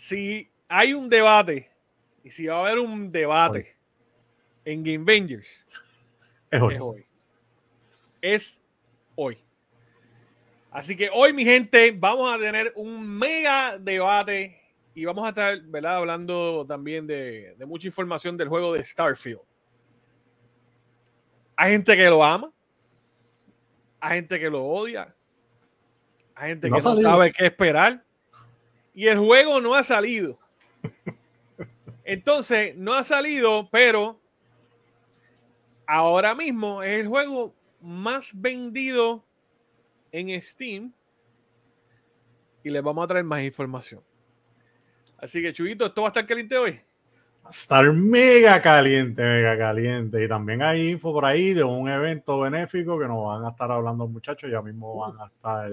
si hay un debate y si va a haber un debate en Game Avengers, Es hoy. es hoy. Es hoy. Así que hoy, mi gente, vamos a tener un mega debate y vamos a estar, ¿verdad? Hablando también de, de mucha información del juego de Starfield. Hay gente que lo ama, hay gente que lo odia, hay gente que no sabe qué esperar y el juego no ha salido. Entonces, no ha salido, pero ahora mismo es el juego más vendido en Steam y les vamos a traer más información. Así que, Chuyito, ¿esto va a estar caliente hoy? Va a estar mega caliente, mega caliente. Y también hay info por ahí de un evento benéfico que nos van a estar hablando muchachos. Ya mismo van a estar,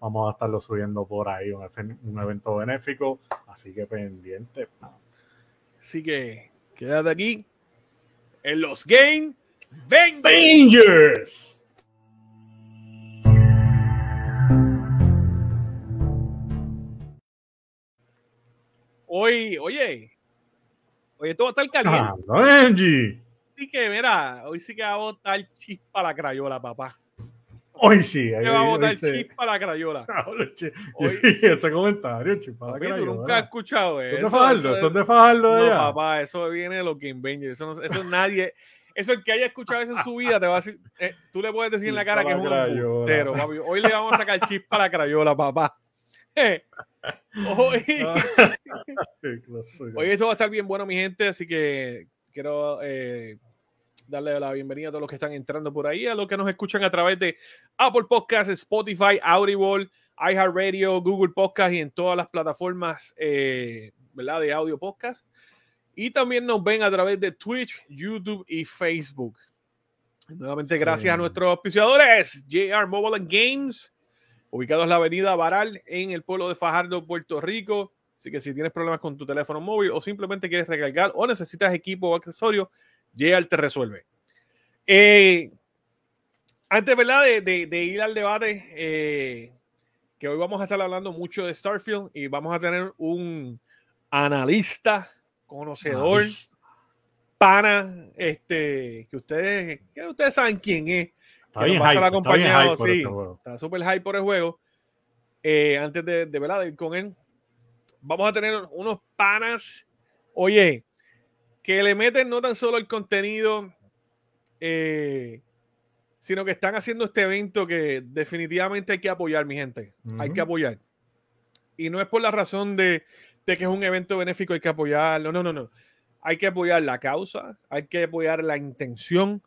vamos a estarlo subiendo por ahí, un, evento benéfico. Así que pendiente. Así que, quédate aquí en los Game Ven. Avengers. Hoy, oye, oye, esto va a estar caliente. Así que, mira, hoy sí que va a botar chispa la crayola, papá. Hoy sí. Que va a botar chispa la crayola. Hoy- ese comentario, chipa. Papi, tú nunca has escuchado Son eso. de Fajardo, eso es- son de Fajardo de No, papá, eso viene de los Game Avengers. Eso, no- eso nadie. Eso el que haya escuchado eso en su vida te va a decir. eh, tú le puedes decir en la cara que es un Chispa la crayola. embustero, papi. Hoy le vamos a sacar chispa a la crayola, papá. Eh, Hoy, clase. hoy esto va a estar bien bueno, mi gente. Así que quiero eh, darle la bienvenida a todos los que están entrando por ahí, a los que nos escuchan a través de Apple Podcasts, Spotify, Audible, iHeartRadio, Google Podcast y en todas las plataformas eh, ¿verdad? de audio podcast. Y también nos ven a través de Twitch, YouTube y Facebook. Nuevamente, gracias a nuestros auspiciadores, JR Mobile and Games, ubicados en la avenida Baral, en el pueblo de Fajardo, Puerto Rico. Así que si tienes problemas con tu teléfono móvil o simplemente quieres recargar o necesitas equipo o accesorio, JR te resuelve. Eh, antes, ¿verdad? De, de- de ir al debate, eh, que hoy vamos a estar hablando mucho de Starfield y vamos a tener un analista, conocedor, Analista. pana, este, que ustedes, que ustedes saben quién es. Está que bien nos va a estar hype, está bien sí. Está súper hype por el juego. Eh, antes de, de, ¿verdad? de ir con él, vamos a tener unos panas, oye, que le meten no tan solo el contenido, eh, sino que están haciendo este evento que definitivamente hay que apoyar, mi gente. Hay que apoyar. Y no es por la razón de, de que es un evento benéfico, hay que apoyarlo. No, no, no. Hay que apoyar la causa, hay que apoyar la intención.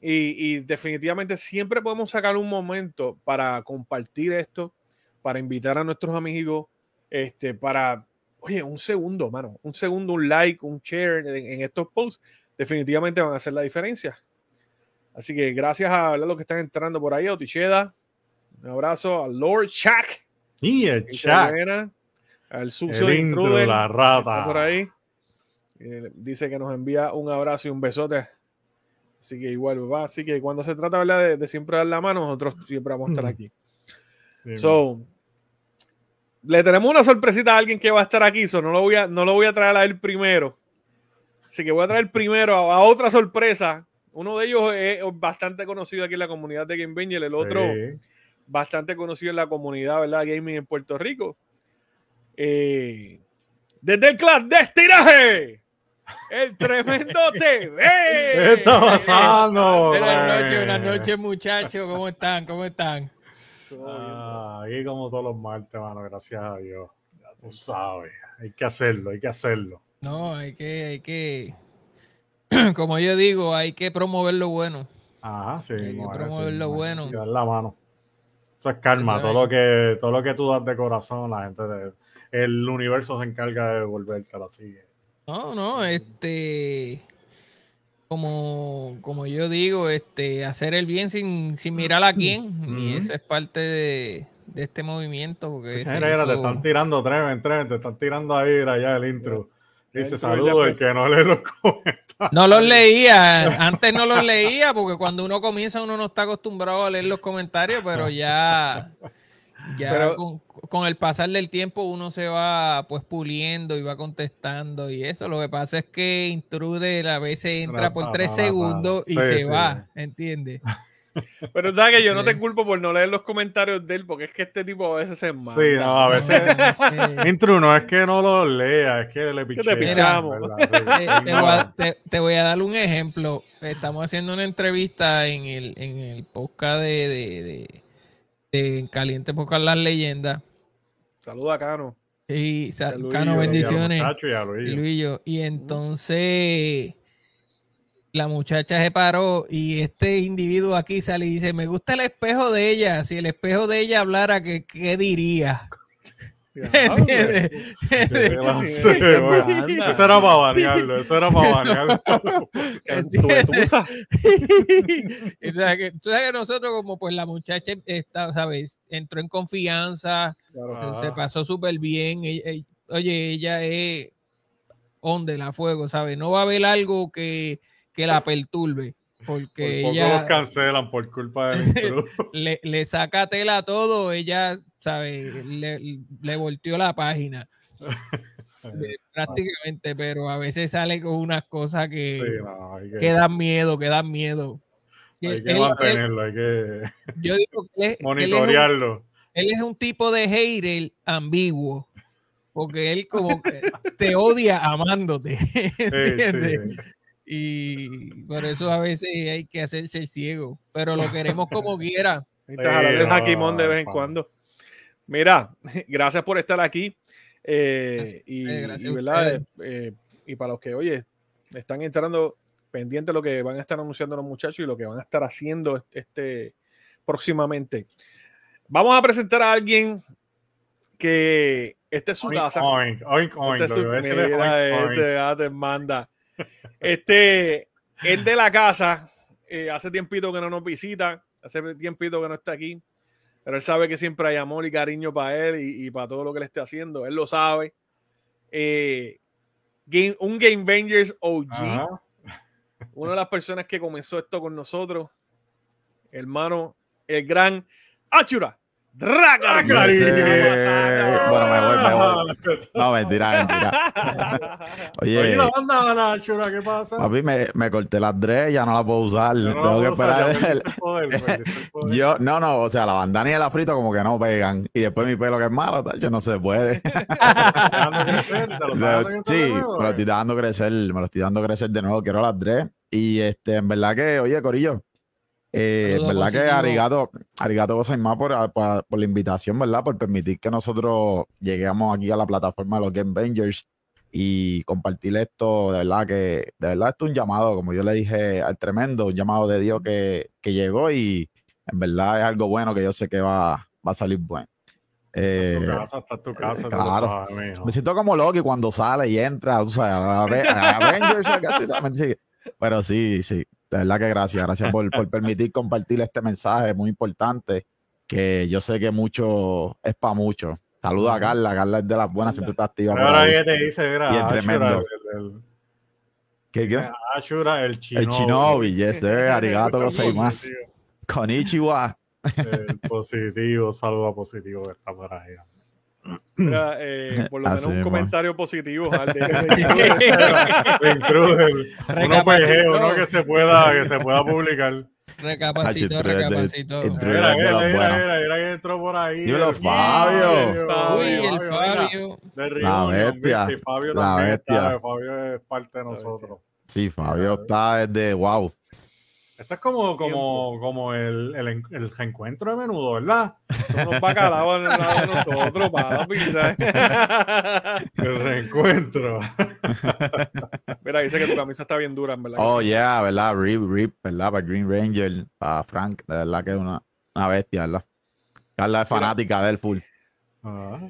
Y, y definitivamente siempre podemos sacar un momento para compartir esto, para invitar a nuestros amigos, este, para, oye, un segundo, mano, un segundo, un like, un share en, en estos posts, definitivamente van a hacer la diferencia. Así que gracias a ¿verdad? los que están entrando por ahí, a Oticheda, un abrazo a Lord Chuck, Y el interviene, al sucio el de Intruder, la rata. por ahí. Dice que nos envía un abrazo y un besote. Así que igual, va. Así que cuando se trata ¿verdad? De, de siempre dar la mano, nosotros siempre vamos a estar Mm. aquí. Sí, So, le tenemos una sorpresita a alguien que va a estar aquí. So, no, lo voy a, no lo voy a traer a él primero. Así que voy a traer primero a, a otra sorpresa. Uno de ellos es bastante conocido aquí en la comunidad de Game Banger, el sí. otro bastante conocido en la comunidad, ¿verdad? Gaming en Puerto Rico. Eh, desde el clan de estiraje, el tremendo TV. ¿Qué está pasando? Buenas noches, buenas noches, muchachos. ¿Cómo están? ¿Cómo están? Ah, aquí como todos los martes, mano, gracias a Dios. Ya tú sabes, hay que hacerlo, hay que hacerlo. No, hay que, hay que, como yo digo, hay que promover lo bueno. Ajá, sí. Hay que promover sí, lo bueno. Y dar la mano. Eso es calma, Eso todo lo que todo lo que tú das de corazón, la gente de- el universo se encarga de devolverte así. No, no, este, como, como yo digo, este, hacer el bien sin, sin mirar a quién. Y eso es parte de, de este movimiento. Porque Mira, mira, te están tirando, tremen, tremen, te están tirando ahí allá el intro. Dice saludos, el que no lee los comentarios. No los leía, antes no los leía porque cuando uno comienza uno no está acostumbrado a leer los comentarios, pero ya, Ya Pero- con, con el pasar del tiempo uno se va pues puliendo y va contestando y eso. Lo que pasa es que Intruder a veces entra por tres segundos y Sí, se sí. va, ¿entiendes? Pero sabes que yo no te culpo por no leer los comentarios de él, porque es que este tipo a veces se manda. Sí, no, a veces. Intru, no es que no lo lea, es que le te pichea. pichamos. ¿verdad? Te, Sí, te voy a, te- te voy a dar un ejemplo. Estamos haciendo una entrevista en el, en el podcast de, de, de- de En Caliente Podcast Las Leyendas. Saluda a Cano. Y Cano, bendiciones. Y. Y entonces la muchacha se paró y este individuo aquí sale y dice, me gusta el espejo de ella. Si el espejo de ella hablara, ¿qué, qué diría? Eso era para banearlo, eso era para banearlo. Tú sabes que, tú sabes que nosotros como pues la muchacha está, ¿sabes? Entró en confianza, Claro. se, se pasó súper bien. ella- ella- oye, ella es on de la fuego, ¿sabes? No va a haber algo que, que la perturbe, Por porque poco ella los cancelan por culpa intruso. le, le saca tela a todo, ella, ¿sabes? Le, le volteó la página. eh, prácticamente, pero a veces sale con unas cosas que, Sí, no, hay que, que dan miedo, que dan miedo. Hay que él- mantenerlo, hay que yo digo que él, es- él es un, monitorearlo. él es un tipo de hater ambiguo, porque él como que te odia amándote. Sí, sí. Y por eso a veces hay que hacerse el ciego, pero lo queremos como quiera. Necesitas jaquimón de vez en cuando. Mira, gracias por estar aquí. eh, Gracias, y, eh, gracias y, a ¿verdad? Eh, y para los que, oye, están entrando pendientes de lo que van a estar anunciando los muchachos y lo que van a estar haciendo este próximamente. Vamos a presentar a alguien que esta es su Oink, casa. oink, oink, oink, Este es su- mira, este, ah, te manda. Este, el de la casa, eh, hace tiempito que no nos visita, hace tiempito que no está aquí, pero él sabe que siempre hay amor y cariño para él y, y para todo lo que le esté haciendo. Él lo sabe. Eh, Game- un Game Rangers OG, Ajá. una de las personas que comenzó esto con nosotros, hermano, el gran Achura. Draga. Sí. Bueno, me voy, me voy. No, mentira, mentira. Oye, Oye, la banda, la chura, ¿qué pasa? papi, me, me corté las dread, ya no la puedo usar. No Tengo que usar, esperar. el poder, poder. Yo, no, no, o sea, la bandana y el afrito como que no pegan. Y después mi pelo que es malo, tacho, no se puede. Crecer, te lo sí, me lo eh. estoy dando crecer, me lo estoy dando crecer de nuevo. Quiero las dread. Y este, en verdad que, oye, Corillo, eh, verdad que arigato, arigato más por, por, por la invitación, ¿verdad? Por permitir que nosotros lleguemos aquí a la plataforma de los Game Bangers y compartir esto, de verdad que, de verdad esto es un llamado, como yo le dije al tremendo, un llamado de Dios que, que llegó y en verdad es algo bueno que yo sé que va, va a salir bueno. Eh, Tu casa, está en tu casa, claro. sabes, me siento como Loki cuando sale y entra, tú sabes, a, a Avengers, casi. Pero sí, sí, de verdad que gracias, gracias por, por permitir compartir este mensaje muy importante, que yo sé que mucho es para mucho. Saludos a Carla, Carla es de las buenas, siempre está activa. Ahora que te dice, mira, Y el tremendo. ¿Qué, qué? Ashura, el chino. El Shinobi, yes, sir, arigato, más. Konnichiwa. El positivo, saludo positivo que está por ahí. Mira, eh, por lo menos Así un mismo. comentario positivo. al de- uno pejeo, uno que se pueda, que se pueda publicar. El- el- Mira, mira, mira, mira, que entró por ahí. Dímelo, el Fabio. Uy, el Fabio. de La bestia, Fabio la también bestia. está, Fabio es parte de nosotros. Sí, Fabio está desde wow. Esto es como, como, como el, el, en- el reencuentro de menudo, ¿verdad? Son unos bacalaos al lado de nosotros, papi. ¿sabes? El reencuentro. Mira, dice que tu camisa está bien dura, en verdad. Oh, yeah, ¿verdad? Rip, Rip, ¿verdad? Para Green Ranger, para Frank, de verdad que es una, una bestia, ¿verdad? Carla es fanática del full. Ah.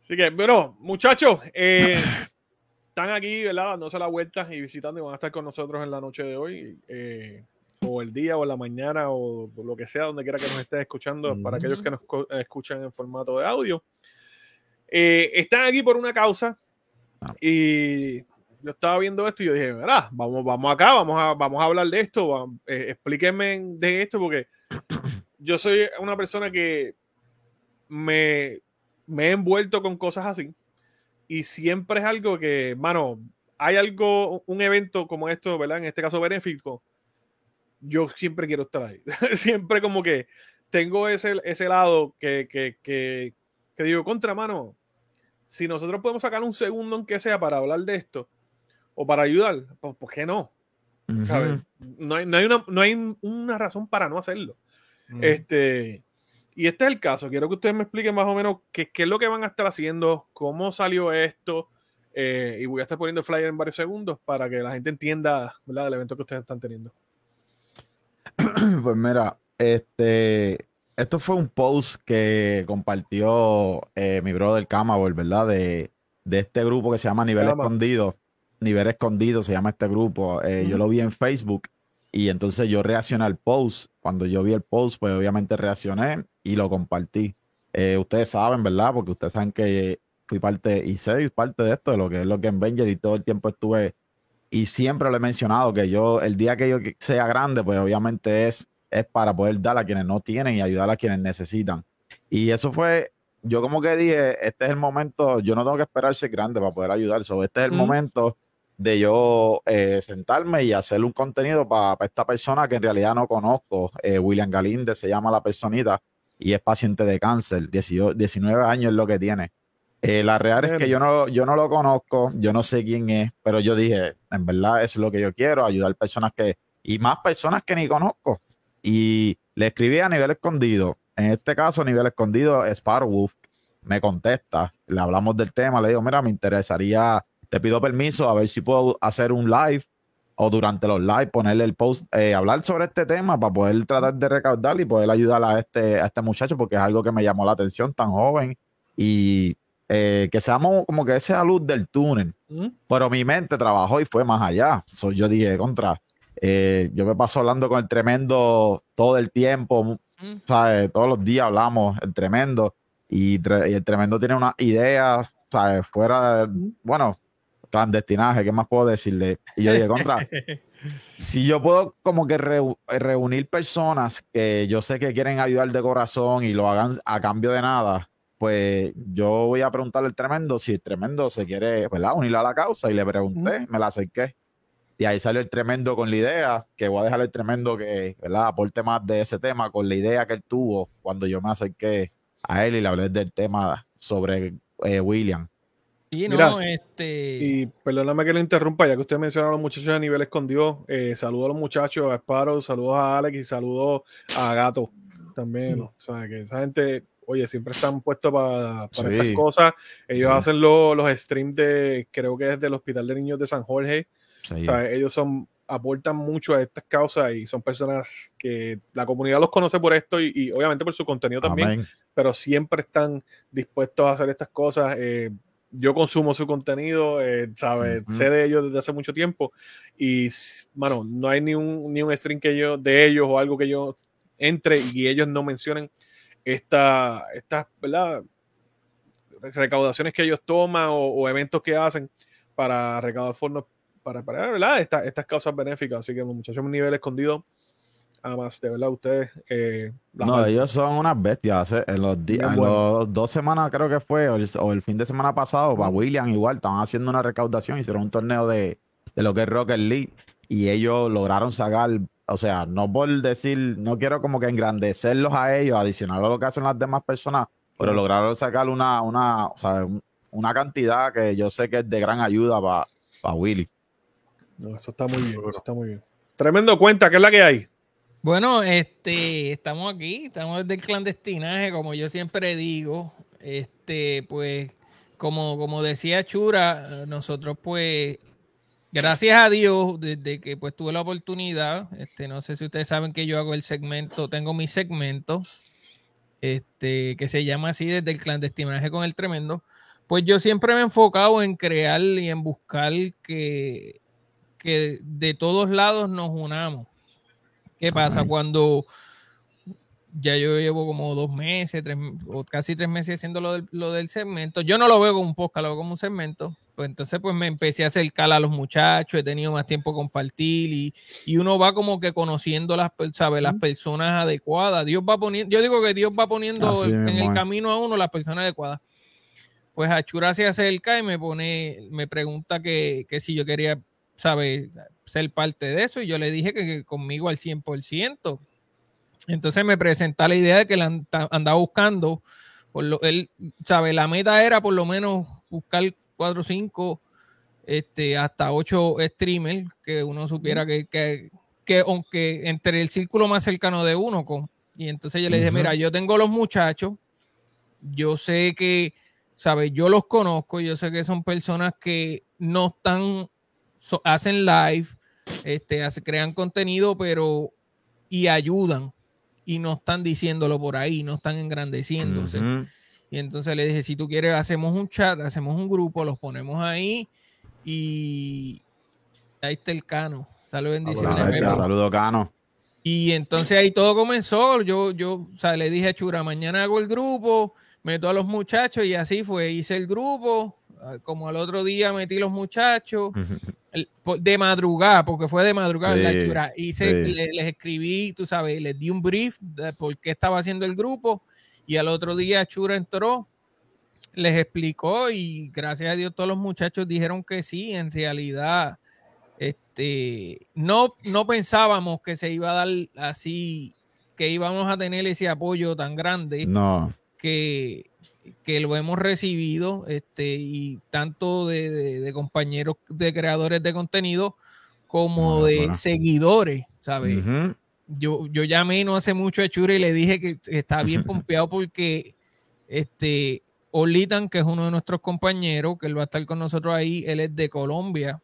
Así que, bueno, muchachos, eh, están aquí, ¿verdad? Dándose la vuelta y visitando y van a estar con nosotros en la noche de hoy. eh, o el día, o la mañana, o lo que sea, donde quiera que nos estés escuchando, para aquellos que nos co- escuchan en formato de audio. Eh, están aquí por una causa Ah. y yo estaba viendo esto y yo dije, ¿verdad? Vamos, vamos acá, vamos a, vamos a hablar de esto, va- eh, explíquenme de esto porque yo soy una persona que me, me he envuelto con cosas así. Y siempre es algo que, mano, hay algo, un evento como esto, ¿verdad? En este caso benéfico, yo siempre quiero estar ahí. siempre como que tengo ese, ese lado que, que, que, que digo, contra mano, si nosotros podemos sacar un segundo aunque sea para hablar de esto o para ayudar, pues ¿por qué no? ¿Sabes? No hay, no hay, una, no hay una razón para no hacerlo. Este, y este es el caso. Quiero que ustedes me expliquen más o menos qué, qué es lo que van a estar haciendo, cómo salió esto. eh, y voy a estar poniendo el flyer en varios segundos para que la gente entienda ¿verdad? el evento que ustedes están teniendo. Pues mira, este, esto fue un post que compartió eh, mi brother Camabol, ¿verdad? De, de este grupo que se llama Nivel Cama. Escondido. Nivel Escondido se llama este grupo. Eh, Yo lo vi en Facebook y entonces yo reaccioné al post. Cuando yo vi el post, pues obviamente reaccioné y lo compartí. Eh, ustedes saben, ¿verdad? Porque ustedes saben que fui parte y soy parte de esto, de lo que es lo que en Avenger y todo el tiempo estuve y siempre lo he mencionado que yo, el día que yo sea grande, pues obviamente es, es para poder dar a quienes no tienen y ayudar a quienes necesitan. Y eso fue, yo como que dije, este es el momento, yo no tengo que esperar ser grande para poder ayudar, so, este es el Ujú. momento de yo eh, sentarme y hacer un contenido para esta persona que en realidad no conozco, eh, William Galinde se llama la personita y es paciente de cáncer, 18 19 años es lo que tiene. Eh, la real es que yo no, yo no lo conozco, yo no sé quién es, pero yo dije, en verdad es lo que yo quiero, ayudar personas que, y más personas que ni conozco. Y le escribí a nivel escondido, en este caso a nivel escondido, Sparrowwolf me contesta, le hablamos del tema, le digo, mira, me interesaría, te pido permiso a ver si puedo hacer un live o durante los live ponerle el post, eh, hablar sobre este tema para poder tratar de recaudar y poder ayudar a este, a este muchacho porque es algo que me llamó la atención, tan joven y eh, que seamos como que esa luz del túnel. Ujú. Pero mi mente trabajó y fue más allá. So, yo dije, contra, eh, yo me paso hablando con el tremendo todo el tiempo, Mm. ¿sabes? Todos los días hablamos, el tremendo, y, tre- y el tremendo tiene unas ideas, ¿sabes? Fuera de, bueno, clandestinaje, ¿qué más puedo decirle? Y yo dije, contra, si yo puedo como que reu- reunir personas que yo sé que quieren ayudar de corazón y lo hagan a cambio de nada, pues yo voy a preguntarle al tremendo si el tremendo se quiere, ¿verdad? Unir a la causa y le pregunté, me la acerqué. Y ahí salió el tremendo con la idea, que voy a dejar el tremendo que, ¿verdad? Aporte más de ese tema con la idea que él tuvo cuando yo me acerqué a él y le hablé del tema sobre eh, William. Y Mira, no, este. Y perdóname que lo interrumpa, ya que usted mencionó a los muchachos a nivel escondido. Eh, saludo a los muchachos, a Sparrow, saludos a Alex y saludos a Gato también. ¿no? O sea, que esa gente, oye, siempre están puestos pa- para Sí. estas cosas. Ellos Sí. hacen lo- los streams de, creo que es del Hospital de Niños de San Jorge. Sí. O sea, ellos son aportan mucho a estas causas y son personas que la comunidad los conoce por esto y, y obviamente por su contenido también Amén. pero siempre están dispuestos a hacer estas cosas. Eh, yo consumo su contenido, eh, ¿sabes? Ujú. Sé de ellos desde hace mucho tiempo y, mano, no hay ni un, ni un stream que yo, de ellos o algo que yo entre y ellos no mencionen esta, estas, ¿verdad? Recaudaciones que ellos toman o, o eventos que hacen para recaudar fondos para, para ¿verdad? Esta- estas causas benéficas. Así que los muchachos nivel escondido, además, de verdad, ustedes... eh, No, ellos son unas bestias. En los, bueno. dos semanas creo que fue, o el, o el fin de semana pasado, para William igual, estaban haciendo una recaudación, hicieron un torneo de, de lo que es Rocket League y ellos lograron sacar, o sea, no por decir, no quiero como que engrandecerlos a ellos, adicional a lo que hacen las demás personas, pero lograron sacar una, una, o sea, un- una cantidad que yo sé que es de gran ayuda para Willy. No, eso está muy bien, eso está muy bien. Tremendo cuenta, ¿qué es la que hay? Bueno, este, estamos aquí, estamos desde el clandestinaje, como yo siempre digo. Este, pues, como, como decía Chura, nosotros, pues, gracias a Dios, desde que pues tuve la oportunidad, este, no sé si ustedes saben que yo hago el segmento, tengo mi segmento, este, que se llama así desde el clandestinaje con el tremendo. Pues yo siempre me he enfocado en crear y en buscar que, que de todos lados nos unamos. ¿Qué pasa? Cuando ya yo llevo como dos meses, tres, o casi tres meses haciendo lo del, lo del segmento. Yo no lo veo como un podcast, lo veo como un segmento. Pues entonces pues me empecé a acercar a los muchachos, he tenido más tiempo compartir y, y uno va como que conociendo las, ¿sabe? las personas adecuadas. Dios va poniendo, yo digo que Dios va poniendo en el camino a uno las personas adecuadas. Pues Achura se acerca y me pone, me pregunta que, que si yo quería, ¿sabe? ser parte de eso y yo le dije que, que conmigo al 100%. Entonces me presenta la idea de que la and- andaba buscando, por lo, él, sabe, la meta era por lo menos buscar 4 o 5, este, hasta 8 streamers que uno supiera que, que, que aunque entre el círculo más cercano de uno con. Y entonces yo le dije, mira, yo tengo los muchachos, yo sé que, ¿sabes? Yo los conozco, yo sé que son personas que no están, so- hacen live, este, hace- crean contenido, pero y ayudan y no están diciéndolo por ahí, no están engrandeciéndose. Y entonces le dije, si tú quieres, hacemos un chat, hacemos un grupo, los ponemos ahí y ahí está el cano. Salud, bendiciones. Saludos, Cano. Y entonces ahí todo comenzó. Yo, yo, o sea, le dije a Chura, mañana hago el grupo, meto a los muchachos y así fue. Hice el grupo, ah, como al otro día metí los muchachos, de madrugada, porque fue de madrugada Sí, la Chura. Hice, sí. le- les escribí, tú sabes, les di un brief de por qué estaba haciendo el grupo y al otro día Chura entró, les explicó y gracias a Dios todos los muchachos dijeron que sí, en realidad este, no, no pensábamos que se iba a dar así, que íbamos a tener ese apoyo tan grande No, que, que lo hemos recibido, este, y tanto de, de- de compañeros de creadores de contenido como de bueno. seguidores, ¿sabes? Yo, yo llamé no hace mucho a Chura y le dije que está bien pompeado porque este Olitan, que es uno de nuestros compañeros, que él va a estar con nosotros ahí, él es de Colombia.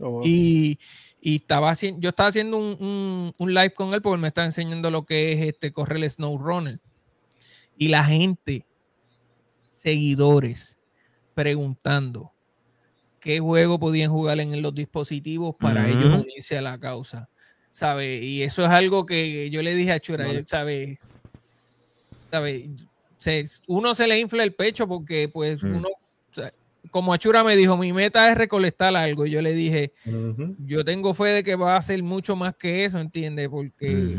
Oh, Y, y estaba haciendo, yo estaba haciendo un, un- un live con él porque él me está enseñando lo que es este correr el Snow Runner. Y la gente, seguidores, preguntando qué juego podían jugar en los dispositivos para ellos unirse a la causa. ¿Sabe? Y eso es algo que yo le dije a Chura, Vale. ¿sabe? ¿Sabe? Se- uno se le infla el pecho porque pues Mm. uno, como Achura me dijo, mi meta es recolectar algo. Y yo le dije, yo tengo fe de que va a ser mucho más que eso, ¿entiendes? Porque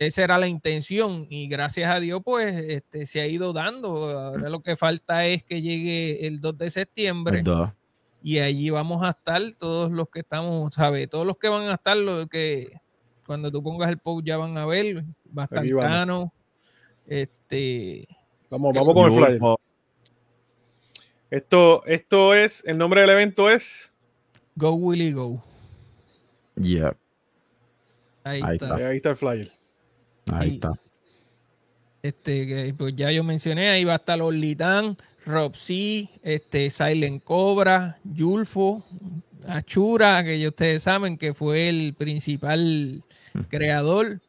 esa era la intención y gracias a Dios pues este, se ha ido dando. Ahora lo que falta es que llegue el 2 de septiembre. Y allí vamos a estar todos los que estamos, ¿sabes? Todos los que van a estar, los que cuando tú pongas el post ya van a ver, va a estar Aquí vamos. Cano, este, Vamos, vamos con el flyer. Esto, esto es, el nombre del evento es. Go Willy Go. Yeah, Ahí, Ahí está. está. Ahí está el flyer. ahí Y- está. Este, que, pues ya yo mencioné, ahí va a estar Orlitán, Robsy, este, Silent Cobra, Yulfo, Achura, que ya ustedes saben que fue el principal creador.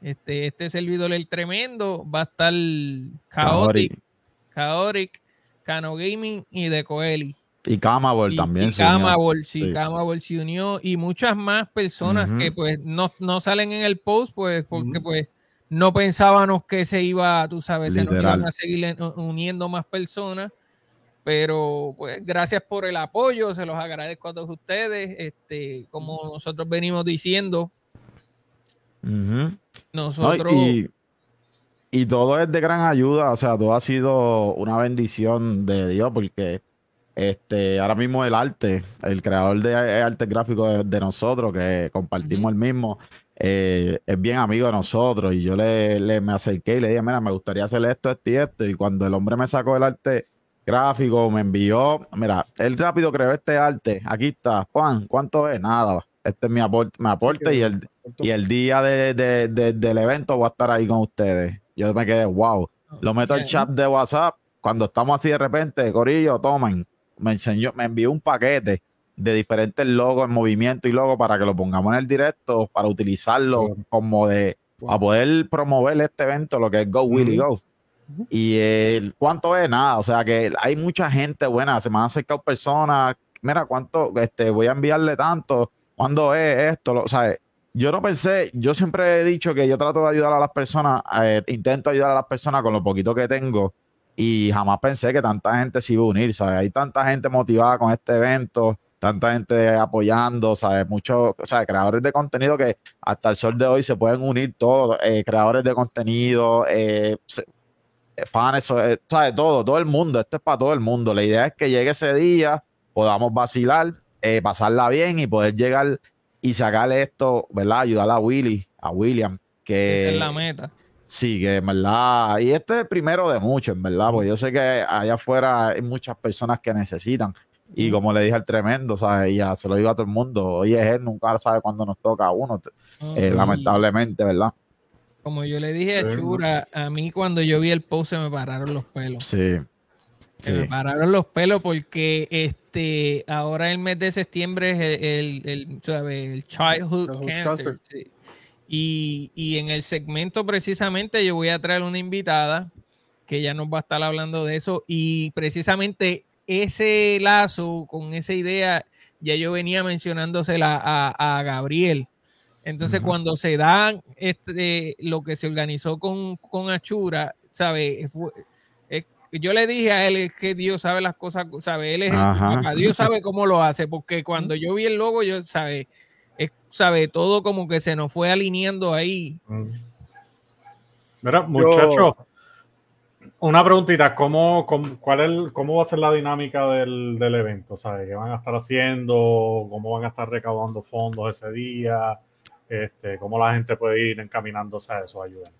Este, este servidor el tremendo, va a estar Chaotic, Chaotic, Cano Gaming y De Coeli. Y Camabol también. Y se unió. Camabol, sí, Sí. Camabol se unió y muchas más personas que pues no, no salen en el post, pues porque pues no pensábamos que se iba, tú sabes, se nos iban a seguir en- uniendo más personas. Pero pues gracias por el apoyo, se los agradezco a todos ustedes. Este, como nosotros venimos diciendo, nosotros y, y todo es de gran ayuda, o sea, todo ha sido una bendición de Dios porque este, ahora mismo el arte, el creador de arte gráfico de, de nosotros, que compartimos el mismo, eh, es bien amigo de nosotros y yo le, le- me acerqué y le dije, mira, me gustaría hacer esto, esto y esto, y cuando el hombre me sacó el arte gráfico, me envió, mira, él rápido creó este arte, aquí está, Juan, ¿cuánto es? Nada, este es mi aporte, mi aporte y el, y el día de- de- de- del evento voy a estar ahí con ustedes. Yo me quedé, wow. Lo meto al chat de WhatsApp. Cuando estamos así de repente, Corillo, tomen. Me enseñó, me envió un paquete de diferentes logos en movimiento y logos para que lo pongamos en el directo, para utilizarlo como de, a poder promover este evento, lo que es Go Willy Go. Y el cuánto es nada, o sea que hay mucha gente buena, se me han acercado personas, mira cuánto, este, voy a enviarle tanto, cuándo es esto, lo, o sea, yo no pensé, yo siempre he dicho que yo trato de ayudar a las personas, eh, intento ayudar a las personas con lo poquito que tengo y jamás pensé que tanta gente se iba a unir, ¿sabes? Hay tanta gente motivada con este evento, tanta gente apoyando, ¿sabes? Muchos, o sea, creadores de contenido que hasta el sol de hoy se pueden unir todos, eh, creadores de contenido, eh, eh, fans, eh, ¿sabes? Todo, todo el mundo, esto es para todo el mundo. La idea es que llegue ese día, podamos vacilar, pasarla bien y poder llegar y sacarle esto, ¿verdad? Ayudar a Willy, a William, que... Esa es la meta. Sí, que en verdad, y este es el primero de muchos, en verdad, porque yo sé que allá afuera hay muchas personas que necesitan. Y como le dije al tremendo, ¿sabes? Y ya se lo digo a todo el mundo, hoy es él, nunca sabe cuándo nos toca a uno, eh, Y lamentablemente, ¿verdad? Como yo le dije a. Chura, a mí cuando yo vi el post se me pararon los pelos. Sí. Se me pararon los pelos porque este ahora el mes de septiembre es el, el, el, ¿sabe? el Childhood Childhood Cancer. Cancer. sí. Y, y en el segmento precisamente yo voy a traer una invitada que ya nos va a estar hablando de eso y precisamente ese lazo con esa idea ya yo venía mencionándosela a, a Gabriel. Entonces cuando se dan este, lo que se organizó con, con Achura, ¿sabe? Fue- es- yo le dije a él es que Dios sabe las cosas, sabe, él es el Ajá. papá, Dios sabe cómo lo hace, porque cuando yo vi el logo, yo sabe, es, sabe, todo como que se nos fue alineando ahí. Mira, muchachos, una preguntita, ¿cómo, cómo, cuál es ¿cómo va a ser la dinámica del, del evento? ¿Sabes? ¿Qué van a estar haciendo? ¿Cómo van a estar recaudando fondos ese día? Este, ¿Cómo la gente puede ir encaminándose a eso? Ayudan.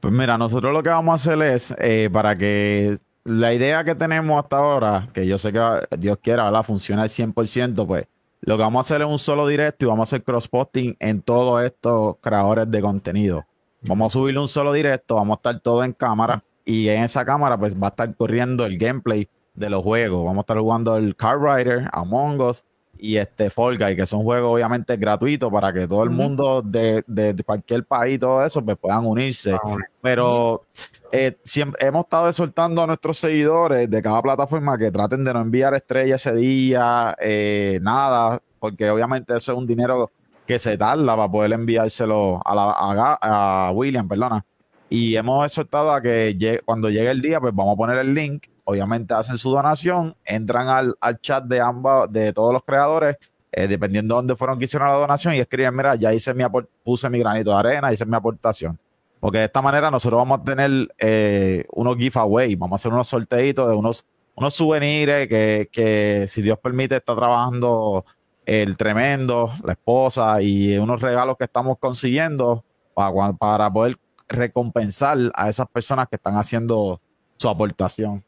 Pues mira, nosotros lo que vamos a hacer es, eh, para que la idea que tenemos hasta ahora, que yo sé que Dios quiera, ¿verdad? Funciona al 100%, pues lo que vamos a hacer es un solo directo y vamos a hacer cross-posting en todos estos creadores de contenido. Vamos a subirle un solo directo, vamos a estar todo en cámara y en esa cámara pues va a estar corriendo el gameplay de los juegos. Vamos a estar jugando el Car Rider, Among Us y este Fall Guy, que son juegos obviamente gratuitos para que todo el mundo de, de- de cualquier país, todo eso, pues puedan unirse. Pero eh, siempre hemos estado exhortando a nuestros seguidores de cada plataforma que traten de no enviar estrellas ese día, eh, nada, porque obviamente eso es un dinero que se tarda para poder enviárselo a, la, a William, perdona. Y hemos exhortado a que llegue- cuando llegue el día, pues vamos a poner el link. Obviamente hacen su donación, entran al, al chat de ambas, de todos los creadores, eh, dependiendo de dónde fueron que hicieron la donación, y escriben, mira, ya hice mi puse mi granito de arena, hice mi aportación. Porque de esta manera nosotros vamos a tener eh, unos giveaways, vamos a hacer unos sorteitos de unos, unos souvenirs que, que, si Dios permite, está trabajando el tremendo, la esposa y unos regalos que estamos consiguiendo para, para poder recompensar a esas personas que están haciendo su aportación.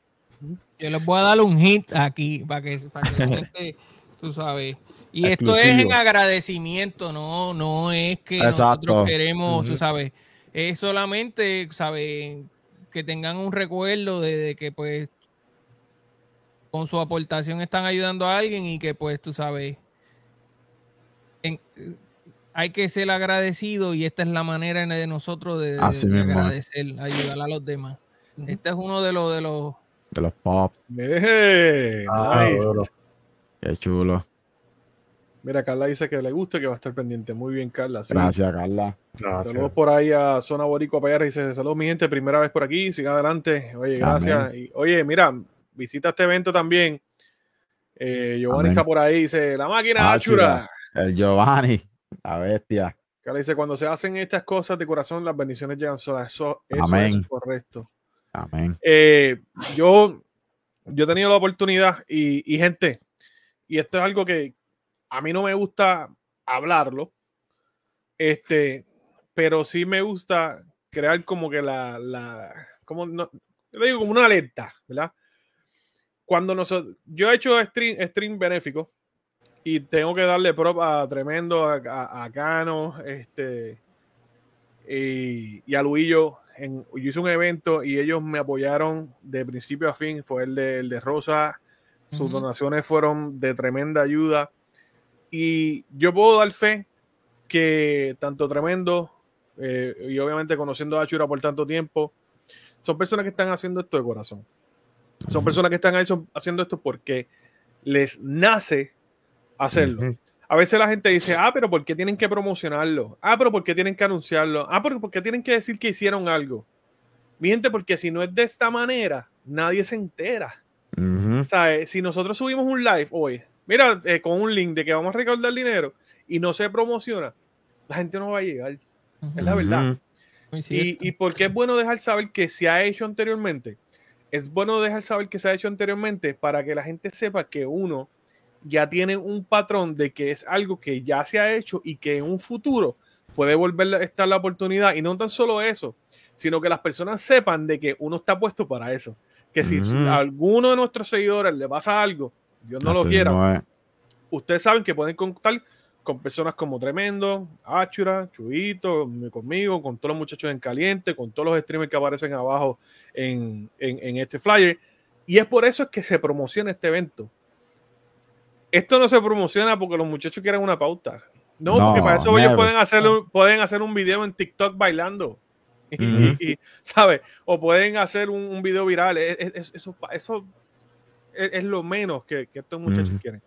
Yo les voy a dar un hit aquí para que, para que la gente, tú sabes. Y esto es en agradecimiento, no, no es que Exacto. nosotros queremos, tú sabes, es solamente, sabes, que tengan un recuerdo de, de que pues con su aportación están ayudando a alguien y que pues tú sabes, en- hay que ser agradecido y esta es la manera de nosotros de, agradecer, ayudar a los demás. Ujú. Este es uno de los de los De los pops. Ah, nice. Qué chulo. Mira, Carla dice que le gusta y que va a estar pendiente. Muy bien, Carla. sí. Gracias, Carla. Gracias. Saludos por ahí a Zona Boricua PR. Dice, saludos mi gente, primera vez por aquí, siga adelante. Oye, gracias. Y, oye, mira, visita este evento también. Eh, Giovanni Amén. está por ahí, dice, la máquina Áchura. Achura. El Giovanni, la bestia. Carla dice, cuando se hacen estas cosas de corazón, las bendiciones llegan solas. Eso, eso Amén. es correcto. Amén. Eh, yo, yo he tenido la oportunidad y, y gente, y esto es algo que a mí no me gusta hablarlo, este, pero sí me gusta crear como que la, la como no, yo le digo como una alerta, ¿verdad? Cuando nosotros, yo he hecho stream, stream benéfico y tengo que darle prop a Tremendo, a, a- a Cano, este, y, y a Luillo. En, yo hice un evento y ellos me apoyaron de principio a fin. Fue el de, el de Rosa. Sus Ujú. donaciones fueron de tremenda ayuda. Y yo puedo dar fe que tanto Tremendo eh, y obviamente conociendo a Achura por tanto tiempo, son personas que están haciendo esto de corazón. Son personas que están ahí son- haciendo esto porque les nace hacerlo. A veces la gente dice, ah, pero ¿por qué tienen que promocionarlo? Ah, pero ¿por qué tienen que anunciarlo? Ah, pero ¿por qué tienen que decir que hicieron algo? Mi gente, porque si no es de esta manera, nadie se entera. Ujú. ¿Sabes? Si nosotros subimos un live hoy, mira, eh, con un link de que vamos a recaudar dinero y no se promociona, la gente no va a llegar. Es la verdad. Y, y por qué es bueno dejar saber que se ha hecho anteriormente. Es bueno dejar saber que se ha hecho anteriormente para que la gente sepa que uno ya tiene un patrón de que es algo que ya se ha hecho y que en un futuro puede volver a estar la oportunidad. Y no tan solo eso, sino que las personas sepan de que uno está puesto para eso. Que si Ujú. a alguno de nuestros seguidores le pasa algo, Dios no lo Así quiera, mismo es. ustedes saben que pueden contar con personas como Tremendo, Achura, Chubito, conmigo, con todos los muchachos en caliente, con todos los streamers que aparecen abajo en, en- en este flyer. Y es por eso es que se promociona este evento. Esto no se promociona porque los muchachos quieren una pauta. No, No, porque para eso ellos pueden hacer, un, pueden hacer un video en TikTok bailando. Y- ¿Sabes? O pueden hacer un, un video viral. Es- es- es- eso, eso es, es lo menos que, que estos muchachos quieren.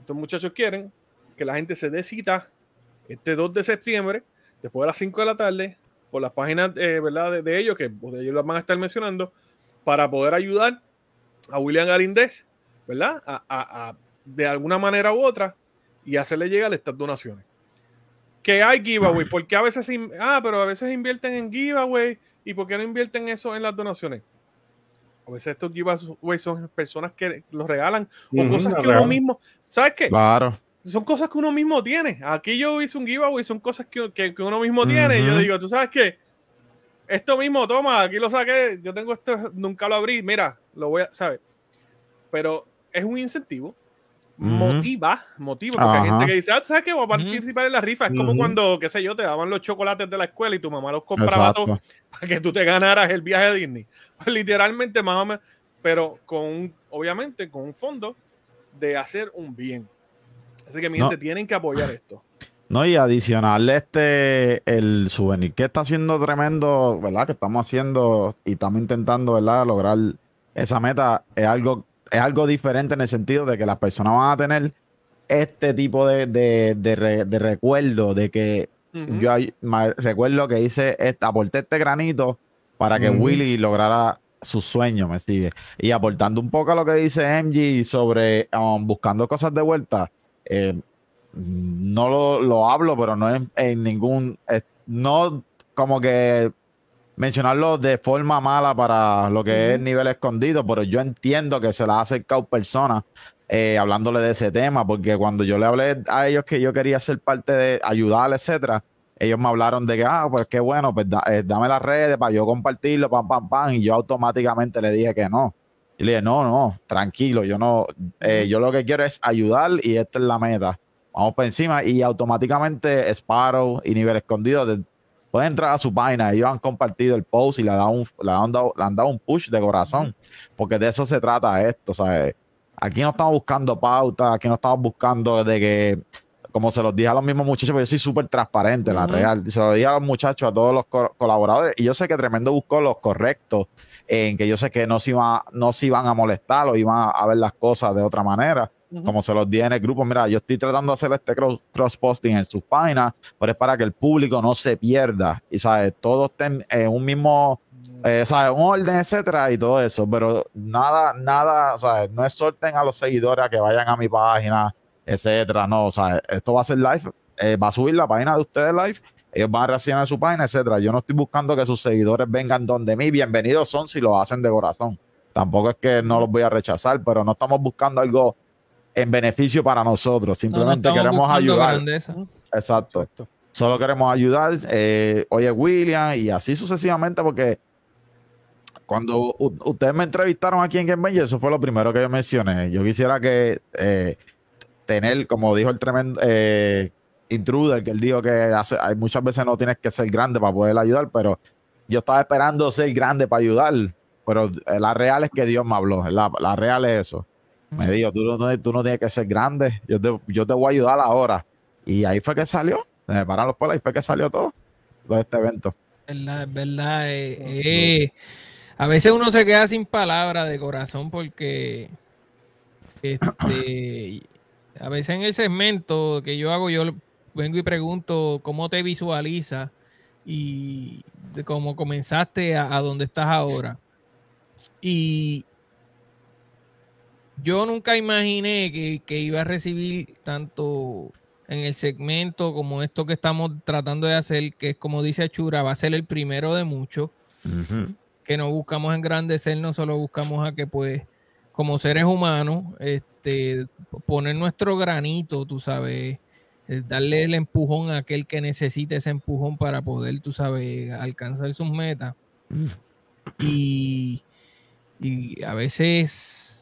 Estos muchachos quieren que la gente se dé cita este 2 de septiembre, después de las 5 de la tarde, por las páginas eh, ¿verdad? De, de ellos, que pues, ellos las van a estar mencionando, para poder ayudar a William Galindez, ¿verdad? A, a- a- de alguna manera u otra y hacerle llegar estas donaciones. Que hay giveaway, porque a veces, ah, pero a veces invierten en giveaway y por qué no invierten eso en las donaciones. A veces estos giveaways son personas que los regalan o Ujú, cosas que uno mismo, ¿sabes qué? Claro. son cosas que uno mismo tiene. Aquí yo hice un giveaway, son cosas que, que- que uno mismo tiene. Y yo digo, tú sabes qué, esto mismo, toma, aquí lo saqué, yo tengo esto, nunca lo abrí, mira, lo voy a, ¿sabes? Pero es un incentivo. Motiva, motiva, porque hay gente que dice, ah, ¿tú ¿sabes qué? Voy a participar en la rifa. Es como cuando, qué sé yo, te daban los chocolates de la escuela y tu mamá los compraba todos para que tú te ganaras el viaje a Disney. Pues literalmente, más o menos, pero con un, obviamente, con un fondo de hacer un bien. Así que mi No. gente tienen que apoyar esto. No, y adicional este, el souvenir que está haciendo tremendo, ¿verdad? Que estamos haciendo y estamos intentando, ¿verdad? Lograr esa meta es algo, es algo diferente en el sentido de que las personas van a tener este tipo de, de, de re- de recuerdo de que yo recuerdo que hice, esta, aporté este granito para que. Willy lograra su sueño, me sigue. Y aportando un poco a lo que dice MG sobre um, buscando cosas de vuelta, eh, no lo, lo hablo, pero no es en ningún, eh, no como que mencionarlo de forma mala para lo que es nivel escondido, pero yo entiendo que se la ha acercado personas eh, hablándole de ese tema, porque cuando yo le hablé a ellos que yo quería ser parte de ayudar, etcétera, ellos me hablaron de que, ah, pues qué bueno, pues da- eh, dame las redes para yo compartirlo, pam, pam, pam, y yo automáticamente le dije que no. Y le dije, no, no, tranquilo, yo no, eh, yo lo que quiero es ayudar y esta es la meta. Vamos por encima y automáticamente Sparrow y Nivel Escondido pueden entrar a su página. Ellos han compartido el post y le han dado un, le han dado, le han dado un push de corazón, porque de eso se trata esto, ¿sabes? Aquí no estamos buscando pautas, aquí no estamos buscando de que, como se los dije a los mismos muchachos, porque yo soy súper transparente, la real. Se lo dije a los muchachos, a todos los co- colaboradores, y yo sé que Tremendo buscó los correctos, en que yo sé que no se, iba, no se iban a molestar o iban a ver las cosas de otra manera Como se los dije en el grupo, mira, yo estoy tratando de hacer este cross, cross posting en sus páginas, pero es para que el público no se pierda y, ¿sabes? Todos estén en un mismo, eh, ¿sabes? Un orden, etcétera, y todo eso, pero nada, nada, ¿sabes? No exhorten a los seguidores a que vayan a mi página, etcétera, no, o sea, esto va a ser live, eh, va a subir la página de ustedes live, ellos van a reaccionar su página, etcétera. Yo no estoy buscando que sus seguidores vengan donde mí, bienvenidos son si lo hacen de corazón. Tampoco es que no los voy a rechazar, pero no estamos buscando algo en beneficio para nosotros. Simplemente No, no estamos queremos ayudar. grandeza. Exacto. Solo queremos ayudar. Eh, oye, William, y así sucesivamente, porque cuando ustedes me entrevistaron aquí en Game eso fue lo primero que yo mencioné. Yo quisiera que eh, tener, como dijo el tremendo eh, intruder, que él dijo que hace, hay muchas veces no tienes que ser grande para poder ayudar, pero yo estaba esperando ser grande para ayudar. Pero la real es que Dios me habló. La, la real es eso. Me dijo, tú no, tú no tienes que ser grande, yo te, yo te voy a ayudar ahora. Y ahí fue que salió, se me pararon los pelos, ahí fue que salió todo, todo este evento. verdad, es verdad. eh, eh, a veces uno se queda sin palabras de corazón porque este a veces en el segmento que yo hago, yo vengo y pregunto cómo te visualiza y de cómo comenzaste a, a donde estás ahora. Y yo nunca imaginé que, que iba a recibir tanto en el segmento como esto que estamos tratando de hacer, que es como dice Achura, va a ser el primero de muchos, que no buscamos engrandecer, no solo buscamos a que pues como seres humanos, este, poner nuestro granito, tú sabes, eh, darle el empujón a aquel que necesite ese empujón para poder, tú sabes, alcanzar sus metas. Y, y a veces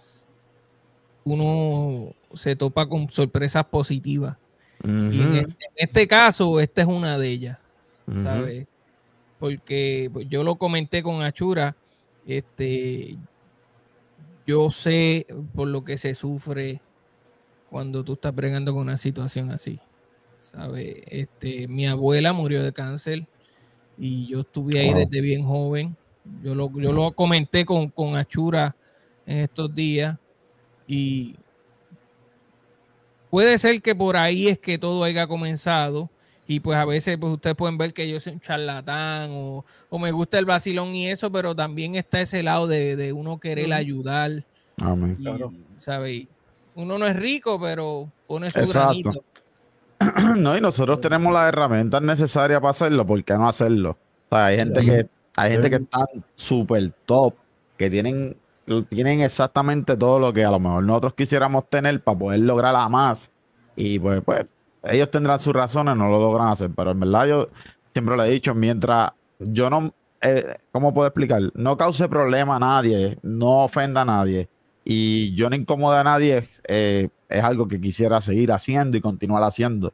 uno se topa con sorpresas positivas. Y en, este, en este caso, esta es una de ellas. ¿sabes? Porque pues, yo lo comenté con Achura, este, yo sé por lo que se sufre cuando tú estás bregando con una situación así, ¿sabes? Este, mi abuela murió de cáncer y yo estuve ahí Wow. desde bien joven. Yo lo, yo lo comenté con, con Achura en estos días y puede ser que por ahí es que todo haya comenzado y pues a veces pues ustedes pueden ver que yo soy un charlatán o, o me gusta el vacilón y eso, pero también está ese lado de, de uno querer ayudar. Amén. y, Claro. ¿sabe? Uno no es rico, pero pone su Exacto. granito. No, y nosotros tenemos las herramientas necesarias para hacerlo, ¿por qué no hacerlo? O sea, hay gente Sí. que, hay gente que están súper top, que tienen, tienen exactamente todo lo que a lo mejor nosotros quisiéramos tener para poder lograr a más. Y pues, pues, ellos tendrán sus razones, no lo logran hacer. Pero en verdad yo siempre le he dicho, mientras yo no, eh, ¿cómo puedo explicar? No cause problema a nadie, no ofenda a nadie. Y yo no incomode a nadie, eh, es algo que quisiera seguir haciendo y continuar haciendo.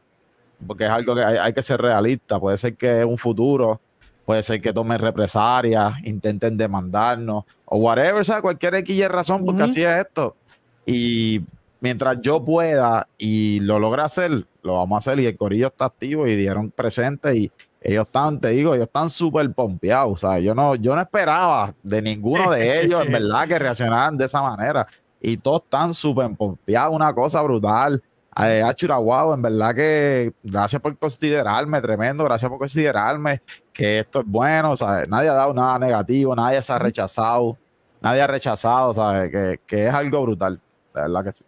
Porque es algo que hay, que ser realista. Puede ser que un futuro, puede ser que tomen represalias, intenten demandarnos, o whatever, o sea, cualquier X razón, porque Ujú. así es esto. Y mientras yo pueda y lo logre hacer, lo vamos a hacer. Y el corillo está activo y dieron presente y ellos están, te digo, ellos están súper pompeados. O sea, yo no, yo no esperaba de ninguno de ellos, en verdad, que reaccionaran de esa manera. Y todos están súper pompeados, una cosa brutal. Eh, wow, en verdad que gracias por considerarme, tremendo, gracias por considerarme, que esto es bueno, ¿sabes? Nadie ha dado nada negativo, nadie se ha rechazado, nadie ha rechazado, ¿sabes? Que, que es algo brutal, de verdad que sí.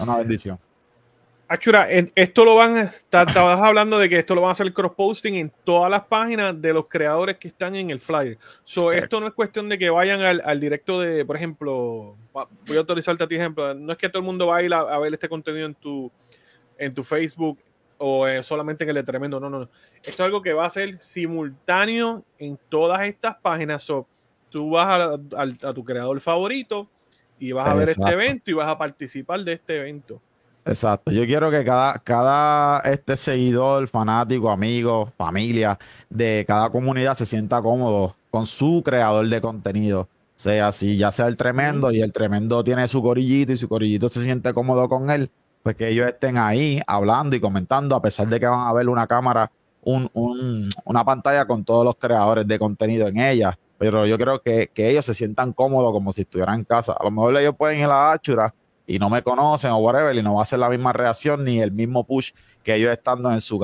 Una bendición. Achura, esto lo van estabas hablando de que esto lo van a hacer cross-posting en todas las páginas de los creadores que están en el flyer. So, esto no es cuestión de que vayan al, al directo de, por ejemplo, voy a autorizarte a ti ejemplo, no es que todo el mundo va a ir a, a ver este contenido en tu, en tu Facebook o eh, solamente en el de Tremendo, no, no, no. Esto es algo que va a ser simultáneo en todas estas páginas. So, tú vas a, al- a tu creador favorito y vas a ver este evento y vas a participar de este evento. Exacto. Yo quiero que cada, cada este seguidor, fanático, amigo, familia de cada comunidad se sienta cómodo con su creador de contenido. Sea así, ya sea el tremendo y el tremendo tiene su corillito y su corillito se siente cómodo con él, pues que ellos estén ahí hablando y comentando, a pesar de que van a ver una cámara, un, un- una pantalla con todos los creadores de contenido en ella. Pero yo creo que, que ellos se sientan cómodos como si estuvieran en casa. A lo mejor ellos pueden ir a la Achura y no me conocen o whatever y no va a ser la misma reacción ni el mismo push que ellos estando en su.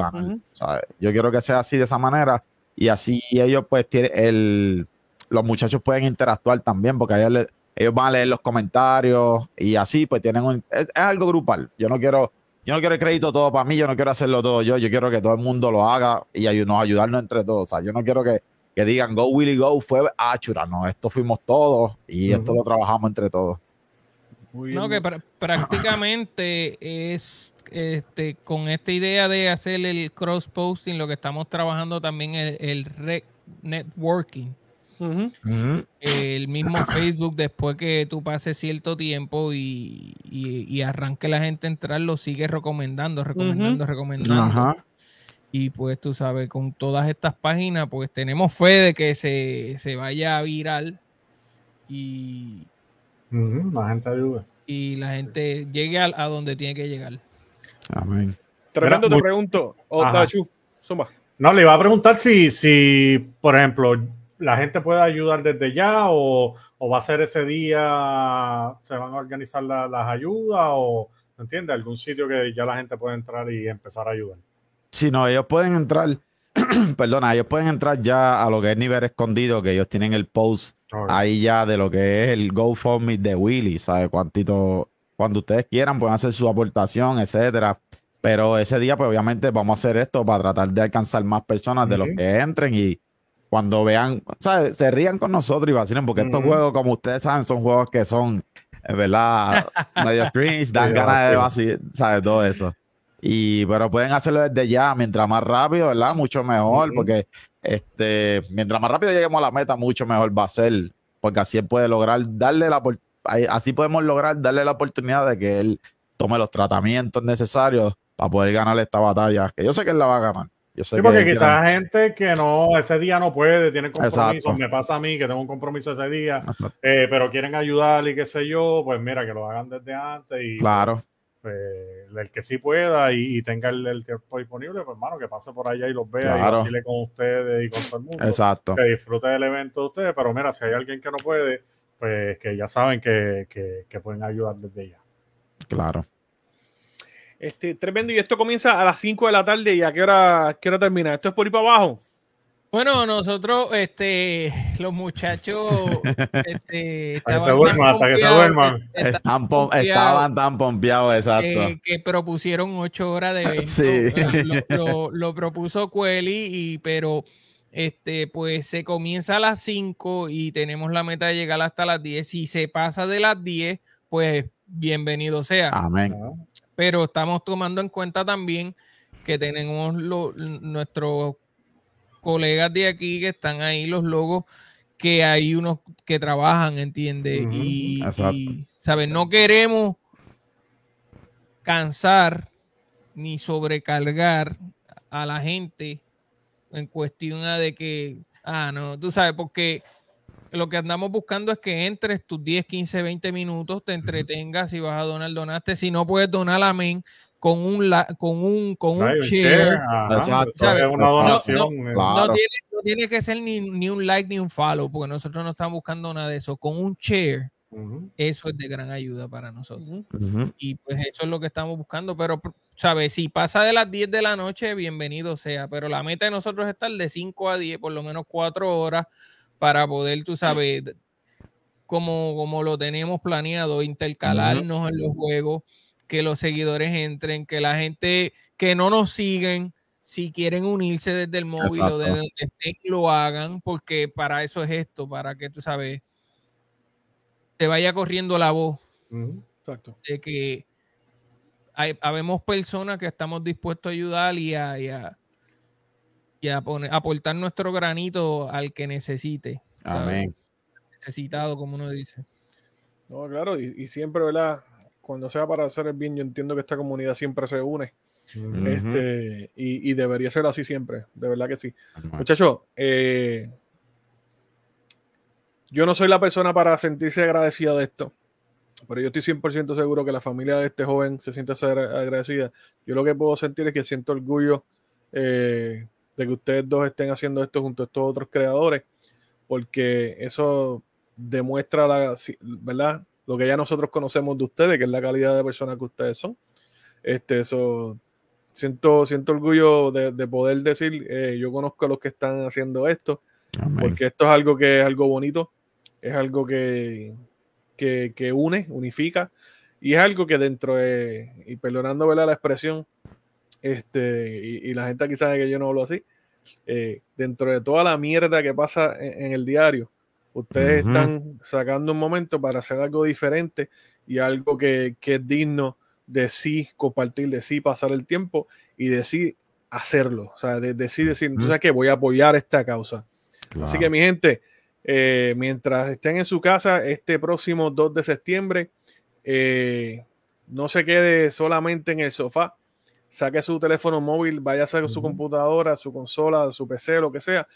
¿sabes? Yo quiero que sea así de esa manera y así ellos pues tienen el los muchachos pueden interactuar también porque ellos, le- ellos van a leer los comentarios y así pues tienen un es, es algo grupal. Yo no quiero yo no quiero el crédito todo para mí, yo no quiero hacerlo todo yo, yo quiero que todo el mundo lo haga y ayu- nos ayudarnos entre todos. O sea, yo no quiero que, que digan Go Willy Go fue Achura, no, esto fuimos todos y esto lo trabajamos entre todos. Muy No, bien. que pr- prácticamente es este, con esta idea de hacer el cross posting, lo que estamos trabajando también el, el El mismo Facebook, después que tú pases cierto tiempo y, y, y arranque la gente a entrar, lo sigue recomendando, recomendando, recomendando. Ajá. Y pues tú sabes, con todas estas páginas, pues tenemos fe de que se, se vaya viral y, La gente ayuda. y la gente llegue a, a donde tiene que llegar. Amén. Tremendo, Mira, te muy- pregunto. Oh, Ajá. dale, Chu, zumba. No, le iba a preguntar si, si, por ejemplo, la gente puede ayudar desde ya o, o va a ser ese día, se van a organizar la- las ayudas o ¿entiendes? Algún sitio que ya la gente puede entrar y empezar a ayudar. Si no, ellos pueden entrar, perdona, ellos pueden entrar ya a lo que es nivel escondido, que ellos tienen el post ahí ya de lo que es el GoFundMe de Willy, ¿sabes? Cuantito, cuando ustedes quieran pueden hacer su aportación, etcétera. Pero ese día, pues obviamente vamos a hacer esto para tratar de alcanzar más personas de los Ujú. que entren y cuando vean, ¿sabes? Se rían con nosotros y vacilen, porque estos juegos, como ustedes saben, son juegos que son, es verdad, medio cringe, dan ganas de vacilar, ¿sabes? Todo eso. Y, pero pueden hacerlo desde ya, mientras más rápido, ¿verdad? Mucho mejor, porque este, mientras más rápido lleguemos a la meta, mucho mejor va a ser, porque así él puede lograr darle la, así podemos lograr darle la oportunidad de que él tome los tratamientos necesarios para poder ganar esta batalla, que yo sé que él la va a ganar. Yo sé Sí, porque que- quizás gente que no, ese día no puede, tiene compromisos. Exacto. Me pasa a mí que tengo un compromiso ese día, eh, pero quieren ayudar y qué sé yo, pues mira, que lo hagan desde antes y Claro, pues, el que sí pueda y, y tenga el, el tiempo disponible, pues hermano, que pase por allá y los vea y Claro. vacile con ustedes y con todo el mundo. exacto. Que disfrute del evento de ustedes, pero mira, si hay alguien que no puede, pues que ya saben que, que- que pueden ayudar desde ya. Claro. Este, tremendo. Y esto comienza a las 5 de la tarde. ¿Y a qué hora, qué hora termina? ¿Esto es por ahí para abajo? Bueno, nosotros, este, los muchachos, este, Hasta que se estaban duerman, tan hasta que se pompeados, duerman. estaban tan pompeados, exacto. eh, que propusieron ocho horas de evento. Sí. Lo, lo- lo propuso Cueli, y, pero este, pues se comienza a las 5 y tenemos la meta de llegar hasta las 10. Si se pasa de las 10, pues bienvenido sea. Amén. ¿no? Pero estamos tomando en cuenta también que tenemos lo- nuestros colegas de aquí que están ahí, los logos, que hay unos que trabajan, ¿entiendes? Ujú, y, exacto. y, ¿sabes? No queremos cansar ni sobrecargar a la gente en cuestión de que, ah, no, tú sabes, porque lo que andamos buscando es que entres tus 10, 15, 20 minutos, te entretengas, si vas a donar, donaste, si no puedes donar, amén, con un, la- con un, con un share. share, ajá, Exacto. eso es una Exacto. donación. eh. Claro. No tiene, no tiene que ser ni, ni un like ni un follow, porque nosotros no estamos buscando nada de eso. Con un share, eso es de gran ayuda para nosotros. Y pues eso es lo que estamos buscando. Pero, ¿sabes? Si pasa de las 10 de la noche, bienvenido sea. Pero la meta de nosotros es estar de 5 a 10, por lo menos 4 horas, para poder, tú sabes, como, como lo tenemos planeado, intercalarnos en los juegos, que los seguidores entren, que la gente que no nos siguen, si quieren unirse desde el móvil o desde donde estén, lo hagan, porque para eso es esto, para que tú sabes, te vaya corriendo la voz. Exacto. de que hay, habemos personas que estamos dispuestos a ayudar y a, y a, y a poner, aportar nuestro granito al que necesite. ¿sabes? Amén. Necesitado, como uno dice. No, claro. Y, y siempre, ¿verdad? Cuando sea para hacer el bien, yo entiendo que esta comunidad siempre se une. Este, y, y debería ser así siempre. De verdad que sí. Muchachos, eh, yo no soy la persona para sentirse agradecida de esto, pero yo estoy 100% seguro que la familia de este joven se siente ser agradecida. Yo lo que puedo sentir es que siento orgullo eh, de que ustedes dos estén haciendo esto junto a estos otros creadores, porque eso demuestra la, ¿verdad? lo que ya nosotros conocemos de ustedes, que es la calidad de persona que ustedes son. Este, eso, siento, siento orgullo de, de poder decir, eh, yo conozco a los que están haciendo esto, porque esto es algo que es algo bonito, es algo que, que, que une, unifica, y es algo que dentro de, y perdonando ¿verdad? la expresión, este, y, y la gente aquí sabe que yo no hablo así, eh, dentro de toda la mierda que pasa en, en el diario, ustedes están sacando un momento para hacer algo diferente y algo que, que es digno de sí compartir, de sí pasar el tiempo y de sí hacerlo, o sea, de, de sí decir, Ujú. entonces que voy a apoyar esta causa. Así Claro. que mi gente, eh, mientras estén en su casa este próximo 2 de septiembre, eh, no se quede solamente en el sofá, saque su teléfono móvil, vaya a hacer su computadora, su consola, su PC, lo que sea,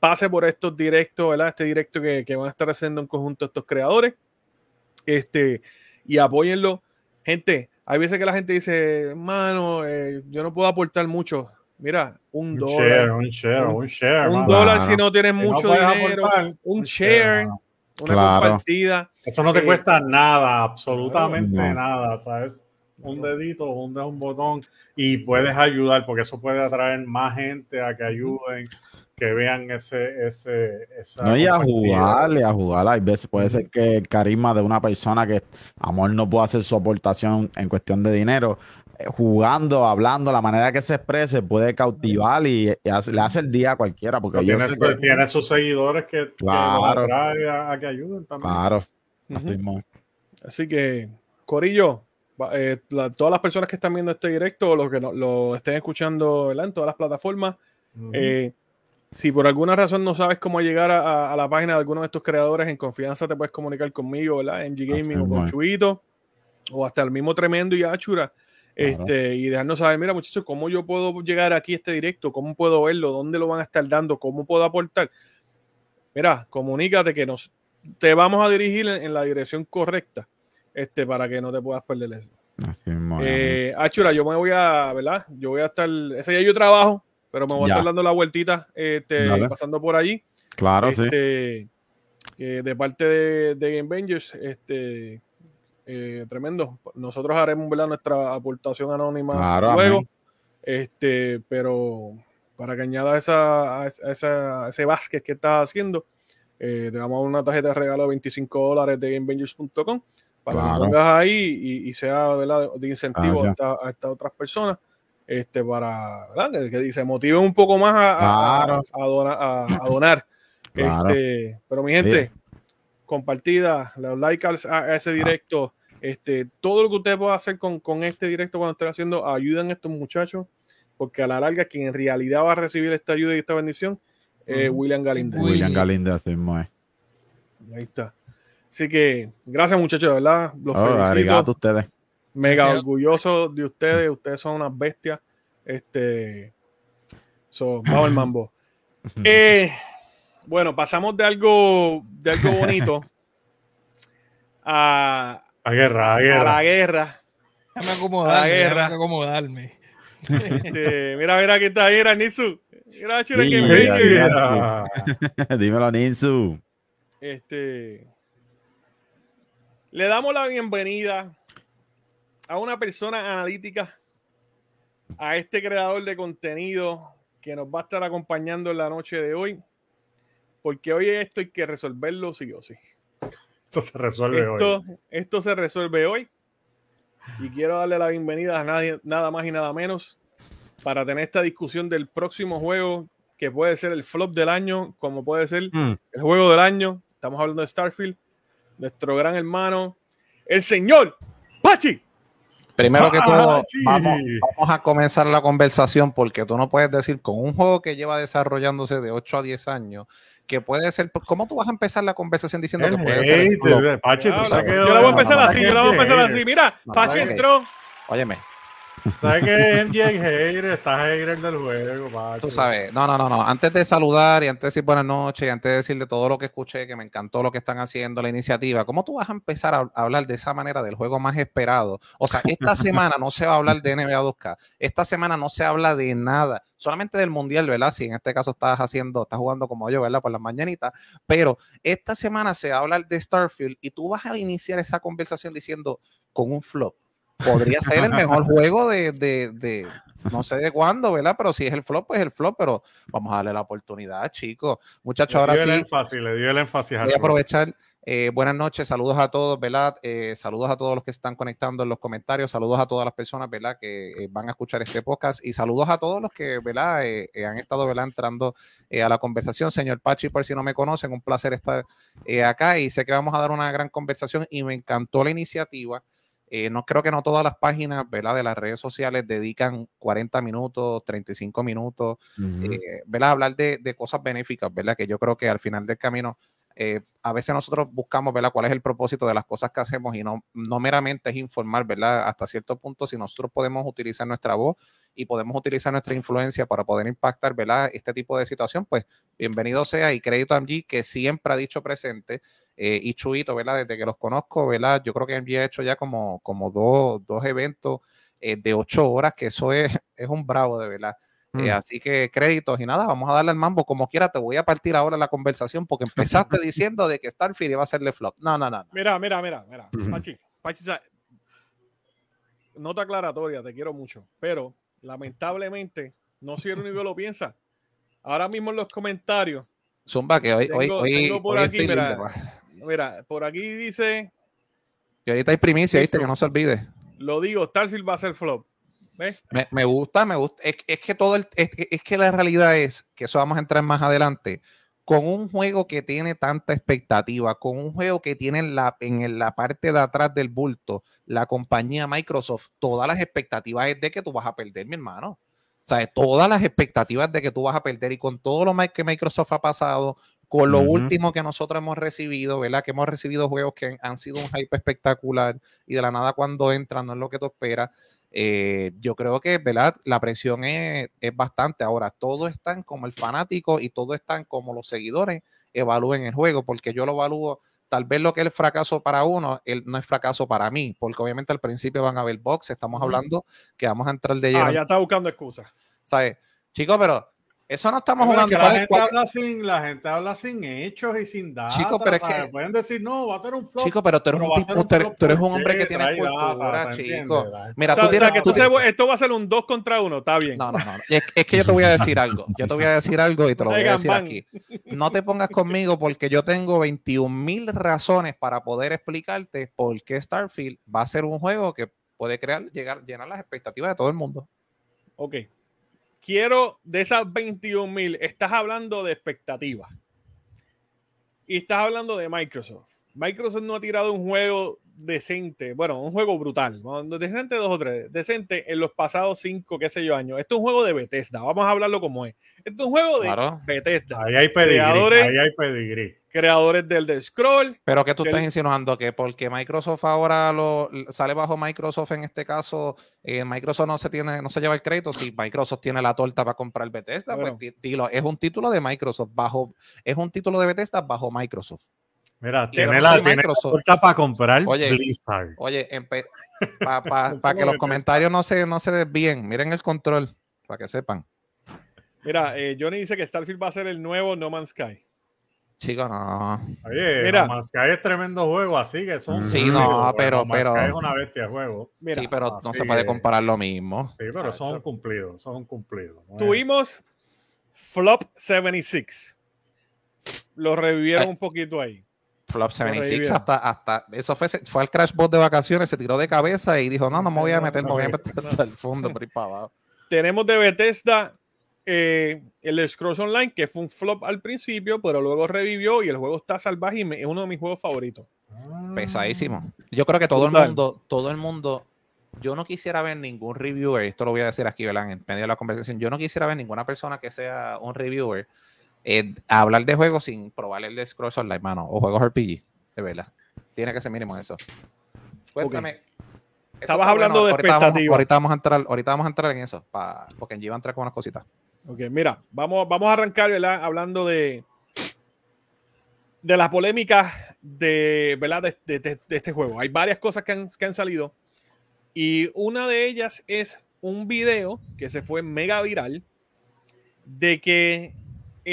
pase por estos directos, ¿verdad? Este directo que, que van a estar haciendo en conjunto estos creadores, este, y apóyenlo. Gente, hay veces que la gente dice, mano, eh, yo no puedo aportar mucho. Mira, un, Un dólar, share, un share, un- un share. un dólar si no tienes Si mucho dinero, aportar, un share, mano. una Claro. compartida. Eso no te Eh, cuesta nada, absolutamente No. nada, ¿sabes? Un dedito, hundes un botón y puedes ayudar, porque eso puede atraer más gente a que ayuden, que vean ese, ese, esa No, y a compañía. jugar, y a jugar. Hay veces puede ser que el carisma de una persona que amor no puede hacer su aportación en cuestión de dinero, eh, jugando, hablando, la manera que se exprese puede cautivar y, y hace- le hace el día a cualquiera. Porque Tiene, que- tiene sus seguidores que, que Claro. atrae a, a que ayuden también. Claro. Así que, Corillo, eh, la- todas las personas que están viendo este directo o los que no, lo estén escuchando ¿verdad? en todas las plataformas, eh, si por alguna razón no sabes cómo llegar a, a- a la página de alguno de estos creadores, en confianza te puedes comunicar conmigo, ¿verdad? MG Gaming o con. Chuito, o hasta el mismo Tremendo y Achura. Este, y dejarnos saber, mira muchachos, ¿cómo yo puedo llegar aquí a este directo? ¿Cómo puedo verlo? ¿Dónde lo van a estar dando? ¿Cómo puedo aportar? Mira, comunícate que nos te vamos a dirigir en, en la dirección correcta este, para que no te puedas perder eso. Así mismo, Eh, Achura, yo me voy a, ¿verdad? Yo voy a estar, ese día yo trabajo, pero me voy a Ya. estar dando la vueltita, este, Dale. pasando por allí. Claro, sí. este, eh, de parte de, de Game Bangers, este, eh, tremendo. Nosotros haremos ¿verdad? nuestra aportación anónima Claro, luego, este, pero para que añadas esa, a esa, a a ese básquet que estás haciendo, eh, te damos una tarjeta de regalo de 25 dólares de GameBangers.com para que lo pongas ahí y, y sea ¿verdad? de incentivo a, estas otras personas. Este, para ¿verdad? que, se motiven un poco más a, Claro. a a- donar. Claro. Este, pero mi gente, compartida, le like a, ese directo. Este, todo lo que usted pueda hacer con, con este directo cuando esté haciendo, ayuden a estos muchachos, porque a la larga quien en realidad va a recibir esta ayuda y esta bendición es. William Galinde. William. Galinde, así. Ahí está. Así que gracias muchachos, de ¿verdad? Los Oh, felicito. a ustedes. Mega Gracias. orgulloso de ustedes. Ustedes son unas bestias. Este. So, vamos al mambo. Eh, bueno, pasamos de algo, de algo bonito a, A guerra, a a guerra. la guerra. Déjame A acomodarme, la guerra. déjame acomodarme. Este, mira, mira, aquí está, mira, Nisu. Mira, Sí, que. Dímelo, Ninsu. Este, le damos la bienvenida a una persona analítica, a este creador de contenido que nos va a estar acompañando en la noche de hoy, porque hoy esto hay que resolverlo sí o sí. Esto se resuelve Esto, hoy. esto se resuelve hoy y quiero darle la bienvenida a nadie, nada más y nada menos para tener esta discusión del próximo juego que puede ser el flop del año, como puede ser Mm. el juego del año. Estamos hablando de Starfield, nuestro gran hermano, el señor Pachi. Primero que todo, vamos, vamos a comenzar la conversación porque tú no puedes decir con un juego que lleva desarrollándose de 8 a 10 años que puede ser. ¿Cómo tú vas a empezar la conversación diciendo El que puede ser? el hate, de- Pachi, tú sabes que yo la voy a empezar no, así, no, yo la voy a empezar no, así. Mira, Pachi entró. Óyeme, ¿Sabes que MJ hater? Está hater del juego, Pachi. tú sabes. No, no, no, no. Antes de saludar y antes de decir buenas noches y antes de decirle todo lo que escuché, que me encantó lo que están haciendo, la iniciativa, ¿cómo tú vas a empezar a hablar de esa manera del juego más esperado? O sea, esta semana no se va a hablar de NBA 2K. Esta semana no se habla de nada, solamente del Mundial, ¿verdad? Si en este caso estás haciendo, estás jugando como yo, ¿verdad? Por las mañanitas. Pero esta semana se va a hablar de Starfield y tú vas a iniciar esa conversación diciendo con un flop. Podría ser el mejor juego de, de, de no sé de cuándo, ¿verdad? Pero si es el flop, pues es el flop, pero vamos a darle la oportunidad, chicos. Muchachos, Le ahora dio sí. el énfasis, le dio el énfasis Voy a aprovechar. eh, buenas noches, saludos a todos, ¿verdad? Eh, saludos a todos los que están conectando en los comentarios, saludos a todas las personas, ¿verdad? Que eh, van a escuchar este podcast y saludos a todos los que, ¿verdad? Han estado, ¿verdad? Entrando a la conversación. Señor Pachi, por si no me conocen, un placer estar acá y sé que vamos a dar una gran conversación y me encantó la iniciativa. Eh, no creo que no todas las páginas, ¿verdad? De las redes sociales dedican 40 minutos, 35 minutos Ujú. eh, ¿verdad? Hablar de, de cosas benéficas, ¿verdad? Que yo creo que al final del camino, eh, a veces nosotros buscamos, ¿verdad? ¿Cuál es el propósito de las cosas que hacemos? Y no, no meramente es informar, ¿verdad? Hasta cierto punto, si nosotros podemos utilizar nuestra voz y podemos utilizar nuestra influencia para poder impactar, ¿verdad? Este tipo de situación, pues bienvenido sea y crédito a MG que siempre ha dicho presente eh, y Chuito, ¿verdad? Desde que los conozco, ¿verdad? Yo creo que MG ha hecho ya como, como dos, dos eventos eh, de ocho horas, que eso es, es un bravo, de verdad. Eh, Mm. así que créditos y nada, vamos a darle al mambo como quiera. Te voy a partir ahora la conversación porque empezaste diciendo de que Starfield iba a hacerle flop. No, no, no. no. Mira, mira, mira, mira. Ujú. Pachi, Pachi, sa- nota aclaratoria, te quiero mucho, pero lamentablemente no soy el único que lo piensa. Ahora mismo en los comentarios, Zumba, que hoy, hoy, Tengo- hoy, tengo por hoy aquí, mira. Mira, por aquí dice, Y ahorita hay primicia, ¿viste? Que no se olvide. lo digo, Starfield va a ser flop. ¿Ves? Me, me gusta, me gusta. Es, es que todo el, es, que- es que la realidad es que eso vamos a entrar más adelante. Con un juego que tiene tanta expectativa, con un juego que tiene en la, en la parte de atrás del bulto, la compañía Microsoft, todas las expectativas es de que tú vas a perder, mi hermano. O sea, todas las expectativas de que tú vas a perder y con todo lo que Microsoft ha pasado, con lo último que nosotros hemos recibido, ¿verdad? Que hemos recibido juegos que han, sido un hype espectacular y de la nada cuando entran no es lo que tú esperas. Eh, yo creo que, ¿verdad? La presión es, es bastante. Ahora, todos están como el fanático y todos están como los seguidores evalúen el juego, porque yo lo evalúo, tal vez lo que es el fracaso para uno, él no es fracaso para mí, porque obviamente al principio van a ver box, estamos hablando que vamos a entrar de lleno, Ah, ya está buscando excusas. ¿sabes? Chicos, pero eso no estamos Pero es jugando. que ¿cuál la, gente habla sin, la gente habla sin hechos y sin datos. Chico, pero es que- Pueden decir, no, va a ser un flop. Chico, pero tú eres, pero un tipo- tú eres- flop tú eres un ¿por hombre que tiene cultura, data, ¿te chico. entiendes? La- Mira, o sea, tú o sea, esto va a ser un 2 contra 1, está bien. No, no, no. Es, es que yo te voy a decir algo. Yo te voy a decir algo y te lo voy a decir aquí. No te pongas conmigo porque yo tengo 21 mil razones para poder explicarte por qué Starfield va a ser un juego que puede crear, llegar, llenar las expectativas de todo el mundo. Ok. Quiero de esas 21 mil, estás hablando de expectativas. Y estás hablando de Microsoft. Microsoft no ha tirado un juego decente, bueno, un juego brutal, decente dos o tres, decente en los pasados cinco, qué sé yo, años. Esto es un juego de Bethesda, vamos a hablarlo como es. Esto es un juego de Claro. Bethesda, Ahí hay pedigrí. Creadores- Ahí hay pedigrí. creadores del The Scroll. Pero que tú Del- estás insinuando que porque Microsoft ahora lo sale bajo Microsoft en este caso, eh, Microsoft no se tiene, no se lleva el crédito. Si Microsoft tiene la torta para comprar Bethesda, Bueno. pues di- dilo, es un título de Microsoft bajo, es un título de Bethesda bajo Microsoft. Mira, tiene la, tiene la para comprar Oye, Blizzard. Oye, para Eso que lo los comentarios no se, no se desvíen, miren el control, para que sepan. Mira, eh, Johnny dice que Starfield va a ser el nuevo No Man's Sky. Chicos, no. Oye, Mira. No Man's Sky es tremendo juego, así que son. Sí, no, pero- No Man's pero- Sky es una bestia de juego. Mira, sí, pero no se puede que- comparar lo mismo. Sí, pero son cumplidos, son cumplidos. tuvimos Flop 76. Lo revivieron Ay. un poquito ahí. Flop 76 revivieron. hasta, hasta eso fue, fue al Crash Bot de vacaciones, se tiró de cabeza y dijo, no, no me voy a meter, me voy a meter hasta el fondo por ahí para abajo. Tenemos de Bethesda eh, el Scrolls Online, que fue un flop al principio, pero luego revivió y el juego está salvaje y me- es uno de mis juegos favoritos. Pesadísimo. Yo creo que todo el mundo, todo el mundo, yo no quisiera ver ningún reviewer, esto lo voy a decir aquí, ¿verdad? En medio de la conversación, yo no quisiera ver ninguna persona que sea un reviewer eh, hablar de juegos sin probar el de Scrolls Online, mano, o juegos RPG, de verdad. Tiene que ser mínimo eso. Cuéntame. Eso Estabas hablando de ahorita vamos- expectativas. ahorita vamos a entrar, ahorita vamos a entrar en eso, pa- porque en G va a entrar con unas cositas. Ok, mira, vamos, vamos a arrancar, ¿verdad? Hablando de, de las polémicas de, ¿verdad? De, de- de- de este juego. Hay varias cosas que han, que han salido y una de ellas es un video que se fue mega viral de que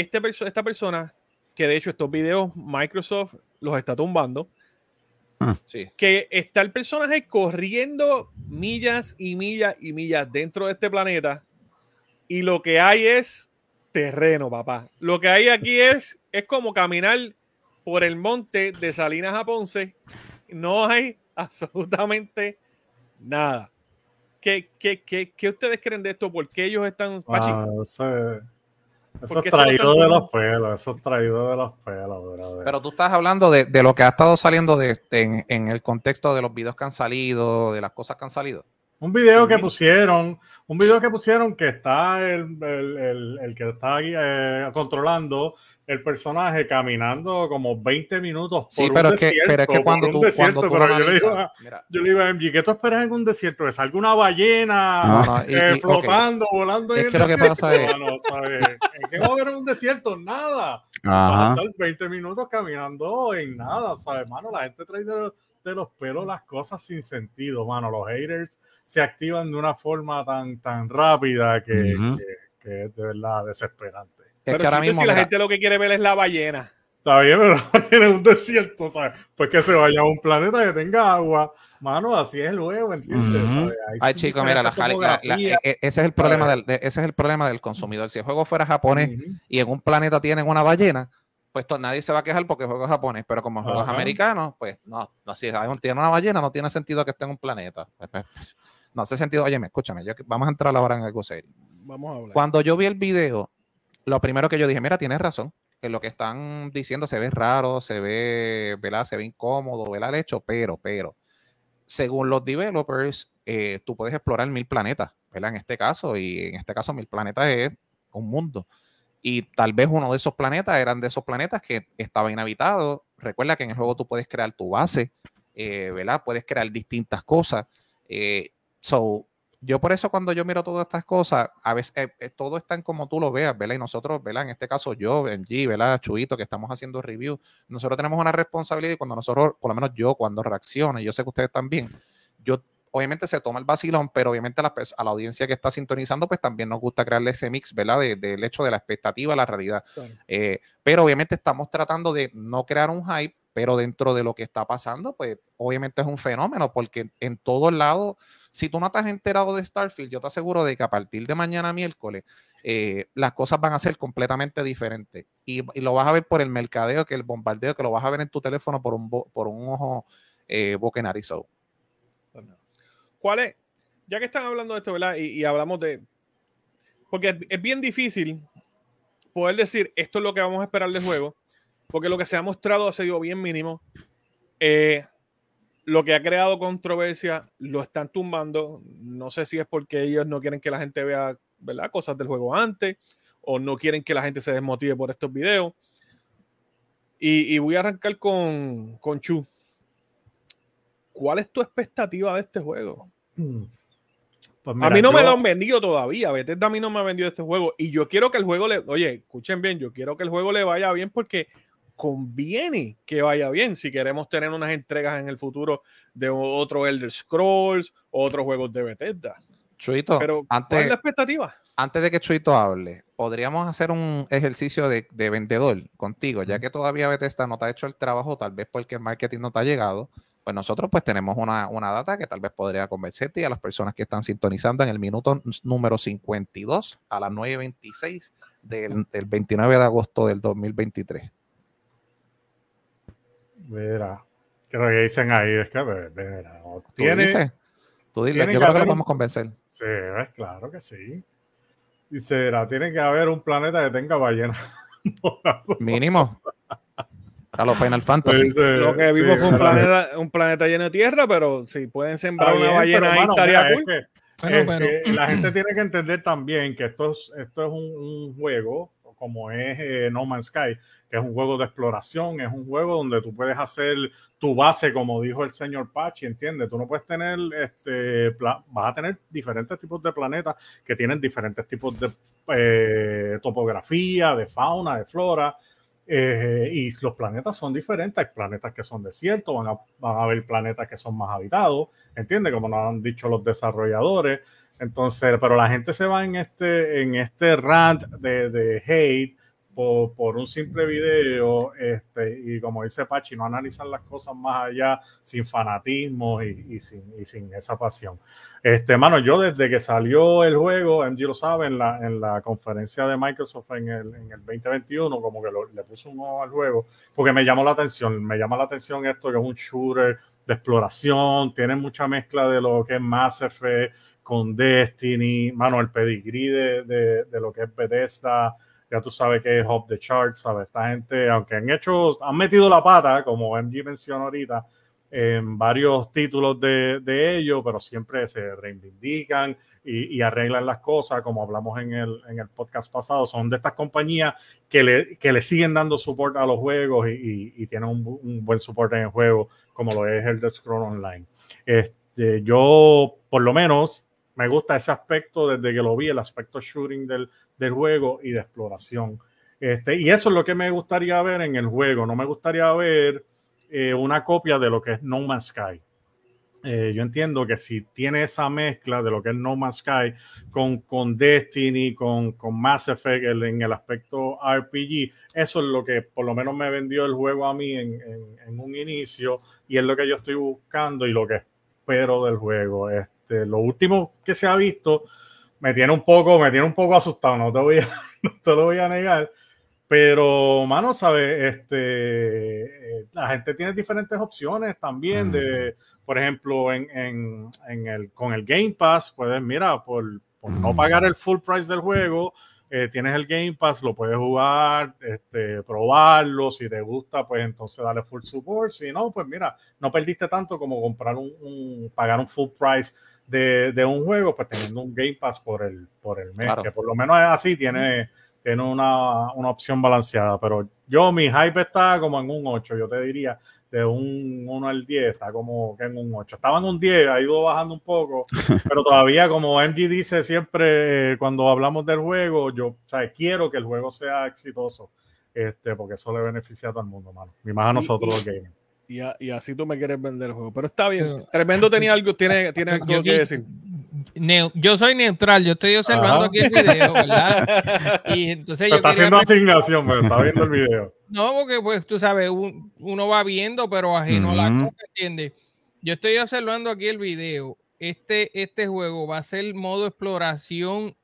este perso- esta persona, que de hecho estos videos Microsoft los está tumbando, Sí. que está el personaje corriendo millas y millas y millas dentro de este planeta y lo que hay es terreno, papá. Lo que hay aquí es, es como caminar por el monte de Salinas a Ponce. No hay absolutamente nada. ¿Qué, qué, qué, qué ustedes creen de esto? ¿Por qué ellos están... Ah, eso es, traído de los pelos, eso es traído de los pelos, brother. Pero tú estás hablando de, de lo que ha estado saliendo de, en, en el contexto de los videos que han salido, de las cosas que han salido. Un video que pusieron, un video que pusieron que está el, el- el- el que está ahí, eh, controlando el personaje caminando como 20 minutos por Sí, un pero es, que, desierto, pero es que por cuando un tú, desierto, cuando tú pero yo le digo, analizas- a- mira, yo le a MG, ¿qué tú esperas en un desierto? Que salga una ballena No, no, y- eh, y- flotando, volando en Es el que lo que desierto? pasa es- Mano, ¿sabes? ¿En qué va a haber en un desierto? Nada. Vas a Ajá. estar 20 minutos caminando en nada, ¿sabes, mano? La gente trae de, de los pelos las cosas sin sentido, mano. Los haters se activan de una forma tan, tan rápida que, que- que es de verdad desesperante. Es pero que ahora chicos, mismo si la mira, gente lo que quiere ver es la ballena. Está bien, pero tiene un desierto, ¿sabes? Pues que se vaya a un planeta que tenga agua. Mano, así es el juego, ¿entiendes? Ay, chico, mira, la, la- la- e- ese es el problema del, de- ese es el problema del consumidor. Si el juego fuera japonés y en un planeta tienen una ballena, pues nadie se va a quejar porque el juego es japonés, pero como el juego es Ajá. americano, pues no, no si un- tiene una ballena, no tiene sentido que esté en un planeta. Pues, pues, pues, No hace sentido. Oye, escúchame, yo- vamos a entrar ahora en algo serio. Vamos a hablar. Cuando yo vi el video, lo primero que yo dije, mira, tienes razón, que lo que están diciendo se ve raro, se ve, ¿verdad? Se ve incómodo, ¿verdad? El hecho, pero, pero, según los developers, eh, tú puedes explorar mil planetas, ¿verdad? En este caso, y en este caso mil planetas es un mundo. Y tal vez uno de esos planetas eran de esos planetas que estaba inhabitado. Recuerda que en el juego tú puedes crear tu base, eh, ¿verdad? Puedes crear distintas cosas. Eh, so, yo por eso cuando yo miro todas estas cosas, a veces eh, eh, todo está en como tú lo veas, ¿verdad? Y nosotros, ¿verdad? En este caso yo, MG, ¿verdad? Chuito, que estamos haciendo review, nosotros tenemos una responsabilidad y cuando nosotros, por lo menos yo, cuando reacciono, y yo sé que ustedes también, yo obviamente se toma el vacilón, pero obviamente a la, pers- a la audiencia que está sintonizando, pues también nos gusta crearle ese mix, ¿verdad? De- Del hecho de la expectativa a la realidad. Claro. Eh, pero obviamente estamos tratando de no crear un hype, pero dentro de lo que está pasando, pues obviamente es un fenómeno, porque en todos lados, si tú no has enterado de Starfield, yo te aseguro de que a partir de mañana miércoles, eh, las cosas van a ser completamente diferentes. Y, lo vas a ver por el mercadeo, que el bombardeo, que lo vas a ver en tu teléfono por un, por un ojo eh, boca y nariz. So, ¿Cuál es? Ya que están hablando de esto, ¿verdad? Y, y hablamos de. Porque es, es bien difícil poder decir esto es lo que vamos a esperar del juego, porque lo que se ha mostrado ha sido bien mínimo. Eh, lo que ha creado controversia lo están tumbando. No sé si es porque ellos no quieren que la gente vea, ¿verdad? Cosas del juego antes, o no quieren que la gente se desmotive por estos videos. Y, y voy a arrancar con, con Chu. ¿Cuál es tu expectativa de este juego? Mm. Pues a mira, mí no me yo- lo han vendido todavía. Bethesda a mí no me ha vendido este juego. Y yo quiero que el juego le. Oye, escuchen bien, yo quiero que el juego le vaya bien porque conviene que vaya bien si queremos tener unas entregas en el futuro de otro Elder Scrolls, otros juegos de Bethesda. Chuito, Pero, ¿cuál antes, es la expectativa? antes de que Chuito hable, podríamos hacer un ejercicio de, de vendedor contigo, ya que todavía Bethesda no te ha hecho el trabajo, tal vez porque el marketing no te ha llegado. Pues nosotros pues tenemos una, una data que tal vez podría convencerte y a las personas que están sintonizando en el minuto número 52 a las 9.26 del, del 29 de agosto del 2023. Mira, que lo que dicen ahí es que, mira, no, ¿Tú tiene, dices? Tú tiene yo que creo que haber lo podemos convencer. Sí, es claro que sí. Dice, tiene que haber un planeta que tenga ballenas. Mínimo. A los Final Fantasy. Lo que sí, vimos fue un planeta, un planeta lleno de tierra, pero si pueden sembrar una ballena pero, ahí, mano, estaría mira, es cool. que- Bueno, es pero que la gente tiene que entender también que esto es, esto es un, un juego, como es eh, No Man's Sky, es un juego de exploración, es un juego donde tú puedes hacer tu base, como dijo el señor Pachi, ¿entiendes? Tú no puedes tener, este, vas a tener diferentes tipos de planetas que tienen diferentes tipos de eh, topografía, de fauna, de flora. eh, y los planetas son diferentes. Hay planetas que son desiertos, van a, van a haber planetas que son más habitados, ¿entiendes? Como nos han dicho los desarrolladores. Entonces, pero la gente se va en este, en este rant de, de hate por, por un simple video, este, y como dice Pachi, no analizan las cosas más allá sin fanatismo y, y sin, y sin esa pasión. Este, mano, yo desde que salió el juego, MG lo sabe, en la, en la conferencia de Microsoft en el, en el 2021, como que lo- le puse un ojo al juego, porque me llamó la atención, me llama la atención esto que es un shooter de exploración, tiene mucha mezcla de lo que es Mass Effect con Destiny, mano, el pedigrí de, de, de lo que es Bethesda, ya tú sabes que es off the chart, ¿sabes? Esta gente, aunque han hecho, han metido la pata, como MG mencionó ahorita, en varios títulos de, de ellos, pero siempre se reivindican y, arreglan las cosas, como hablamos en el, podcast pasado. Son de estas compañías que le, siguen dando soporte a los juegos y, tienen un, un buen soporte en el juego, como lo es el de Scroll Online. Este, yo, por lo menos, me gusta ese aspecto desde que lo vi, el aspecto shooting del, del juego y de exploración. Este, y eso es lo que me gustaría ver en el juego. No me gustaría ver eh, una copia de lo que es No Man's Sky. eh, yo entiendo que si tiene esa mezcla de lo que es No Man's Sky con, con Destiny, con, con Mass Effect en el aspecto RPG, eso es lo que por lo menos me vendió el juego a mí en, en- en un inicio y es lo que yo estoy buscando y lo que espero del juego. Este, lo último que se ha visto me tiene un poco, me tiene un poco asustado, no te voy a, no te lo voy a negar. Pero, mano, ¿sabes? Este, eh, la gente tiene diferentes opciones también de, por ejemplo, en, en- en el, con el Game Pass, puedes, mira, por, por no pagar el full price del juego, eh, tienes el Game Pass, lo puedes jugar, este, probarlo, si te gusta, pues entonces dale full support, si no, pues mira, no perdiste tanto como comprar un, un- pagar un full price de, de un juego, pues teniendo un Game Pass por el, por el mes, Claro. que por lo menos es así, tiene, tiene una, una opción balanceada, pero yo mi hype está como en un 8, yo te diría, de un 1 al 10, está como que en un 8. Estaba en un 10, ha ido bajando un poco, pero todavía como MG dice siempre eh, cuando hablamos del juego, yo o sea, quiero que el juego sea exitoso, este, porque eso le beneficia a todo el mundo, mano. Y más a nosotros y- los gamers. Y, a- y así tú me quieres vender el juego. Pero está bien. Pero- Tremendo tenía algo, tiene, tiene algo que decir. yo soy neutral, yo estoy observando Ajá. aquí el video, ¿verdad? Y entonces yo está haciendo asignación, pero está viendo el video. No, porque pues tú sabes, un- uno va viendo, pero ajeno a la cosa, ¿entiendes? Yo estoy observando aquí el video. Este, este juego va a ser modo exploración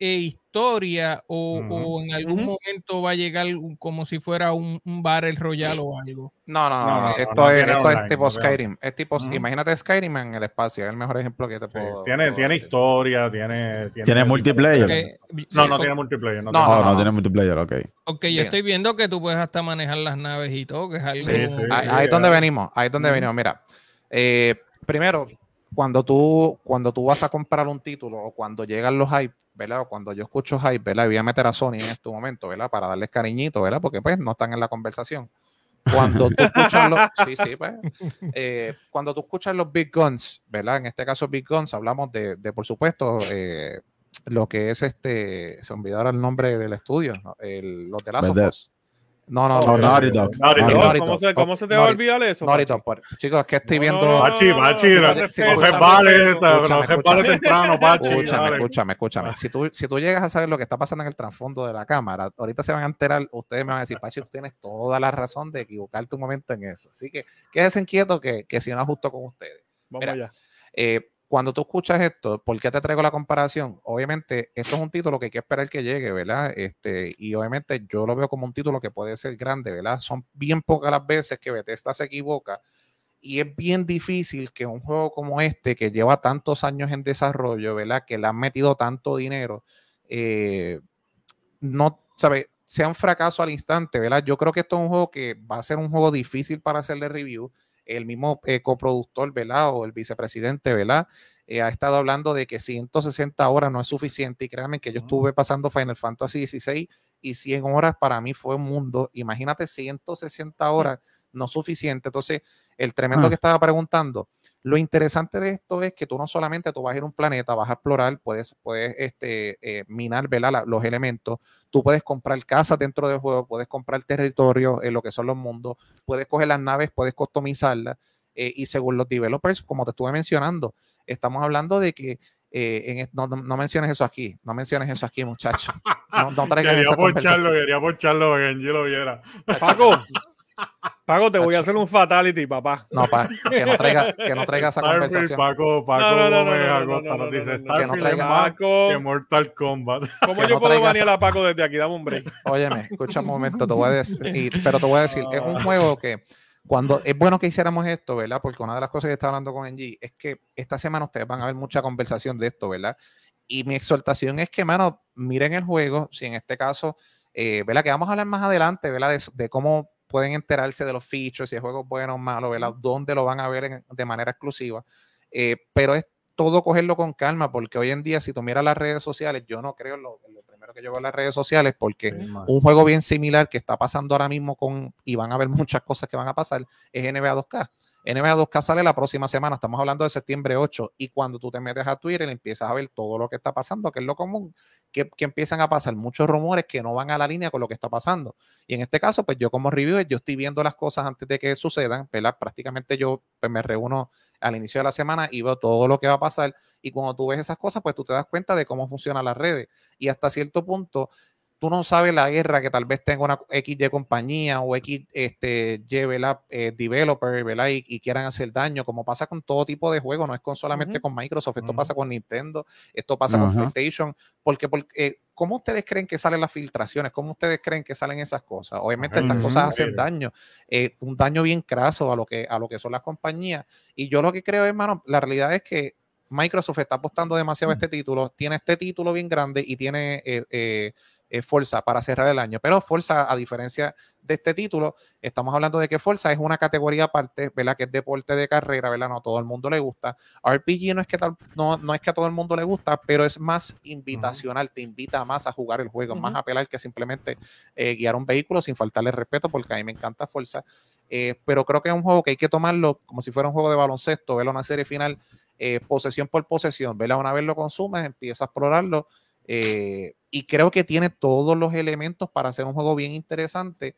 e historia o, o en algún momento va a llegar como si fuera un, un Battle Royale o algo. No, no, no, No, no, no, esto, no es, esto es tipo Skyrim. Es tipo, imagínate Skyrim en el espacio, es el mejor ejemplo que te Sí, puedo. tiene, puedo tiene historia, tiene... ¿Tiene multiplayer? No, sí, no tiene multiplayer. No, No, tiene- Oh, no, no. tiene multiplayer, ok. Ok, Sí. yo estoy viendo que tú puedes hasta manejar las naves y todo, que es algo... Sí, sí. Ahí, ahí es donde eh. venimos, ahí es donde venimos. Mira, eh, primero, cuando tú, cuando tú vas a comprar un título o cuando llegan los hype, ¿verdad? O cuando yo escucho hype, ¿verdad? Y voy a meter a Sony en este momento, ¿verdad? Para darles cariñito, ¿verdad? Porque pues no están en la conversación. Cuando tú escuchas los, sí, sí, pues, eh, cuando tú escuchas los Big Guns, ¿verdad? En este caso Big Guns, hablamos de, de, por supuesto, eh, lo que es este, se olvidó ahora el nombre del estudio, ¿no? El- los de Last of. Us. No, no, Oh, no, Naughty no, Dog. Naughty. ¿Cómo, se, ¿Cómo se te va a olvidar eso? Naughty? Dog, Chicos, es que estoy No, viendo. no, no, Pachi, no, no, Pachi, no, vale temprano, Pachi. Escúchame, escúchame, escúchame. Si tú, si tú llegas a saber lo que está pasando en el trasfondo de la cámara, ahorita se van a enterar, ustedes me van a decir, Pachi, tú tienes toda la razón de equivocarte un momento en eso. Así que quédense inquietos que, que si no ajusto con ustedes. Vamos Mira, allá. Eh, cuando tú escuchas esto, ¿por qué te traigo la comparación? Obviamente, esto es un título que hay que esperar que llegue, ¿verdad? Este, y obviamente yo lo veo como un título que puede ser grande, ¿verdad? Son bien pocas las veces que Bethesda se equivoca y es bien difícil que un juego como este, que lleva tantos años en desarrollo, ¿verdad? Que le han metido tanto dinero, eh, no, ¿sabe? Sea un fracaso al instante, ¿verdad? Yo creo que esto es un juego que va a ser un juego difícil para hacerle review. El mismo eh, coproductor, ¿verdad? O el vicepresidente, ¿verdad? Eh, ha estado hablando de que 160 horas no es suficiente y créanme que yo estuve pasando Final Fantasy XVI y 100 horas para mí fue un mundo. Imagínate 160 horas no suficiente. Entonces, el tremendo Ah. que estaba preguntando, lo interesante de esto es que tú no solamente tú vas a ir a un planeta, vas a explorar, puedes, puedes este, eh, minar ¿verdad? La- los elementos, tú puedes comprar casas dentro del juego, puedes comprar territorio en lo que son los mundos, puedes coger las naves, puedes customizarlas eh, y según los developers, como te estuve mencionando, estamos hablando de que eh, en no, no- no menciones eso aquí, no menciones eso aquí, muchacho. No, no traigas Quería poncharlo, quería poncharlo para que Angie lo viera. Paco, Paco, te voy a hacer un fatality, papá. No, pa, que no traiga, que no traiga esa Starfield, conversación. Paco, Paco No, no, no, no, no, nos no, dice. Starfield Que no traiga- Paco, que Mortal Kombat. ¿cómo que yo no puedo banear a Paco desde aquí? Dame un break. Óyeme, escucha un momento, te voy a decir, y- pero te voy a decir, es un juego que cuando es bueno que hiciéramos esto, ¿verdad? Porque una de las cosas que está hablando con NG es que esta semana ustedes van a ver mucha conversación de esto, ¿verdad? Y mi exhortación es que, mano, miren el juego, si en este caso, eh, ¿verdad? Que vamos a hablar más adelante, ¿verdad? De, de cómo pueden enterarse de los features, si el juego es bueno o malo, ¿verdad? Dónde lo van a ver en- de manera exclusiva. Eh, pero es todo cogerlo con calma, porque hoy en día, si tú miras las redes sociales, yo no creo en lo, lo primero que yo veo en las redes sociales, porque un juego bien similar que está pasando ahora mismo con, y van a haber muchas cosas que van a pasar, es NBA 2K. NBA 2K sale la próxima semana, estamos hablando de septiembre 8, y cuando tú te metes a Twitter empiezas a ver todo lo que está pasando, que es lo común, que, empiezan a pasar muchos rumores que no van a la línea con lo que está pasando. Y en este caso, pues yo como reviewer, yo estoy viendo las cosas antes de que sucedan, ¿verdad? Prácticamente yo pues, me reúno al inicio de la semana y veo todo lo que va a pasar. Y cuando tú ves esas cosas, pues tú te das cuenta de cómo funcionan las redes. Y hasta cierto punto, tú no sabes la guerra que tal vez tenga una XY compañía o X este, Y, la eh, developer, ¿verdad? Y, quieran hacer daño, como pasa con todo tipo de juegos, no es con solamente con Microsoft, esto pasa con Nintendo, esto pasa con PlayStation, porque, porque eh, ¿cómo ustedes creen que salen las filtraciones? ¿Cómo ustedes creen que salen esas cosas? Obviamente estas cosas hacen daño, eh, un daño bien craso a lo, que, a lo que son las compañías. Y yo lo que creo, hermano, la realidad es que Microsoft está apostando demasiado a este título, tiene este título bien grande y tiene eh, Forza para cerrar el año. Pero Forza, a diferencia de este título, estamos hablando de que Forza es una categoría aparte, ¿verdad? Que es deporte de carrera, ¿verdad? No a todo el mundo le gusta. RPG no es que, tal, no, no es que a todo el mundo le gusta, pero es más invitacional, te invita más a jugar el juego, más a pelar que simplemente eh, guiar un vehículo sin faltarle respeto, porque a mí me encanta Forza. Eh, pero creo que es un juego que hay que tomarlo como si fuera un juego de baloncesto, verlo una serie final, posesión por posesión, ¿verdad? Una vez lo consumes, empiezas a explorarlo eh, y creo que tiene todos los elementos para hacer un juego bien interesante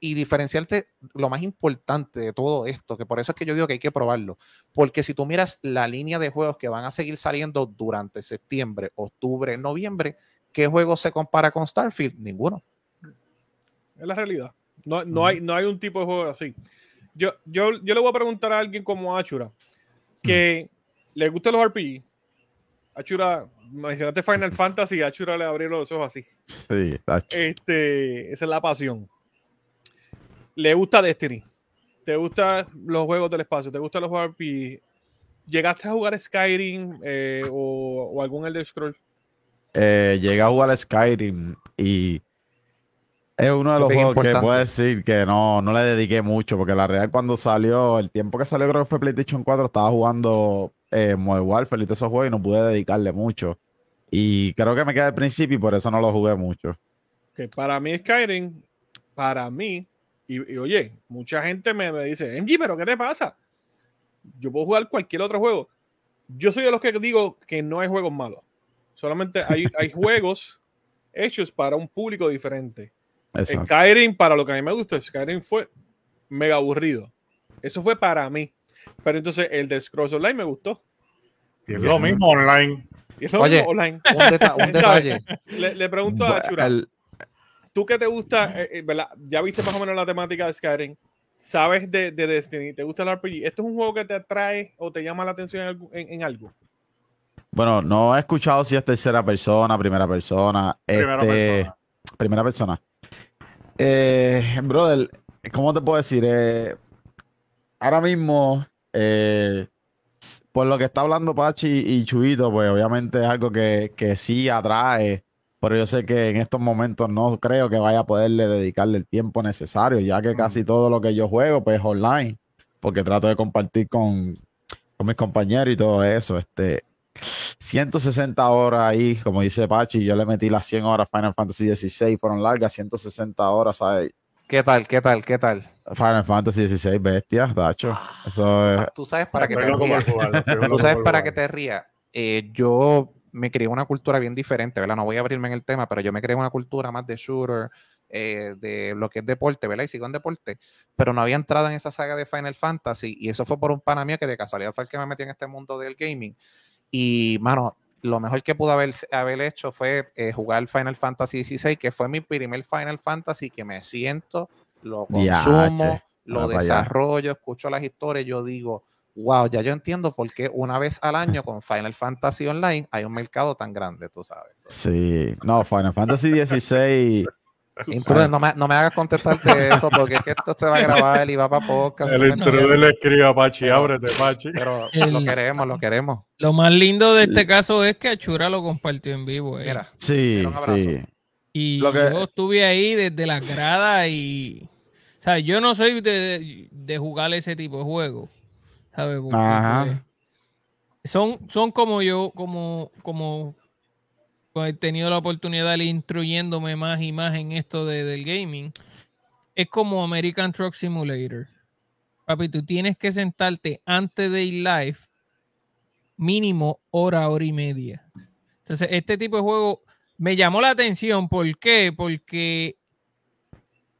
y diferenciarte lo más importante de todo esto, que por eso es que yo digo que hay que probarlo. Porque si tú miras la línea de juegos que van a seguir saliendo durante septiembre, octubre, noviembre, ¿qué juego se compara con Starfield? Ninguno. Es la realidad. No, no, hay, no hay un tipo de juego así. Yo, yo, yo le voy a preguntar a alguien como Achura que le gustan los RPG. Achura, mencionaste Final Fantasy, a Chura le abrieron los ojos así. Sí, este, esa es la pasión. Le gusta Destiny. ¿Te gustan los juegos del espacio? ¿Te gustan los juegos RPG? ¿Llegaste a jugar Skyrim eh, o, algún Elder Scrolls? Eh, llegué a jugar Skyrim y es uno de los juegos que puedo decir que no, no le dediqué mucho, porque la realidad cuando salió, el tiempo que salió creo que fue PlayStation 4, estaba jugando eh, Modern Warfare y todos esos juegos y no pude dedicarle mucho. Y creo que me quedé al principio y por eso no lo jugué mucho. Que para mí Skyrim, para mí, y, oye, mucha gente me, dice, MG, pero ¿qué te pasa? Yo puedo jugar cualquier otro juego. Yo soy de los que digo que no hay juegos malos. Solamente hay, hay juegos hechos para un público diferente. Skyrim, para lo que a mí me gusta, Skyrim fue mega aburrido. Eso fue para mí. Pero entonces el de Scrolls Online me gustó. Y es lo mismo online. Oye, Un, detalle. Le, pregunto a Chura. ¿Tú qué te gusta? Eh, eh, ya viste más o menos la temática de Skyrim. ¿Sabes de, Destiny? ¿Te gusta el RPG? ¿Esto es un juego que te atrae o te llama la atención en, algo? Bueno, no he escuchado si es tercera persona, primera persona. Primera este, persona. Primera persona. Eh, brother, ¿cómo te puedo decir? ahora mismo eh, por lo que está hablando Pachi y Chuito, pues obviamente es algo que, sí atrae, pero yo sé que en estos momentos no creo que vaya a poderle dedicarle el tiempo necesario, ya que casi todo lo que yo juego pues es online, porque trato de compartir con, con mis compañeros y todo eso. Este, 160 horas ahí, como dice Pachi, yo le metí las 100 horas Final Fantasy XVI, fueron largas, 160 horas, ¿sabes? ¿Qué tal? ¿Qué tal? ¿Qué tal? Final Fantasy XVI, bestia, Dacho. Ah, Eso Tú sabes para qué te rías. Tú sabes para qué te rías. Eh, yo me creé una cultura bien diferente, ¿verdad? No voy a abrirme en el tema, pero yo me creé una cultura más de shooter, eh, de lo que es deporte, ¿verdad? Y sigo en deporte, pero no había entrado en esa saga de Final Fantasy y eso fue por un pana mío que de casualidad fue el que me metí en este mundo del gaming. Y, mano, lo mejor que pude haber, haber hecho fue eh, jugar Final Fantasy XVI, que fue mi primer Final Fantasy que me siento, lo consumo, lo desarrollo, escucho las historias, yo digo, wow, ya yo entiendo por qué una vez al año con Final Fantasy Online hay un mercado tan grande, tú sabes. Sí, no, Final Fantasy XVI no me, no me hagas contestarte eso porque es que esto se va a grabar y va para podcast. El intruder le escribe a Pachi, ábrete, Pachi. Pero lo queremos, lo queremos. Lo más lindo de este caso es que Achura lo compartió en vivo. Eh. sí, sí. Y yo estuve ahí desde la grada y. O sea, yo no soy de, de jugar ese tipo de juego. ¿Sabes? Ajá. Son, son como yo, como, como he tenido la oportunidad de ir instruyéndome más y más en esto de, del gaming, es como American Truck Simulator. papi, tú tienes que sentarte antes de ir live mínimo hora, hora y media. Entonces, este tipo de juego me llamó la atención. ¿Por qué? Porque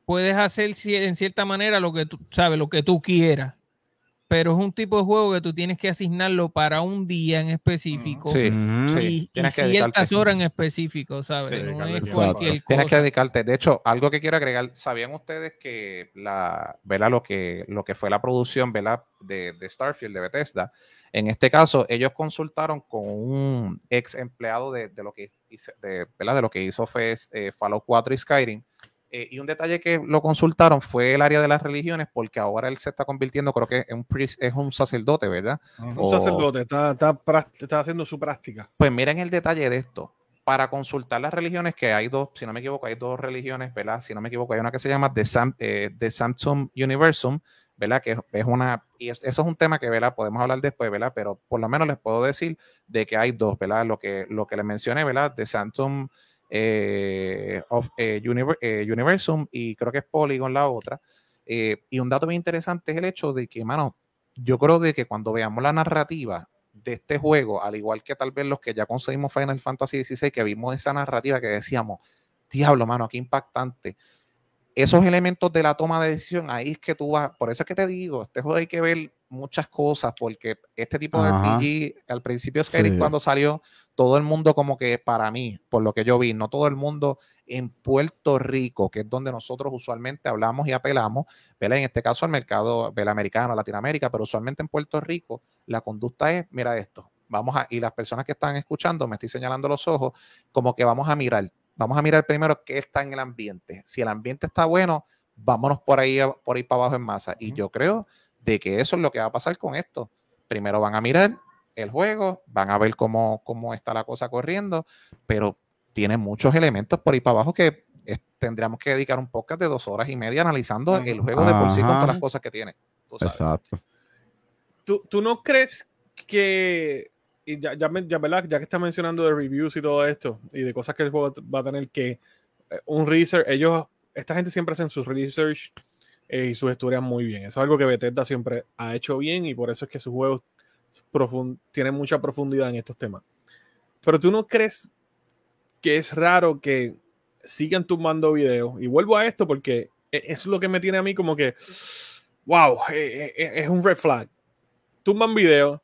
puedes hacer en cierta manera lo que tú sabes, lo que tú quieras. Pero es un tipo de juego que tú tienes que asignarlo para un día en específico Sí, Ujú. sí. y, ciertas horas en específico, ¿sabes? Sí, no es Tienes que dedicarte. De hecho, algo que quiero agregar, ¿sabían ustedes que la, ¿verdad? Lo que, lo que fue la producción, ¿verdad? De, de Starfield, de Bethesda, en este caso, ellos consultaron con un ex empleado de, de lo que hizo, de, ¿verdad? De lo que hizo fue eh, Fallout 4 y Skyrim. Eh, y un detalle que lo consultaron fue el área de las religiones, porque ahora él se está convirtiendo, creo que un, priest- es un sacerdote, ¿verdad? Un O- sacerdote está, está, está haciendo su práctica. Pues miren el detalle de esto. Para consultar las religiones, que hay dos, si no me equivoco, hay dos religiones, ¿verdad? Si no me equivoco, hay una que se llama The, Sam, eh, The Samsung Universum, ¿verdad? Que es- una, y es- eso es un tema que, ¿verdad? Podemos hablar después, ¿verdad? Pero por lo menos les puedo decir de que hay dos, ¿verdad? Lo que, lo que les mencioné, ¿verdad? The Samsung eh, of, eh, Univer- eh, Universum y creo que es Polygon la otra. Eh, y un dato muy interesante es el hecho de que, mano, yo creo de que cuando veamos la narrativa de este juego, al igual que tal vez los que ya conseguimos Final Fantasy XVI, que vimos esa narrativa que decíamos, diablo, mano, qué impactante. Esos elementos de la toma de decisión, ahí es que tú vas, por eso es que te digo, este juego hay que ver muchas cosas, porque este tipo de Ajá. RPG, al principio Skyrim Sí. cuando salió, todo el mundo como que para mí, por lo que yo vi, no todo el mundo en Puerto Rico, que es donde nosotros usualmente hablamos y apelamos, ¿verdad? En este caso al mercado ¿verdad? americano, Latinoamérica, pero usualmente en Puerto Rico la conducta es, mira esto, vamos a, y las personas que están escuchando, me estoy señalando los ojos, como que vamos a mirar, vamos a mirar primero qué está en el ambiente. Si el ambiente está bueno, vámonos por ahí, por ahí para abajo en masa. Y yo creo de que eso es lo que va a pasar con esto. Primero van a mirar el juego, van a ver cómo, cómo está la cosa corriendo, pero tiene muchos elementos por ahí para abajo que eh, tendríamos que dedicar un podcast de dos horas y media analizando el juego de por sí con todas las cosas que tiene. tú sabes. Exacto. ¿Tú, tú no crees que, y ya, ya, me- ya, ¿verdad? ya que estás mencionando de reviews y todo esto, y de cosas que el juego va a tener que, eh, un research, ellos, esta gente siempre hacen sus research eh, y sus historias muy bien. Eso es algo que Bethesda siempre ha hecho bien y por eso es que sus juegos profun- tienen mucha profundidad en estos temas. Pero tú no crees que es raro que sigan tumbando videos. Y vuelvo a esto porque e- es lo que me tiene a mí como que, wow, eh, eh, es un red flag. Tumban videos.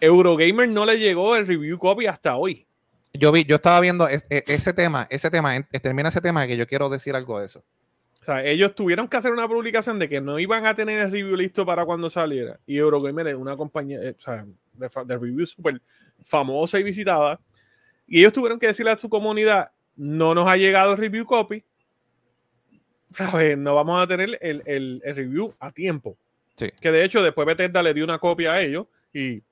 Eurogamer no le llegó el review copy hasta hoy. Yo vi, yo estaba viendo es- e- ese tema, ese tema, termina ese tema que yo quiero decir algo de eso. O sea, ellos tuvieron que hacer una publicación de que no iban a tener el review listo para cuando saliera. Y Eurogamer es una compañía eh, o sea, de, review súper famosa y visitada. Y ellos tuvieron que decirle a su comunidad, no nos ha llegado el review copy. ¿Sabes? No vamos a tener el, el- el review a tiempo. Sí. Que de hecho después Bethesda le dio una copia a ellos y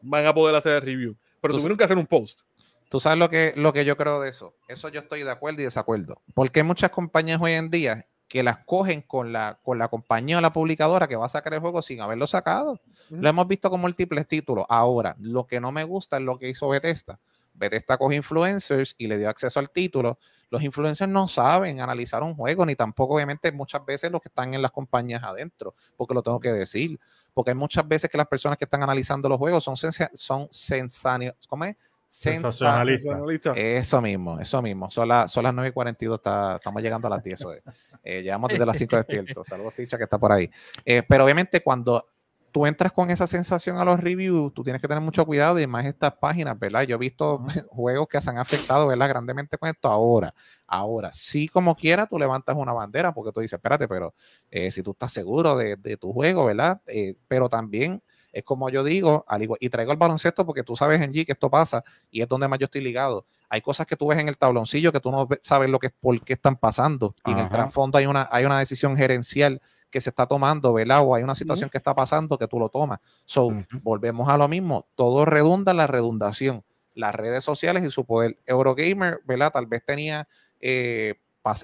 van a poder hacer el review. Pero tuvieron que hacer un post. Tú sabes lo que, lo que yo creo de eso. Eso yo estoy de acuerdo y desacuerdo. Porque hay muchas compañías hoy en día que las cogen con la, con la compañía o la publicadora que va a sacar el juego sin haberlo sacado. Lo hemos visto con múltiples títulos. Ahora, lo que no me gusta es lo que hizo Bethesda. Bethesda coge influencers y le dio acceso al título. Los influencers no saben analizar un juego, ni tampoco, obviamente, muchas veces los que están en las compañías adentro, porque lo tengo que decir. Porque hay muchas veces que las personas que están analizando los juegos son, sensani- ¿cómo es? Sensa- Sensacionalista. Personalista. eso mismo, eso mismo. Son, las son las 9 y 42, está, estamos llegando a las 10. hoy. Eh, llevamos desde las 5 despiertos. Saludos, Ticha, que está por ahí. Eh, pero obviamente cuando tú entras con esa sensación a los reviews, tú tienes que tener mucho cuidado y más estas páginas, ¿verdad? Yo he visto juegos que se han afectado, ¿verdad? Grandemente con esto ahora. Ahora, sí como quiera, tú levantas una bandera porque tú dices, espérate, pero eh, si tú estás seguro de, de tu juego, ¿verdad? Eh, pero también es como yo digo, al igual, y traigo el baloncesto porque tú sabes en G que esto pasa y es donde más yo estoy ligado. Hay cosas que tú ves en el tabloncillo que tú no sabes lo que por qué están pasando. Y en el trasfondo hay una, hay una decisión gerencial que se está tomando, ¿verdad? O hay una situación que está pasando que tú lo tomas. So, volvemos a lo mismo. Todo redunda en la redundación. Las redes sociales y su poder. Eurogamer, ¿verdad? Tal vez tenía, eh,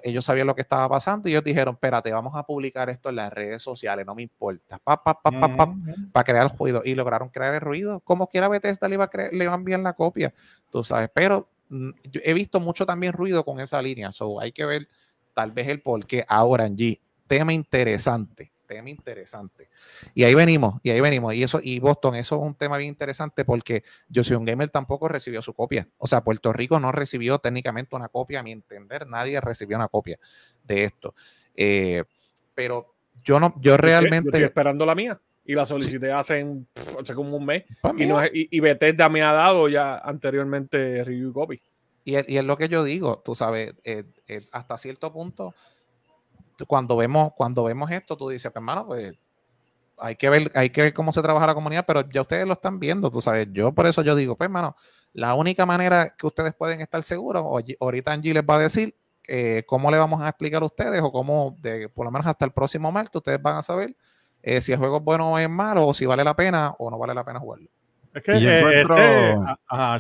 ellos sabían lo que estaba pasando y ellos dijeron, espérate, vamos a publicar esto en las redes sociales, no me importa. Pa, pa, pa, pa, pa, Ujú. para crear ruido y lograron crear el ruido. Como quiera Bethesda le iba a, cre- le a enviar la copia, tú sabes, pero mm, yo he visto mucho también ruido con esa línea, so hay que ver tal vez el por qué ahora G. Tema interesante. Tema interesante. Y ahí venimos, y ahí venimos. Y eso, y Boston, eso es un tema bien interesante porque yo soy un gamer tampoco recibió su copia. O sea, Puerto Rico no recibió técnicamente una copia, a mi entender, nadie recibió una copia de esto. Eh, pero yo no, yo realmente. estoy esperando la mía y la solicité hace, hace, como un mes. Pues y, no, y, y, Bethesda me ha dado ya anteriormente review copy. Y es, y es lo que yo digo, tú sabes, eh, eh, hasta cierto punto, cuando vemos, cuando vemos esto, tú dices, hermano, pues hay que ver, hay que ver cómo se trabaja la comunidad, pero ya ustedes lo están viendo, tú sabes. Yo por eso yo digo, pues hermano, la única manera que ustedes pueden estar seguros, ahorita Angie les va a decir eh, cómo le vamos a explicar a ustedes, o cómo, de, por lo menos hasta el próximo martes, ustedes van a saber eh, si el juego es bueno o es malo, o si vale la pena o no vale la pena jugarlo. Es que eh, encuentro... este... Ajá,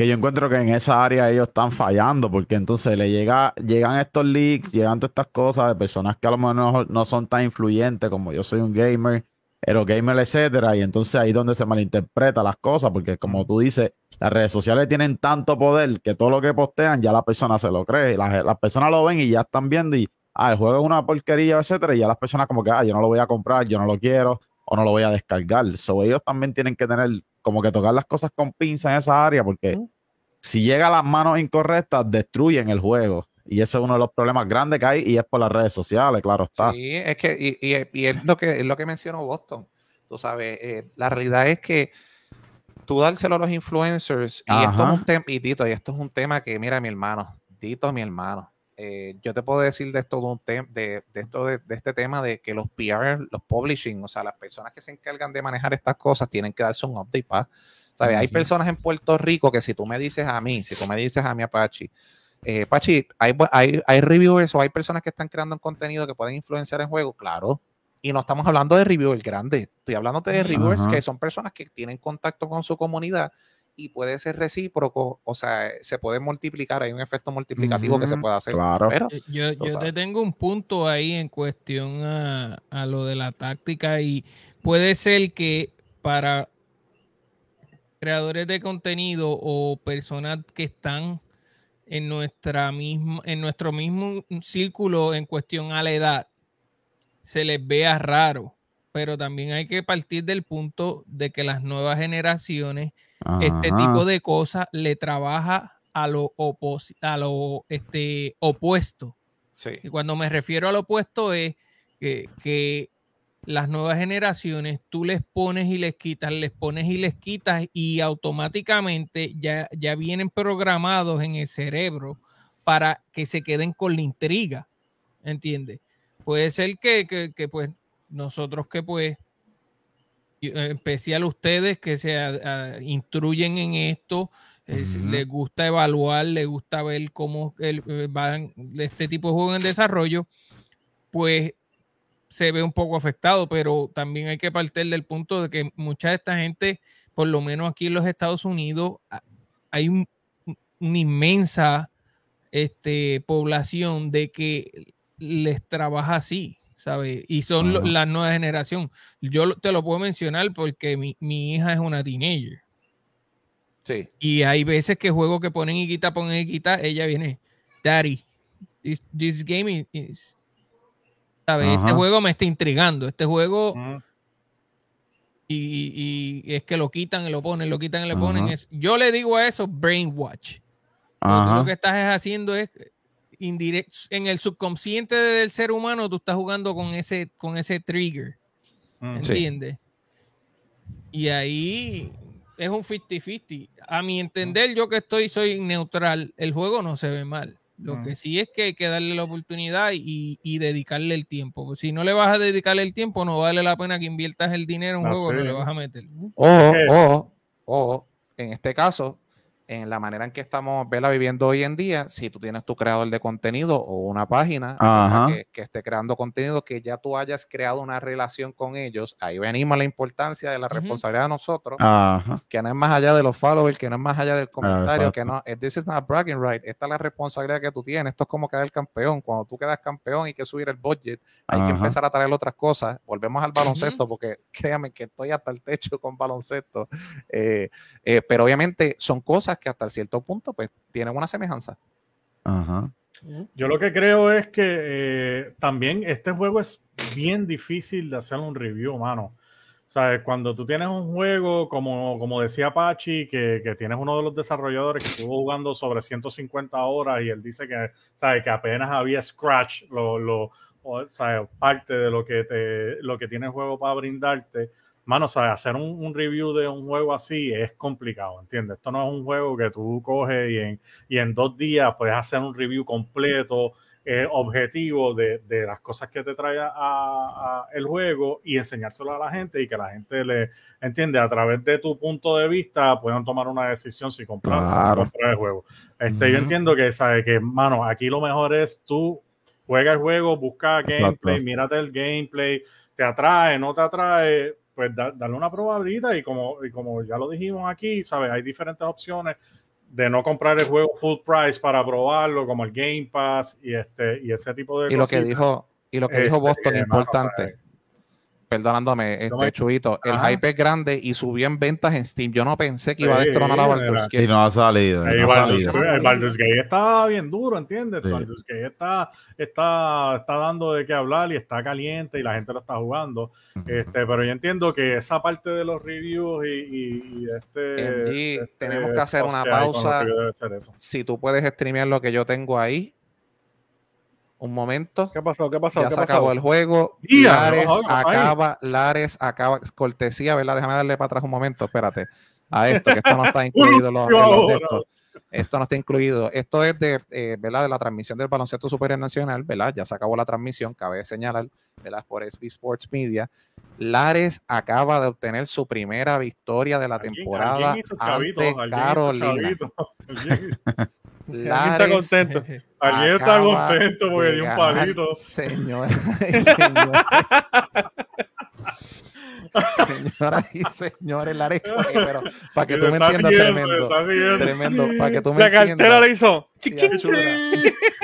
que yo encuentro que en esa área ellos están fallando, porque entonces le llega, llegan estos leaks, llegan todas estas cosas de personas que a lo mejor no, son tan influyentes como yo soy un gamer, pero gamer, etcétera, y entonces ahí es donde se malinterpreta las cosas, porque como tú dices, las redes sociales tienen tanto poder que todo lo que postean ya la persona se lo cree, las, las personas lo ven y ya están viendo y, ah, el juego es una porquería, etcétera, y ya las personas como que, ah, yo no lo voy a comprar, yo no lo quiero, o no lo voy a descargar. So, ellos también tienen que tener como que tocar las cosas con pinza en esa área, porque si llega a las manos incorrectas, destruyen el juego. Y ese es uno de los problemas grandes que hay y es por las redes sociales, claro está. Sí, es que, y, y, es, lo que, es lo que mencionó Boston. Tú sabes, eh, la realidad es que tú dárselo a los influencers, y esto, es un y Tito, y esto es un tema que, mira, mi hermano, Tito, mi hermano, eh, yo te puedo decir de esto, de, un de, de, esto de, de, este tema de que los PR, los publishing, o sea, las personas que se encargan de manejar estas cosas tienen que darse un update para ¿sabes? Hay personas en Puerto Rico que si tú me dices a mí, si tú me dices a mí, Apache, eh, Pachi, ¿hay, hay, hay reviewers o hay personas que están creando contenido que pueden influenciar en juego? Claro. Y no estamos hablando de reviewers grandes, estoy hablando de reviewers que son personas que tienen contacto con su comunidad y puede ser recíproco, o sea, se puede multiplicar, hay un efecto multiplicativo que se puede hacer. Claro. Pero, yo, yo te tengo un punto ahí en cuestión a, a lo de la táctica y puede ser que para creadores de contenido o personas que están en nuestra misma, en nuestro mismo círculo en cuestión a la edad, se les vea raro. Pero también hay que partir del punto de que las nuevas generaciones, este tipo de cosas le trabaja a lo, a lo este, opuesto. Y cuando me refiero al opuesto es que, que las nuevas generaciones, tú les pones y les quitas, les pones y les quitas y automáticamente ya, ya vienen programados en el cerebro para que se queden con la intriga, ¿entiendes? Puede ser que, que, pues nosotros que pues, especial ustedes que se instruyen en esto, les gusta evaluar, les gusta ver cómo el, eh, van este tipo de juego en desarrollo, pues se ve un poco afectado, pero también hay que partir del punto de que mucha de esta gente, por lo menos aquí en los Estados Unidos, hay una inmensa este, población de que les trabaja así, ¿sabes? Y son la nueva generación. Yo te lo puedo mencionar porque mi, hija es una teenager. Sí. Y hay veces que juego que ponen y quita, ponen y quita, ella viene, Daddy, this, this game is este juego me está intrigando. Este juego. y, es que lo quitan y lo ponen, lo quitan y lo ponen. yo le digo a eso brainwatch. Lo que estás haciendo es en el subconsciente del ser humano, tú estás jugando con ese, con ese trigger. ¿Entiendes? Y ahí es un 50-50. A mi entender, yo que estoy, soy neutral, el juego no se ve mal. Lo que sí es que hay que darle la oportunidad y, dedicarle el tiempo. Si no le vas a dedicarle el tiempo, no vale la pena que inviertas el dinero en un juego que le vas a meter. O, o, o, en este caso, en la manera en que estamos vela viviendo hoy en día, si tú tienes tu creador de contenido o una página que, esté creando contenido, que ya tú hayas creado una relación con ellos, ahí venimos a la importancia de la responsabilidad de nosotros, que no es más allá de los followers, que no es más allá del comentario, que no, this is not bragging right, esta es la responsabilidad que tú tienes, esto es como quedar campeón, cuando tú quedas campeón hay que subir el budget, hay que empezar a traer otras cosas, volvemos al baloncesto, porque créanme que estoy hasta el techo con baloncesto, eh, eh, pero obviamente son cosas que hasta cierto punto pues tienen una semejanza. Ajá. Yo lo que creo es que eh, también este juego es bien difícil de hacer un review, mano. O sea, cuando tú tienes un juego, como, como decía Pachi, que, que tienes uno de los desarrolladores que estuvo jugando sobre 150 horas y él dice que, sabe, que apenas había scratch, lo, lo, o, sabe, parte de lo que, te, lo que tiene el juego para brindarte. Mano, sabe, hacer un, un, review de un juego así es complicado, ¿entiendes? Esto no es un juego que tú coges y en, y en dos días puedes hacer un review completo eh, objetivo de, de, las cosas que te trae a, a, el juego y enseñárselo a la gente y que la gente le entiende a través de tu punto de vista puedan tomar una decisión si comprar, Claro. comprar el juego. Este, Yo Ujú. entiendo que, sabe, que, mano, aquí lo mejor es tú juega el juego, busca gameplay, mírate el gameplay, te atrae, no te atrae, pues da- darle una probadita y como, y como ya lo dijimos aquí, ¿sabes? Hay diferentes opciones de no comprar el juego full price para probarlo, como el Game Pass y este y ese tipo de Y lo que dijo, y lo que Este, dijo Boston, mano, importante. Perdonándome, No este me- Chuito, el Ajá. hype es grande y subió en ventas en Steam. Yo no pensé que iba a destronar a. Baldur's Y Gate. no ha salido. y El no ha salido. el Baldur's Gate está bien duro, ¿entiendes? Sí. Baldur's Gate está, está, está dando de qué hablar y está caliente y la gente lo está jugando. Este, pero yo entiendo que esa parte de los reviews y, y- y este, MG, este tenemos que hacer una pausa. Si tú puedes streamear lo que yo tengo ahí, un momento. ¿Qué pasó? ¿Qué pasó? Ya ¿Qué se pasó? acabó el juego. Día, Lares no, no, no, acaba, Lares acaba, cortesía, ¿verdad? Déjame darle para atrás un momento, espérate. A esto, que esto no está incluido los- los de estos. Esto no está incluido. Esto es de, eh, ¿verdad? de la transmisión del baloncesto superior nacional, ¿verdad? Ya se acabó la transmisión, cabe señalar, ¿verdad? Por SB Sports Media. Lares acaba de obtener su primera victoria de la Alguien- temporada alguien hizo ante Carolina. Alguien, está contento. alguien está contento porque dio un palito. Señoras y señores. Señoras y señores, Lares, pero para que tú me entiendas, tremendo. Tremendo, para que tú me La cartera entiendas. le hizo.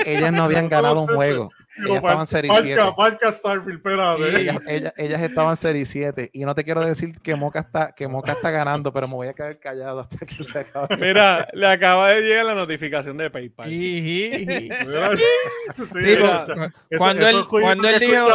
Ellas no habían ganado un juego. Ellas estaban serie marca- 7. Marca Starfield, espérate. Ellas, ellas, ellas estaban serie 7. Y no te quiero decir que Moca está, que Moca está ganando, pero me voy a quedar callado hasta que se acabe. Mira, le acaba de llegar la notificación de PayPal. Sí, Sí, cuando él, cuando dijo,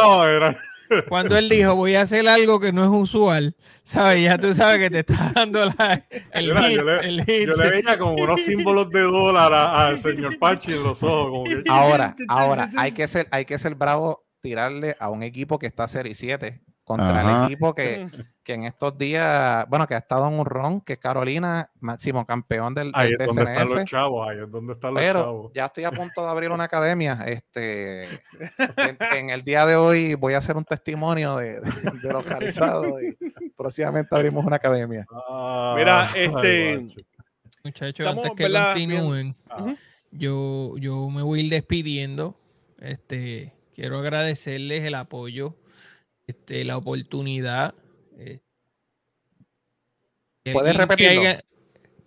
cuando él dijo, voy a hacer algo que no es usual, ¿sabes? Ya tú sabes que te está dando la, el hit, yo le- el hit. Yo le veía como unos símbolos de dólar al señor Pachi en los ojos. Como que, Ahora, ahora, hay que ser, hay que ser bravo tirarle a un equipo que está serie 7 contra Ajá. el equipo que, que en estos días, bueno, que ha estado en un ron, que es Carolina, máximo campeón del, ahí del es donde están los chavos, ahí es donde están los Pero chavos. ya estoy a punto de abrir una academia. Este, en, en el día de hoy voy a hacer un testimonio de, de, de localizado y próximamente abrimos una academia. Ah, Mira, este. Muchachos, antes que ¿verdad? continúen, Ajá. yo, yo me voy a ir despidiendo. Este, quiero agradecerles el apoyo, este, la oportunidad. eh, ¿Puedes repetirlo? haya-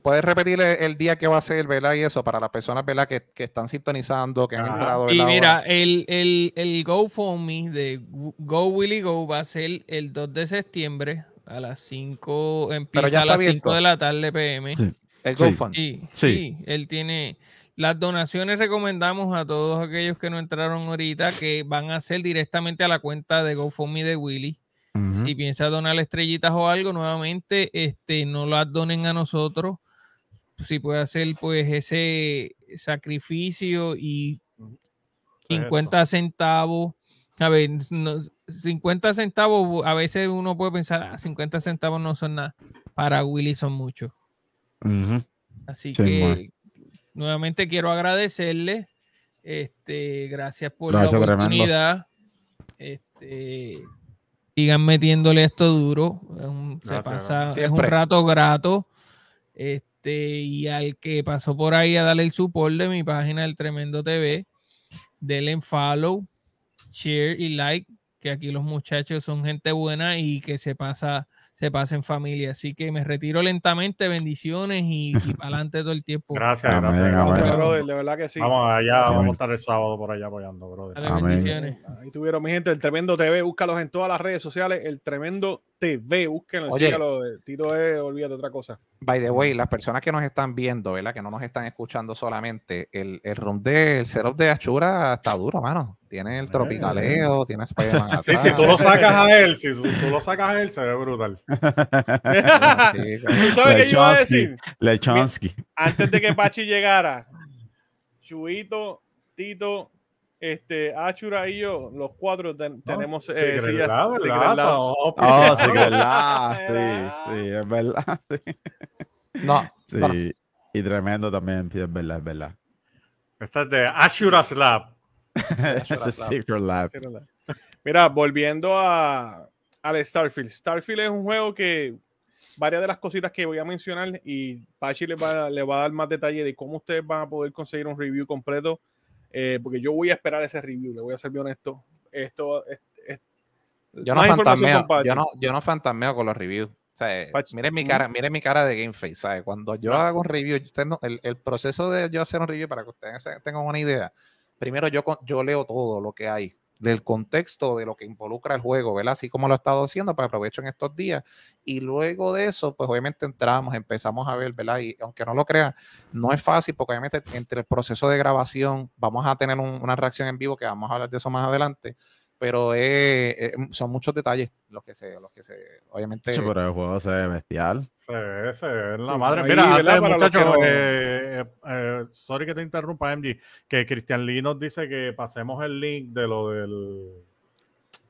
¿Puedes repetir el, el día que va a ser, verdad? Y eso, para las personas, ¿verdad? Que, que están sintonizando, que han Ajá. entrado. Y ¿verdad? mira, Ahora. el, el, el GoFundMe de Go Willy Go va a ser el 2 de septiembre a las 5, empieza ya a las 5 abierto. de la tarde PM. Sí. el sí. GoFundMe. Sí, Sí. sí, él tiene las donaciones recomendamos a todos aquellos que no entraron ahorita que van a ser directamente a la cuenta de GoFundMe de Willy. Si piensas donar estrellitas o algo, nuevamente, este, no las donen a nosotros. Si puede hacer pues ese sacrificio y Pues 50 centavos. A ver, no- 50 centavos, a veces uno puede pensar, ah, 50 centavos no son nada. Para Willy son muchos. Así Sí, que bueno. Nuevamente quiero agradecerle. Este, gracias por Gracias, la oportunidad. Este, sigan metiéndole esto duro. Es un, se pasa, es un rato grato. Este, y al que pasó por ahí a darle el support de mi página del Tremendo TV, denle en follow, share y like, que aquí los muchachos son gente buena y que se pasa, se pasa en familia. Así que me retiro lentamente, bendiciones y, y para adelante todo el tiempo. Gracias, Amén, gracias. amén. gracias. Gracias, brother, de verdad que sí. Vamos allá, Amén. vamos a estar el sábado por allá apoyando, brother. Dale, bendiciones. Ahí tuvieron mi gente, el Tremendo TV, búscalos en todas las redes sociales, el Tremendo TV. Búsquenlo, Oye. sígalo. eh, Tito es, olvídate otra cosa. By the way, las personas que nos están viendo, ¿verdad? Que no nos están escuchando solamente, el, el room de, el setup de Achura está duro, mano. Tiene el tropicaleo, tiene Spider-Man Sí, si tú lo sacas a él, si tú lo sacas a él, se ve brutal. ¿Tú sabes qué yo iba a Lechonsky. decir? Lechonsky. Antes de que Pachi llegara, Chuito, Tito, este, Achura y yo, los cuatro ten- tenemos sí, eh, Secret Lab, Secret ¿verdad? Lab. Oh, Oh, sí. Sí, sí, es verdad. Sí. No, Sí. Y tremendo también, sí, es verdad, es verdad. Esta es de Ashura's Lab. Es Lab. Secret Lab. Mira, volviendo a, al Starfield. Starfield es un juego que varias de las cositas que voy a mencionar y Pachi le va, le va a dar más detalle de cómo ustedes van a poder conseguir un review completo, eh, porque yo voy a esperar ese review, le voy a ser bien honesto. Esto es, es- yo no fantasmeo, yo no, yo no fantasmeo con los reviews. O sea, eh, miren mi ujú. cara, miren mi cara de game face, ¿sabes? Cuando yo hago un review, usted no- el, el proceso de yo hacer un review para que ustedes tengan una idea. Primero yo, yo leo todo lo que hay del contexto de lo que involucra el juego, ¿verdad? Así como lo he estado haciendo, pues aprovecho en estos días. Y luego de eso, pues obviamente entramos, empezamos a ver, ¿verdad? Y aunque no lo crean, no es fácil porque obviamente entre el proceso de grabación vamos a tener un- una reacción en vivo que vamos a hablar de eso más adelante, pero es- es- son muchos detalles los que se, los que se, obviamente... Sí, pero el juego se ve bestial. Se ve, se ve en la madre. ahí, Mira, muchachos, que no- eh, eh, sorry que te interrumpa, MG, que Cristian Lee nos dice que pasemos el link de lo del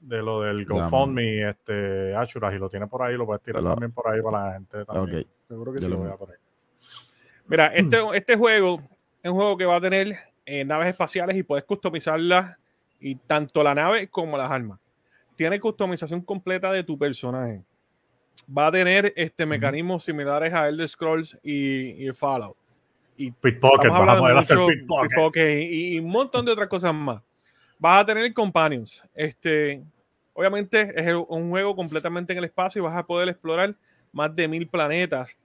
de lo del GoFundMe, este, Ashura, y lo tiene por ahí, lo puedes tirar también por ahí para la gente también. Ok. Seguro que Yo sí lo- lo voy a poner. Mira, este, este juego es un juego que va a tener eh, naves espaciales y puedes customizarlas y tanto la nave como las armas. Tiene customización completa de tu personaje. Va a tener este mecanismos similares a Elder Scrolls y, y Fallout. Y Pickpocket, vas a poder hacer pickpocket. pickpocket y, y un montón de otras cosas más. Vas a tener companions. Este, obviamente es un juego completamente en el espacio y vas a poder explorar más de mil planetas.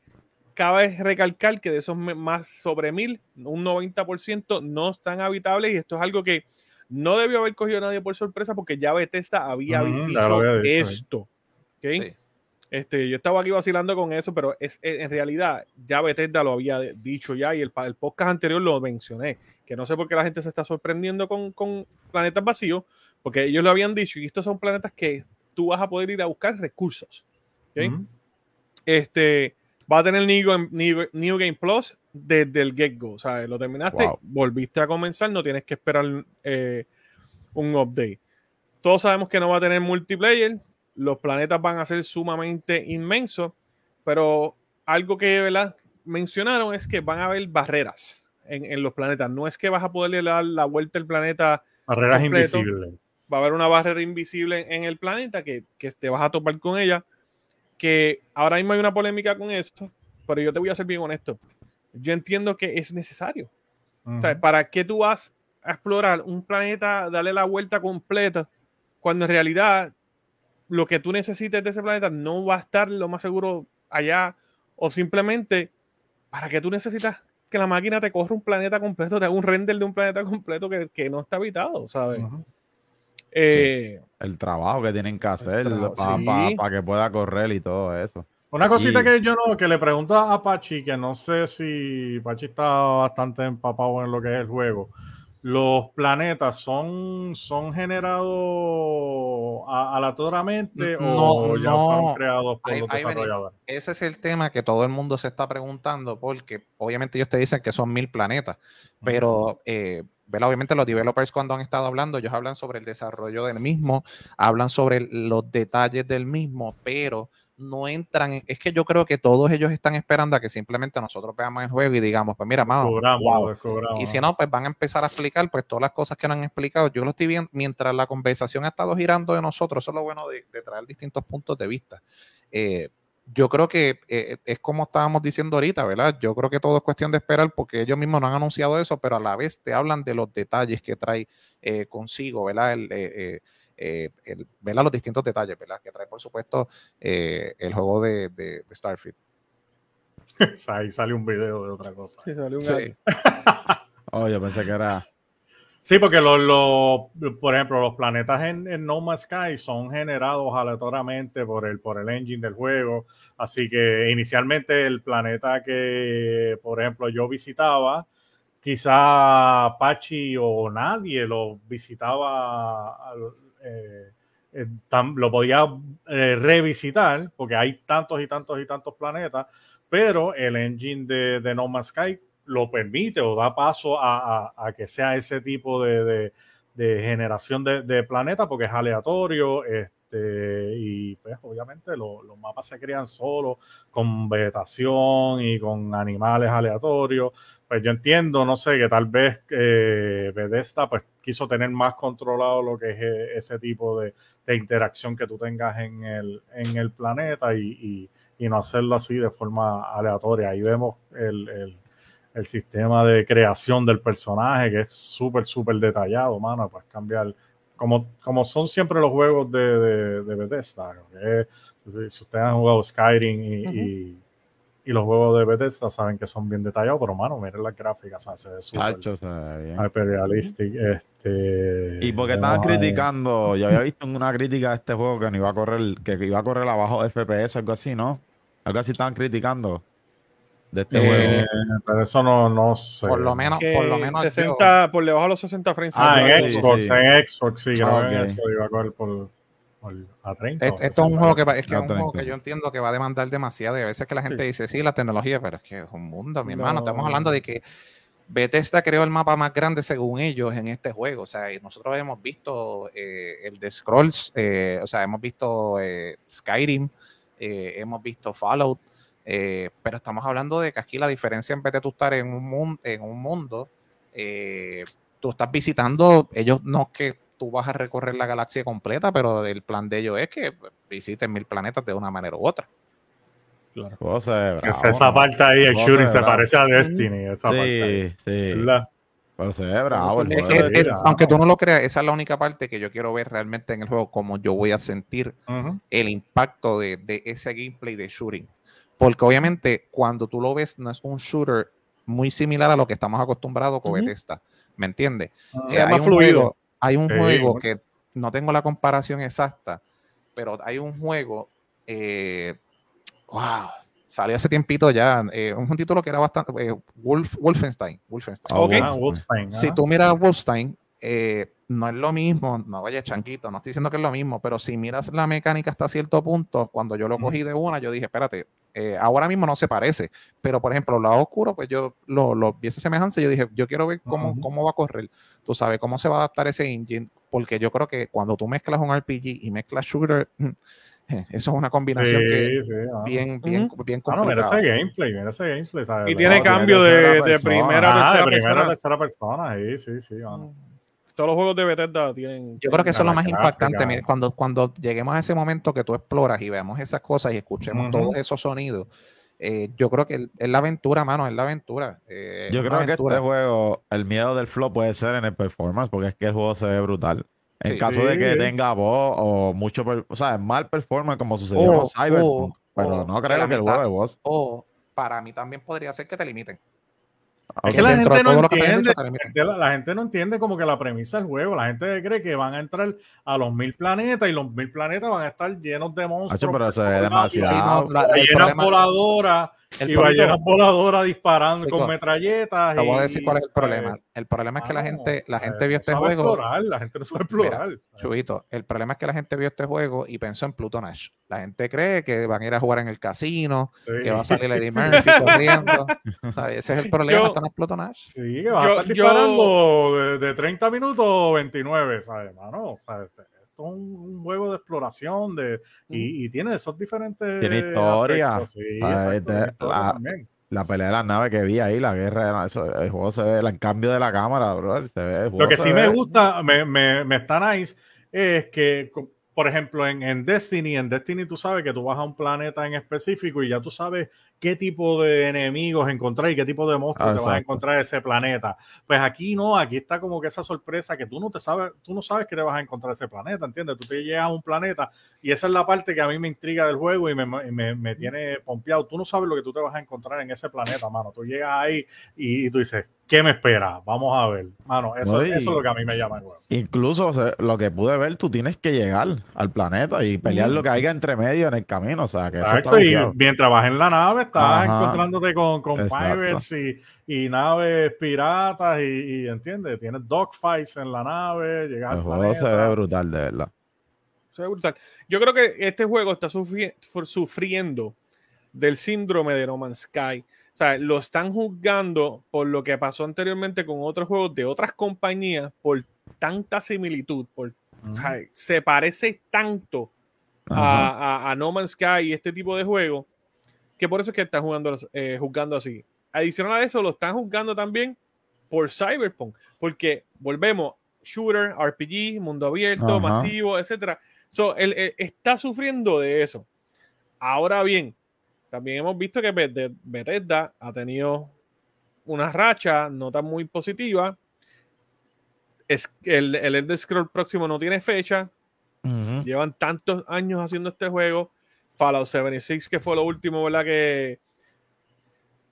Cabe recalcar que de esos más sobre mil, un 90% no están habitables y esto es algo que no debió haber cogido a nadie por sorpresa porque ya Bethesda había Ujú, ya dicho, esto. ¿ok? Sí. Este, yo estaba aquí vacilando con eso, pero es, en en realidad ya Bethesda lo había dicho ya y el, el podcast anterior lo mencioné, que no sé por qué la gente se está sorprendiendo con, con planetas vacíos, porque ellos lo habían dicho y estos son planetas que tú vas a poder ir a buscar recursos. ¿ok? Ujú. Este, va a tener New, Game- New- New Game Plus desde el get-go, o sea, lo terminaste, Wow. volviste a comenzar, no tienes que esperar eh, un update. Todos sabemos que no va a tener multiplayer, los planetas van a ser sumamente inmensos, pero algo que ¿verdad? mencionaron es que van a haber barreras en, en los planetas. No es que vas a poderle dar la vuelta al planeta, Barreras completo. invisibles. va a haber una barrera invisible en el planeta que, que te vas a topar con ella. Que ahora mismo hay una polémica con esto, pero yo te voy a ser bien honesto. Yo entiendo que es necesario. O sea, Ujú. ¿para qué tú vas a explorar un planeta, darle la vuelta completa, cuando en realidad lo que tú necesites de ese planeta no va a estar lo más seguro allá? O simplemente, ¿para qué tú necesitas que la máquina te corra un planeta completo, te haga un render de un planeta completo que, que no está habitado, ¿sabes? Eh, El trabajo que tienen que hacer para sí. que pueda correr y todo eso. Una cosita Y- que yo no, que le pregunto a Pachi, que no sé si Pachi está bastante empapado en lo que es el juego. Los planetas son, son generados aleatoriamente No, o ya no. fueron creados por Ahí- los desarrolladores. Ese es el tema que todo el mundo se está preguntando, porque obviamente ellos te dicen que son mil planetas, pero eh, obviamente los developers cuando han estado hablando, ellos hablan sobre el desarrollo del mismo, hablan sobre los detalles del mismo, pero no entran, en- es que yo creo que todos ellos están esperando a que simplemente nosotros veamos el juego y digamos, pues mira, mano, Descubramos, wow. descubramos. Y si no, pues van a empezar a explicar pues todas las cosas que no han explicado. Yo lo estoy viendo mientras la conversación ha estado girando de nosotros. Eso es lo bueno de, de traer distintos puntos de vista. Eh, yo creo que eh, es como estábamos diciendo ahorita, ¿verdad? Yo creo que todo es cuestión de esperar porque ellos mismos no han anunciado eso, pero a la vez te hablan de los detalles que trae eh, consigo, ¿verdad? El, eh, eh, el- ¿verdad? Los distintos detalles, ¿verdad? Que trae, por supuesto, eh, el juego de, de- de Starfield. Ahí sale un video de otra cosa. sí, un. Oh, yo pensé que era. Sí, porque los, los- por ejemplo, los planetas en, en No Man's Sky son generados aleatoriamente por el, por el engine del juego. Así que inicialmente el planeta que, por ejemplo, yo visitaba, quizá Pachi o nadie lo visitaba, eh, eh, lo podía eh, revisitar, porque hay tantos y tantos y tantos planetas, pero el engine de, de No Man's Sky lo permite o da paso a, a- a que sea ese tipo de, de- de generación de planetas porque es aleatorio este, y pues obviamente lo- los mapas se crean solos con vegetación y con animales aleatorios. Pues yo entiendo, no sé, que tal vez eh, Bethesda pues quiso tener más controlado lo que es eh, ese tipo de, interacción que tú tengas en el, en el planeta y, y- no hacerlo así de forma aleatoria. Ahí vemos el, el- sistema de creación del personaje que es súper, súper detallado, mano, para cambiar, como, como son siempre los juegos de, de, de Bethesda. es- si, ustedes han jugado Skyrim y, y- y los juegos de Bethesda saben que son bien detallados, pero mano, miren las gráficas, o sea, se ve hyperrealistic, Este, ¿Y porque estaban criticando? Yo había visto en una crítica de este juego que no iba a correr, que iba a correr abajo de FPS, algo así, ¿no? Algo así estaban criticando de este Eh, juego. Pero eso no, no sé. Por lo menos, por lo menos. yo- 60, por debajo de los 60 frames. Ah, en sí, Xbox, sí. en Xbox, sí, Ah, en. Xbox iba a correr por, por a 30. Es- o Esto es un 60. juego que, va- es que es un juego 30. que yo entiendo que va a demandar demasiado. Y a veces que la gente Sí. dice, sí, la tecnología, pero es que es un mundo, mi hermano. Estamos hablando de que Bethesda creó el mapa más grande según ellos en este juego. O sea, y nosotros hemos visto eh, el de Scrolls, eh, o sea, hemos visto eh, Skyrim, eh, hemos visto Fallout, eh, pero estamos hablando de que aquí la diferencia en vez de tú estar en un, mun- en un mundo, eh, tú estás visitando, ellos no es que tú vas a recorrer la galaxia completa, pero el plan de ellos es que visites mil planetas de una manera u otra. Claro. Es esa parte ahí, el shooting se parece a Destiny. Esa parte ahí, Sí, sí. ¿verdad? Pero se ve bravo el Es Es- aunque tú no lo creas, esa es la única parte que yo quiero ver realmente en el juego, como yo voy a sentir el impacto de, de ese gameplay de shooting. Porque obviamente cuando tú lo ves no es un shooter muy similar a lo que estamos acostumbrados con Ujú. Bethesda, ¿me entiendes? Sí, es hay más un fluido. juego- hay un juego que no tengo la comparación exacta, pero hay un juego, eh, wow, salió hace tiempito ya, eh, un título que era bastante, eh, Wolf, Wolfenstein, Wolfenstein. Ah, Ok. Ah, Wolfenstein, Si tú miras Wolfenstein, eh, no es lo mismo, no vaya chanquito, no estoy diciendo que es lo mismo, pero si miras la mecánica hasta cierto punto, cuando yo lo cogí de una, yo dije, espérate, eh, ahora mismo no se parece, pero por ejemplo, lado oscuro, pues yo lo, lo vi esa semejanza y yo dije, yo quiero ver cómo, Ujú. cómo va a correr, tú sabes, cómo se va a adaptar ese engine, porque yo creo que cuando tú mezclas un RPG y mezclas shooter, eso es una combinación que Sí, sí, ah. bien, bien, bien Ah, no, mira complicada. ese gameplay, mira ese gameplay. ¿sabes? Y tiene No, cambio tiene de, de primera a Ah, de tercera primera a persona. tercera persona, sí, sí, sí. mano. Todos los juegos de Bethesda tienen. Yo creo que eso es lo más gráfica. impactante. mire, cuando, cuando lleguemos a ese momento que tú exploras y veamos esas cosas y escuchemos todos esos sonidos, eh, yo creo que es la aventura, mano, es la aventura. eh, Yo creo que este juego, el miedo del flow puede ser en el performance, porque es que el juego se ve brutal. En Sí. caso de que tenga voz o mucho, o sea, mal performance como sucedió O- con Cyberpunk, o- pero o no creo que el juego de voz. O para mí también podría ser que te limiten. Es Ok. que la gente no entiende, la, la gente no entiende como que la premisa del juego. La gente cree que van a entrar a los mil planetas y los mil planetas van a estar llenos de monstruos. Hacho, pero se ve demasiado. Problema- voladoras el y ballenas voladoras disparando Chico, con metralletas. Te voy a decir cuál es el problema. El problema es que la Mano, gente, la ¿sabes? gente vio No este juego. explorar, la gente no sabe explorar. ¿sabes? Chubito, el problema es que la gente vio este juego y pensó en Pluto Nash. La gente cree que van a ir a jugar en el casino, Sí. que va a salir Eddie Murphy corriendo. ¿sabes? Ese es el problema, Yo- esto no es Pluto Nash. Sí, que Yo- a estar yo- disparando de, de 30 minutos 29, ¿sabes, mano? O sea, este- esto es un, un juego de exploración de, y, y tiene esos diferentes. Tiene historia. aspectos, Sí, Ah, exacto, este, historia la-. La pelea de las naves que vi ahí, la guerra, eso, el juego se ve, el cambio de la cámara, bro, se ve. el Lo que sí ve- me gusta, me, me, me está nice, es que, por ejemplo, en, en Destiny, en Destiny tú sabes que tú vas a un planeta en específico y ya tú sabes qué tipo de enemigos encontrar y qué tipo de monstruos Ah, te vas a exacto. encontrar en ese planeta. Pues aquí no, aquí está como que esa sorpresa que tú no te sabes, tú no sabes que te vas a encontrar ese planeta, ¿entiendes? Tú te llegas a un planeta y esa es la parte que a mí me intriga del juego y me, me, me tiene pompeado. Tú no sabes lo que tú te vas a encontrar en ese planeta, mano. Tú llegas ahí y, y tú dices, ¿qué me espera? Vamos a ver. Mano, eso, No, eso es lo que a mí me llama el juego. Incluso o sea, lo que pude ver, tú tienes que llegar al planeta y pelear lo que haya entre medio en el camino. O sea, que eso está Exacto, y mientras vas en la nave, estás Ajá. encontrándote con, con pirates y, y naves piratas y, y, ¿entiendes? Tienes dogfights en la nave, llegas El juego se ve brutal, de verdad. Se ve brutal. Yo creo que este juego está sufri- sufriendo del síndrome de No Man's Sky. O sea, lo están juzgando por lo que pasó anteriormente con otros juegos de otras compañías por tanta similitud, por, o sea, se parece tanto a, a- a No Man's Sky y este tipo de juego, que por eso es que están jugando, eh, juzgando así. Adicional a eso, lo están juzgando también por Cyberpunk, porque volvemos, shooter, RPG, mundo abierto, Ajá. masivo, etcétera. So, él, él está sufriendo de eso. Ahora bien, también hemos visto que Beth- Bethesda ha tenido una racha no tan muy positiva. Es, el, el Elder Scroll próximo no tiene fecha. Llevan tantos años haciendo este juego. Fallout 76, que fue lo último, ¿verdad? Que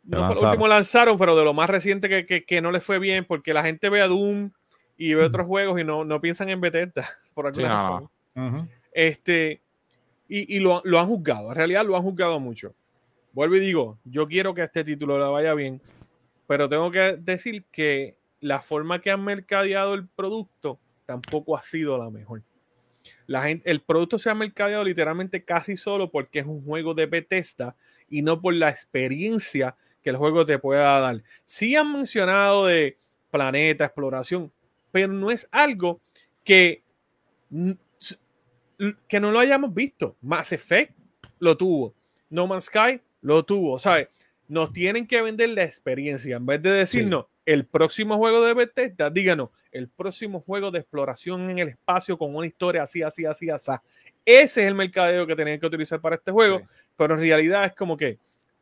no fue lo último lanzaron, pero de lo más reciente que, que, que no les fue bien, porque la gente ve a Doom y ve otros juegos y no, no piensan en Bethesda, por alguna Sí, razón. Este, y, y lo, lo han juzgado, en realidad lo han juzgado mucho. Vuelvo y digo, yo quiero que a este título le vaya bien, pero tengo que decir que la forma que han mercadeado el producto tampoco ha sido la mejor. La gente, el producto se ha mercadeado literalmente casi solo porque es un juego de Bethesda y no por la experiencia que el juego te pueda dar. Sí han mencionado de planeta, exploración, pero no es algo que que no lo hayamos visto. Mass Effect lo tuvo. No Man's Sky lo tuvo. ¿Sabes? Nos tienen que vender la experiencia. En vez de decirnos el próximo juego de Bethesda, díganos el próximo juego de exploración en el espacio con una historia así, así, así, así. Ese es el mercadeo que tenían que utilizar para este juego. Sí. Pero en realidad es como que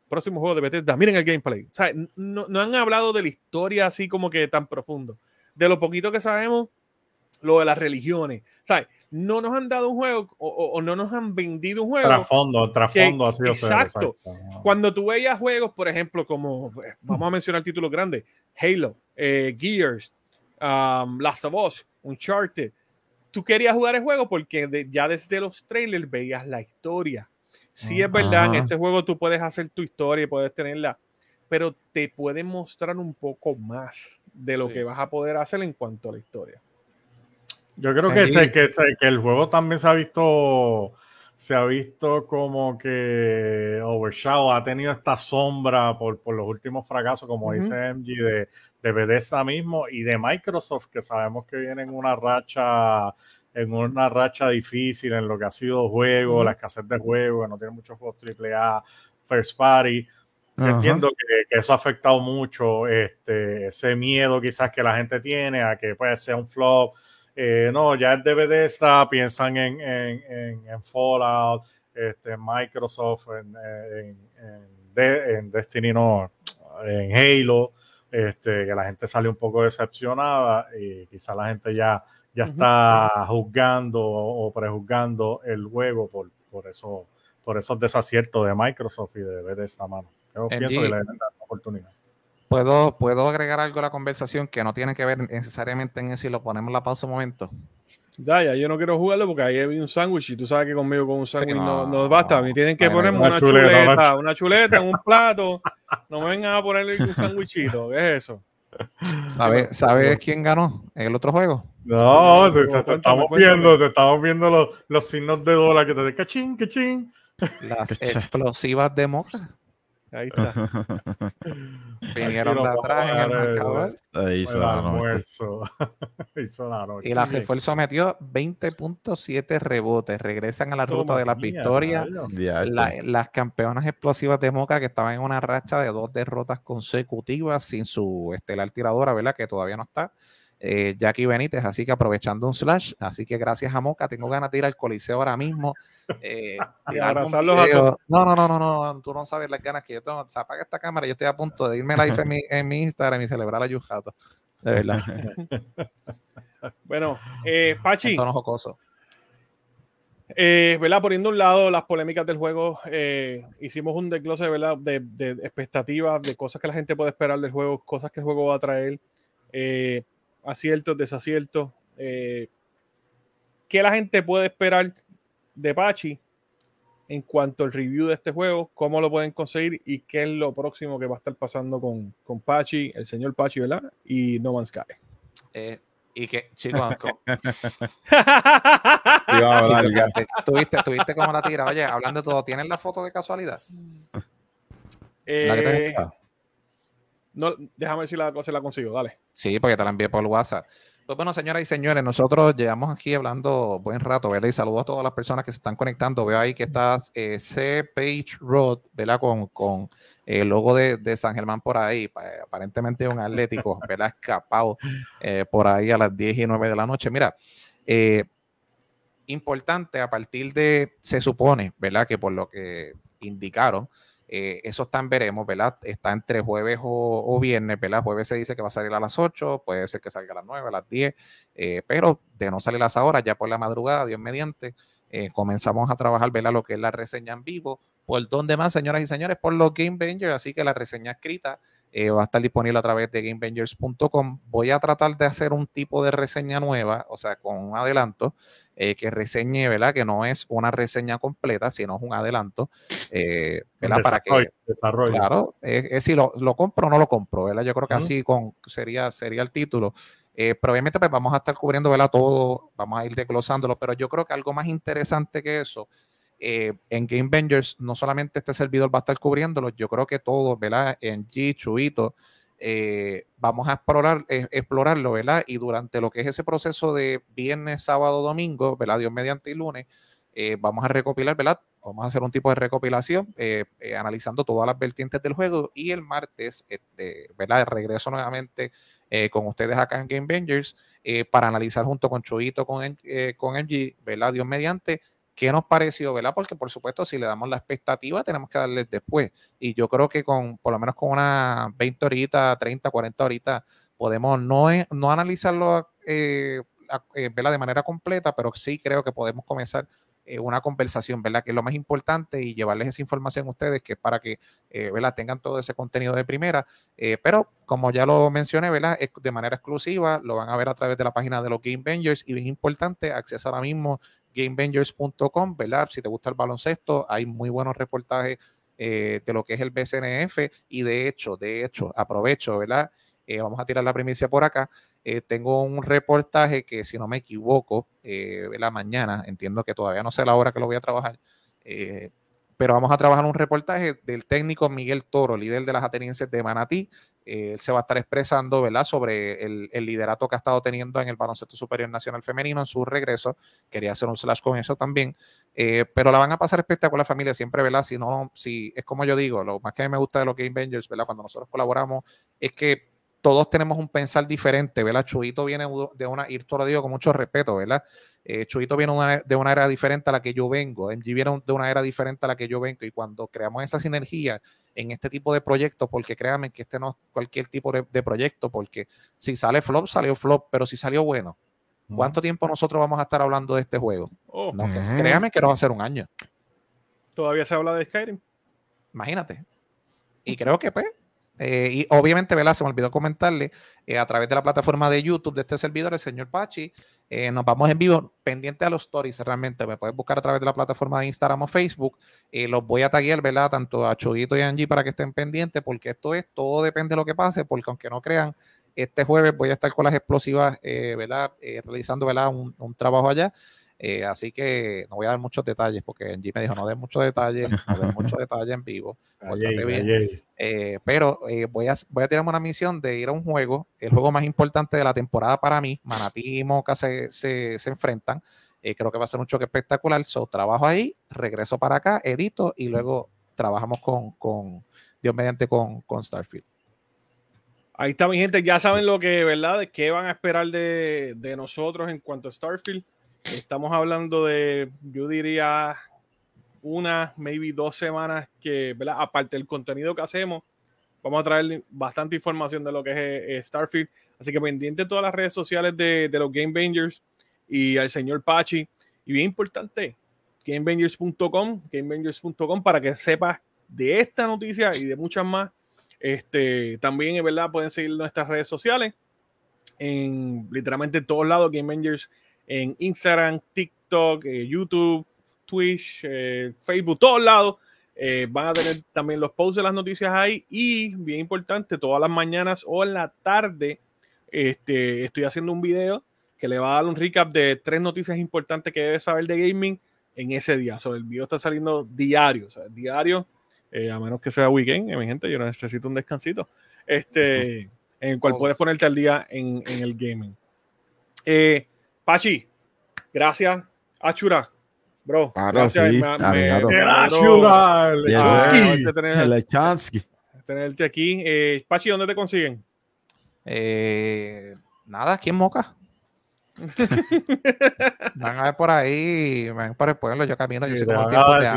próximo juego de Bethesda, miren el gameplay. O sea, no, no han hablado de la historia así como que tan profundo. De lo poquito que sabemos, lo de las religiones. ¿Sabes? No nos han dado un juego o, o- o no nos han vendido un juego. Trasfondo, trasfondo ha sido cero, exacto. Cuando tú veías juegos, por ejemplo, como eh, vamos a mencionar títulos grandes: Halo, eh, Gears, um, Last of Us, Uncharted. Tú querías jugar el juego porque de- ya desde los trailers veías la historia. Sí, es verdad, en este juego tú puedes hacer tu historia y puedes tenerla, pero te pueden mostrar un poco más de lo Sí. que vas a poder hacer en cuanto a la historia. Yo creo que, el juego también se ha visto, se ha visto como que Overshadow ha tenido esta sombra por, por los últimos fracasos, como dice MG, de, de Bethesda mismo y de Microsoft, que sabemos que viene en una racha, en una racha difícil en lo que ha sido juego, Ujú. la escasez de juegos, que no tiene muchos juegos AAA, First Party. Entiendo que, que eso ha afectado mucho este, ese miedo quizás que la gente tiene a que puede ser un flop. Eh, no, ya el DVD está, piensan en, en, en, en Fallout, este, en Microsoft, en, en, en, De- en Destiny, no, en Halo, este, que la gente sale un poco decepcionada y quizás la gente ya, ya está juzgando o prejuzgando el juego por, por, eso, por esos desaciertos de Microsoft y de Bethesda, mano. Yo MG. pienso que le deben dar una oportunidad. ¿Puedo, ¿Puedo agregar algo a la conversación que no tiene que ver necesariamente en eso y lo ponemos en la pausa un momento? Ya, ya, yo no quiero jugarlo porque ahí hay un sándwich y tú sabes que conmigo con un sándwich no, no, no basta. Me tienen que ponerme una una, chuleta, chuleta, una una chuleta en un plato. No me vengan a ponerle un sándwichito. ¿Qué es eso? ¿Sabes ¿Sabes quién ganó en el otro juego? No, No, te, te- te cuéntame, estamos viendo, te estamos viendo los, los signos de dólar que te dicen cachín, cachín. Las explosivas de Moca Ahí está. vinieron de atrás en el marcador Ahí El hizo la noche. almuerzo. Hizo la noche. y la refuerzo metió 20.7 rebotes. Regresan a la ruta de las victorias. La- las campeonas explosivas de Moca que estaban en una racha de dos derrotas consecutivas sin su estelar tiradora, ¿verdad? Que todavía no está. Eh, Jackie Benítez, así que aprovechando un slash, así que gracias a Moca, tengo ganas de ir al Coliseo ahora mismo. Eh, abrazarlos a todos. no, no, no, no, no, tú no sabes las ganas que yo tengo. Se apaga esta cámara, yo estoy a punto de irme live en mi, en mi Instagram y celebrar a Yujato. De verdad. Bueno, eh, Pachi, tono jocoso. eh, ¿verdad? Poniendo a un lado las polémicas del juego, eh, hicimos un desglose ¿verdad? De, de expectativas, de cosas que la gente puede esperar del juego, cosas que el juego va a traer, eh, aciertos, desaciertos. eh, ¿Qué la gente puede esperar de Pachi en cuanto al review de este juego? ¿Cómo lo pueden conseguir? ¿Y qué es lo próximo que va a estar pasando con, con Pachi, el señor Pachi, ¿verdad? Y No Man's Sky. Eh, y que, chicos, fíjate, ¿Tuviste, tuviste cómo la tira. Oye, hablando de todo, ¿tienes la foto de casualidad? La que Eh. No, déjame ver si la, si la consigo, dale. Sí, porque te la envié por WhatsApp. Pues bueno, señoras y señores, nosotros llevamos aquí hablando buen rato, ¿verdad? Y saludo a todas las personas que se están conectando. Veo ahí que estás eh, C Page Road, ¿verdad? Con, con el logo de, de San Germán por ahí. Pa- Aparentemente un atlético, ¿verdad? Escapado eh, por ahí a las 10 y 9 de la noche. Mira, eh, importante a partir de, se supone, ¿verdad? Que por lo que indicaron, eh, eso está veremos, ¿verdad? Está entre jueves o, o viernes, ¿verdad? Jueves se dice que va a salir a las 8, puede ser que salga a las 9, a las 10, eh, pero de no salir a esa hora, ya por la madrugada, Dios mediante, eh, comenzamos a trabajar, ¿verdad? Lo que es la reseña en vivo. ¿Por dónde más, señoras y señores? Por los Game Bangers, así que la reseña escrita eh, va a estar disponible a través de gamebangers.com. Voy a tratar de hacer un tipo de reseña nueva, o sea, con un adelanto, eh, que reseñe, ¿verdad? Que no es una reseña completa, sino es un adelanto, eh, ¿verdad? Para que, Desarrollo. Claro, es, si lo, lo compro o no lo compro, ¿verdad? Yo creo que así con, sería, sería el título. Eh, pues vamos a estar cubriendo, ¿verdad? Todo, vamos a ir desglosándolo, pero yo creo que algo más interesante que eso, eh, en Game Bangers, no solamente este servidor va a estar cubriéndolo, yo creo que todos, ¿verdad? En G, Chuito, eh, vamos a explorar, eh, explorarlo, ¿verdad? Y durante lo que es ese proceso de viernes, sábado, domingo, ¿verdad? Dios mediante y lunes, vamos a recopilar, ¿verdad? Vamos a hacer un tipo de recopilación analizando todas las vertientes del juego y el martes, este, ¿verdad? Regreso nuevamente eh, con ustedes acá en Game Bangers eh, para analizar junto con Chuito, con, eh, con MG, ¿verdad? Dios mediante, qué nos pareció, ¿verdad? Porque por supuesto, si le damos la expectativa, tenemos que darles después. Y yo creo que con, por lo menos con unas 20 horitas, 30, 40 horitas, podemos no, e- no analizarlo eh, eh, ¿verdad? de manera completa, pero sí creo que podemos comenzar eh, una conversación, ¿verdad? Que es lo más importante y llevarles esa información a ustedes, que es para que, eh, ¿verdad? Tengan todo ese contenido de primera. Eh, pero como ya lo mencioné, ¿verdad? Es de manera exclusiva, lo van a ver a través de la página de los Game y bien importante, acceso ahora mismo gamebangers.com, ¿verdad? Si te gusta el baloncesto, hay muy buenos reportajes eh, de lo que es el BCNF y de hecho, de hecho, aprovecho, ¿verdad? Eh, vamos a tirar la primicia por acá. Eh, tengo un reportaje que, si no me equivoco, eh, la mañana, entiendo que todavía no sé la hora que lo voy a trabajar, eh, pero vamos a trabajar un reportaje del técnico Miguel Toro, líder de las atenienses de Manatí. Eh, él se va a estar expresando, ¿verdad?, sobre el, el liderato que ha estado teniendo en el baloncesto superior nacional femenino en su regreso. Quería hacer un slash con eso también. Eh, pero la van a pasar espectacular, familia, siempre, ¿verdad? Si no, si es como yo digo, lo más que me gusta de los Game Bangers, ¿verdad? Cuando nosotros colaboramos, es que todos tenemos un pensar diferente, ¿verdad? Chuito viene de una, y esto lo digo con mucho respeto, ¿verdad? Eh, Chuito viene una- de una era diferente a la que yo vengo, MG viene de una era diferente a la que yo vengo, y cuando creamos esa sinergia en este tipo de proyectos, porque créanme que este no es cualquier tipo de, de proyecto, porque si sale flop, salió flop, pero si salió bueno, ¿cuánto tiempo nosotros vamos a estar hablando de este juego? Oh, No, créame que no va a ser un año. Todavía se habla de Skyrim. Imagínate. Y creo que, pues, eh, y obviamente, ¿verdad? Se me olvidó comentarle, eh, a través de la plataforma de YouTube de este servidor, el señor Pachi, eh, nos vamos en vivo, pendiente a los stories realmente. Me puedes buscar a través de la plataforma de Instagram o Facebook. los voy a taguear, ¿verdad? Tanto a Chuyito y a Angie para que estén pendientes, porque esto es, todo depende de lo que pase, porque aunque no crean, este jueves voy a estar con las explosivas, ¿verdad? Realizando, ¿verdad? Un trabajo allá. Eh, así que no voy a dar muchos detalles, porque Angie me dijo, no des muchos detalles, no des muchos detalles en vivo. Ayer, bien. Eh, pero eh, voy, a, voy a tirarme una misión de ir a un juego, el juego más importante de la temporada para mí. Manatí y Moca se, se, se enfrentan. Eh, creo que va a ser un choque espectacular. So, trabajo ahí, regreso para acá, edito y luego trabajamos con, con Dios mediante, con, con Starfield. Ahí está mi gente, ya saben lo que, ¿verdad? Qué van a esperar de, de nosotros en cuanto a Starfield. Estamos hablando de, yo diría, una, maybe dos semanas que, ¿verdad? Aparte del contenido que hacemos, vamos a traer bastante información de lo que es eh, Starfield. Así que pendiente de todas las redes sociales de, de los Game Bangers y al señor Pachi. Y bien importante, gamebangers.com, gamebangers.com para que sepas de esta noticia y de muchas más este, también, es verdad, pueden seguir nuestras redes sociales en literalmente todos lados, Game Rangers en Instagram, TikTok, eh, YouTube, Twitch, eh, Facebook, todos lados. Eh, van a tener también los posts de las noticias ahí y bien importante, todas las mañanas o en la tarde este, estoy haciendo un video que le va a dar un recap de tres noticias importantes que debes saber de gaming en ese día. So, el video está saliendo diario, diario eh, a menos que sea weekend, mi gente, yo necesito un descansito, este, en el cual puedes ponerte al día en, en el gaming. Eh, Pachi, gracias. Achura, bro. gracias. Sí, me, me, Achura, el Chansky. Tenerte aquí. Eh, Pachi, ¿dónde te consiguen? Eh, nada, aquí en Moca. van a ver por ahí, van por el pueblo, yo camino, yo soy como un tiempo de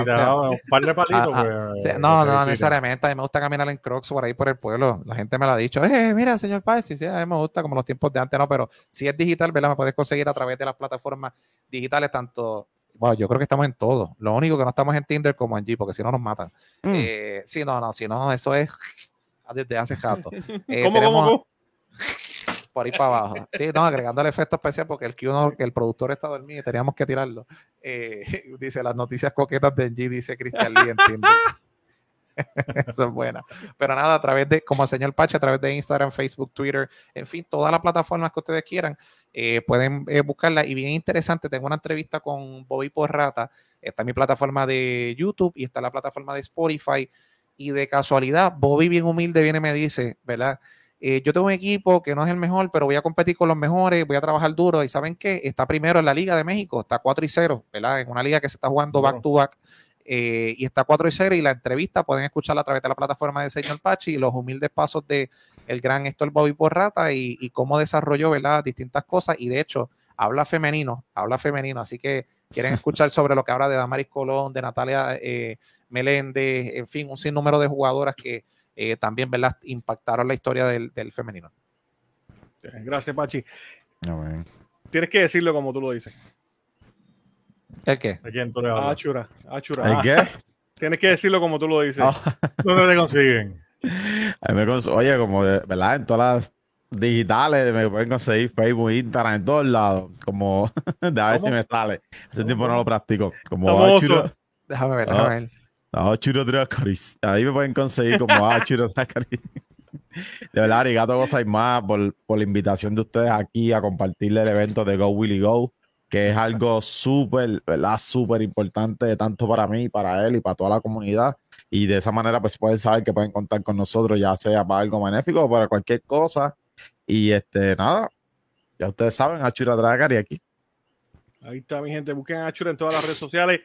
un par de palitos. Ah, ah, pues, no, no, necesariamente, a mí me gusta caminar en Crocs por ahí por el pueblo, la gente me lo ha dicho, eh, mira, señor Pachi, sí, a mí me gusta como los tiempos de antes, no, pero si es digital, ¿verdad? Me puedes conseguir a través de las plataformas digitales, tanto Bueno, yo creo que estamos en todo. Lo único que no estamos en Tinder como en G, porque si no nos matan. Mm. Eh, sí, no, no, si no, eso es desde hace rato. Eh, ¿Cómo, cómo, cómo? Por ahí para abajo. Sí, no, agregando el efecto especial porque el Q1, el productor está dormido y teníamos que tirarlo. Eh, dice las noticias coquetas de G, dice Cristian Lee, entiende. Eso es buena. Pero nada, a través de, como el señor Pache, a través de Instagram, Facebook, Twitter, en fin, todas las plataformas que ustedes quieran, eh, pueden eh, buscarla. Y bien interesante, tengo una entrevista con Bobby Porrata. Está en mi plataforma de YouTube y está en la plataforma de Spotify. Y de casualidad, Bobby bien humilde viene y me dice, ¿verdad? Eh, yo tengo un equipo que no es el mejor, pero voy a competir con los mejores, voy a trabajar duro. Y saben qué? Está primero en la Liga de México, está 4 y 0, ¿verdad? En una liga que se está jugando back to back. Eh, y está 4 y 0 y la entrevista pueden escucharla a través de la plataforma de Señor Pachi y los humildes pasos de el gran Héctor Bobby Porrata y, y cómo desarrolló, ¿verdad? Distintas cosas y de hecho habla femenino, habla femenino, así que quieren escuchar sobre lo que habla de Damaris Colón, de Natalia eh, Meléndez, en fin, un sinnúmero de jugadoras que eh, también ¿verdad? impactaron la historia del, del femenino. Gracias, Pachi. Tienes que decirlo como tú lo dices. ¿El qué? ¿A quién tú le Achura. Achura. ¿El qué? Tienes que decirlo como tú lo dices. Ah. ¿Dónde te consiguen? Oye, como, ¿verdad? En todas las digitales me pueden conseguir Facebook, Instagram, en todos lados. Como, déjame ver si me sale. Hace tiempo no lo practico. Como Achura. Déjame ver, déjame ver. Achuro Dracaris. Ahí me pueden conseguir como Achuro Dracaris. De verdad, arigato cosas más por, por la invitación de ustedes aquí a compartir el evento de Go Willy Go, que es algo súper, ¿verdad? Súper importante, tanto para mí, para él y para toda la comunidad. Y de esa manera, pues pueden saber que pueden contar con nosotros, ya sea para algo benéfico o para cualquier cosa. Y este, nada, ya ustedes saben, Achura Dragari aquí. Ahí está, mi gente. Busquen a Achura en todas las redes sociales.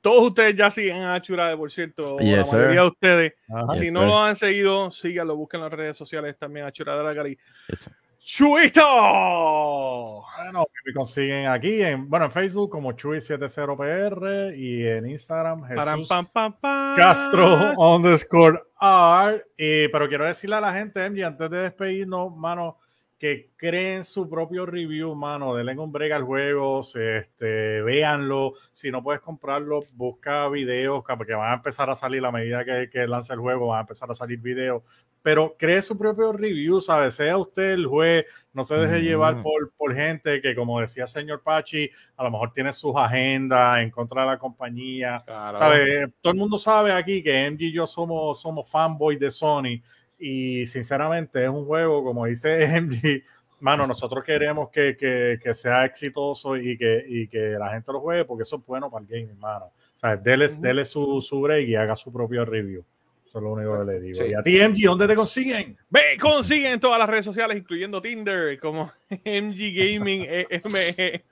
Todos ustedes ya siguen a Achura, por cierto, la mayoría de ustedes. si no lo han seguido, síganlo, busquen en las redes sociales también Achura de la Cari. ¡Chuito! Bueno, me consiguen aquí, en, bueno, en Facebook como Chuy70PR y en Instagram Jesús Castro underscore R. pero quiero decirle a la gente, MG, antes de despedirnos, mano, que creen su propio review, mano, denle un break al juego, este, véanlo, si no puedes comprarlo, busca videos, porque van a empezar a salir a medida que, que lance el juego, van a empezar a salir videos, pero cree su propio review, ¿sabes? Sea usted el juez, no se deje llevar por, por gente que, como decía el señor Pachi, a lo mejor tiene sus agendas en contra de la compañía, ¿sabes? Todo el mundo sabe aquí que MG y yo somos, somos fanboys de Sony, y sinceramente es un juego, como dice MG, mano, nosotros queremos que, que, sea exitoso y que, y que la gente lo juegue porque eso es bueno para el game, hermano. O sea, dele, su, su break y haga su propio review. Eso es lo único que le digo. Y a ti, MG, ¿dónde te consiguen? Me consiguen en todas las redes sociales, incluyendo Tinder, como MG Gaming, MG,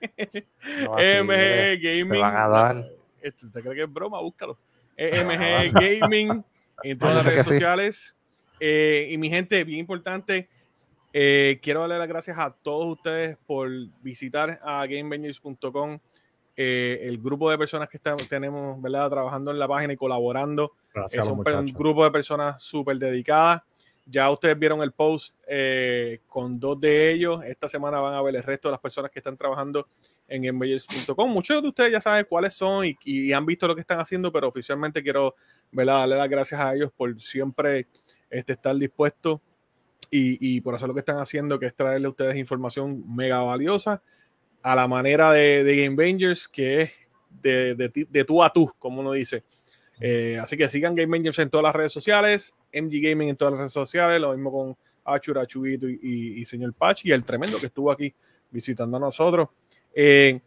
MG Gaming. Te van a dar. ¿Te crees que es broma? Búscalo. MG Gaming en todas las redes sociales. Eh, y mi gente, bien importante, Eh, quiero darle las gracias a todos ustedes por visitar a GameVengers.com, eh, el grupo de personas que estamos, tenemos ¿verdad? trabajando en la página y colaborando. Gracias los un, grupo de personas súper dedicadas. Ya ustedes vieron el post eh, con dos de ellos. Esta semana van a ver el resto de las personas que están trabajando en gamebangers.com. Muchos de ustedes ya saben cuáles son y, y han visto lo que están haciendo, pero oficialmente quiero ¿verdad? darle las gracias a ellos por siempre este, estar dispuestos y, por hacer lo que están haciendo, que es traerle a ustedes información mega valiosa a la manera de, Game Bangers, que es de, de, tú a tú, como uno dice. Eh, así que sigan Game Bangers en todas las redes sociales, MG Gaming en todas las redes sociales, lo mismo con Achura, Chubito y señor Pachi, y el tremendo que estuvo aquí visitando a nosotros. Eh,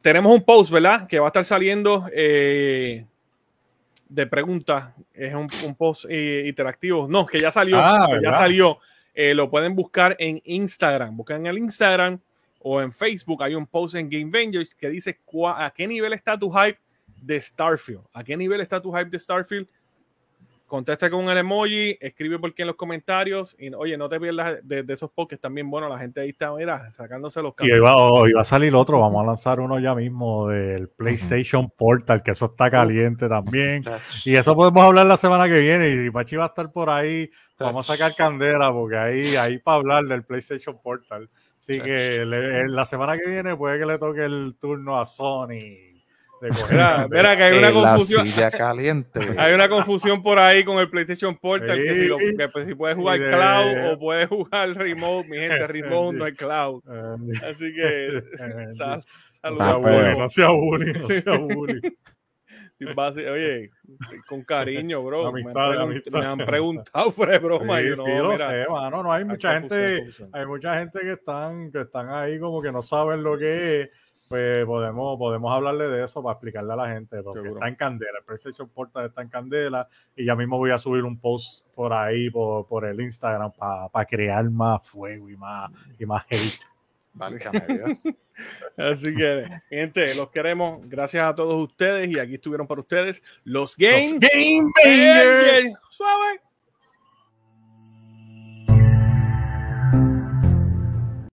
tenemos un post, ¿verdad? Que va a estar saliendo eh, de preguntas. Es un, un post eh, interactivo. No, que ya salió. Ah, que ya salió. Eh, lo pueden buscar en Instagram. Buscan en el Instagram o en Facebook. Hay un post en Game Vengers que dice a qué nivel está tu hype de Starfield. ¿A qué nivel está tu hype de Starfield? Contesta con el emoji, escribe por aquí en los comentarios. Y oye, no te pierdas de, de esos están bien buenos. La gente ahí está, mira, sacándose los Y hoy va, hoy va a salir otro, vamos a lanzar uno ya mismo del PlayStation Portal, que eso está caliente también. Y eso podemos hablar la semana que viene. Y Pachi va a estar por ahí. Vamos a sacar candela porque ahí, ahí para hablar del PlayStation Portal. Así que le- la semana que viene puede que le toque el turno a Sony. De coger Mira, que hay una En la confusión. silla caliente. Hay una confusión por ahí con el PlayStation Portal, que si, lo- Sí. que, pues, si puedes jugar Y cloud o puedes jugar remote, mi gente, remote no es cloud. Así que eh, sal- no no sea bully, no sea bully. Basi- Oye, con cariño, bro. Amistad, me, han amistad. me han preguntado fuera de broma. Sí, yo sí, no, lo mira, sé, mano. No hay mucha hay gente, confusión, confusión. hay mucha gente que están, que están ahí como que no saben lo que es. Pues podemos, podemos hablarle de eso para explicarle a la gente, porque Seguro. está en candela. El PlayStation Portal está en candela y ya mismo voy a subir un post por ahí, por, por el Instagram, para crear más fuego y más, y más hate. Así que, gente, los queremos. Gracias a todos ustedes. Y aquí estuvieron para ustedes los Game, Game Bangers. Suave.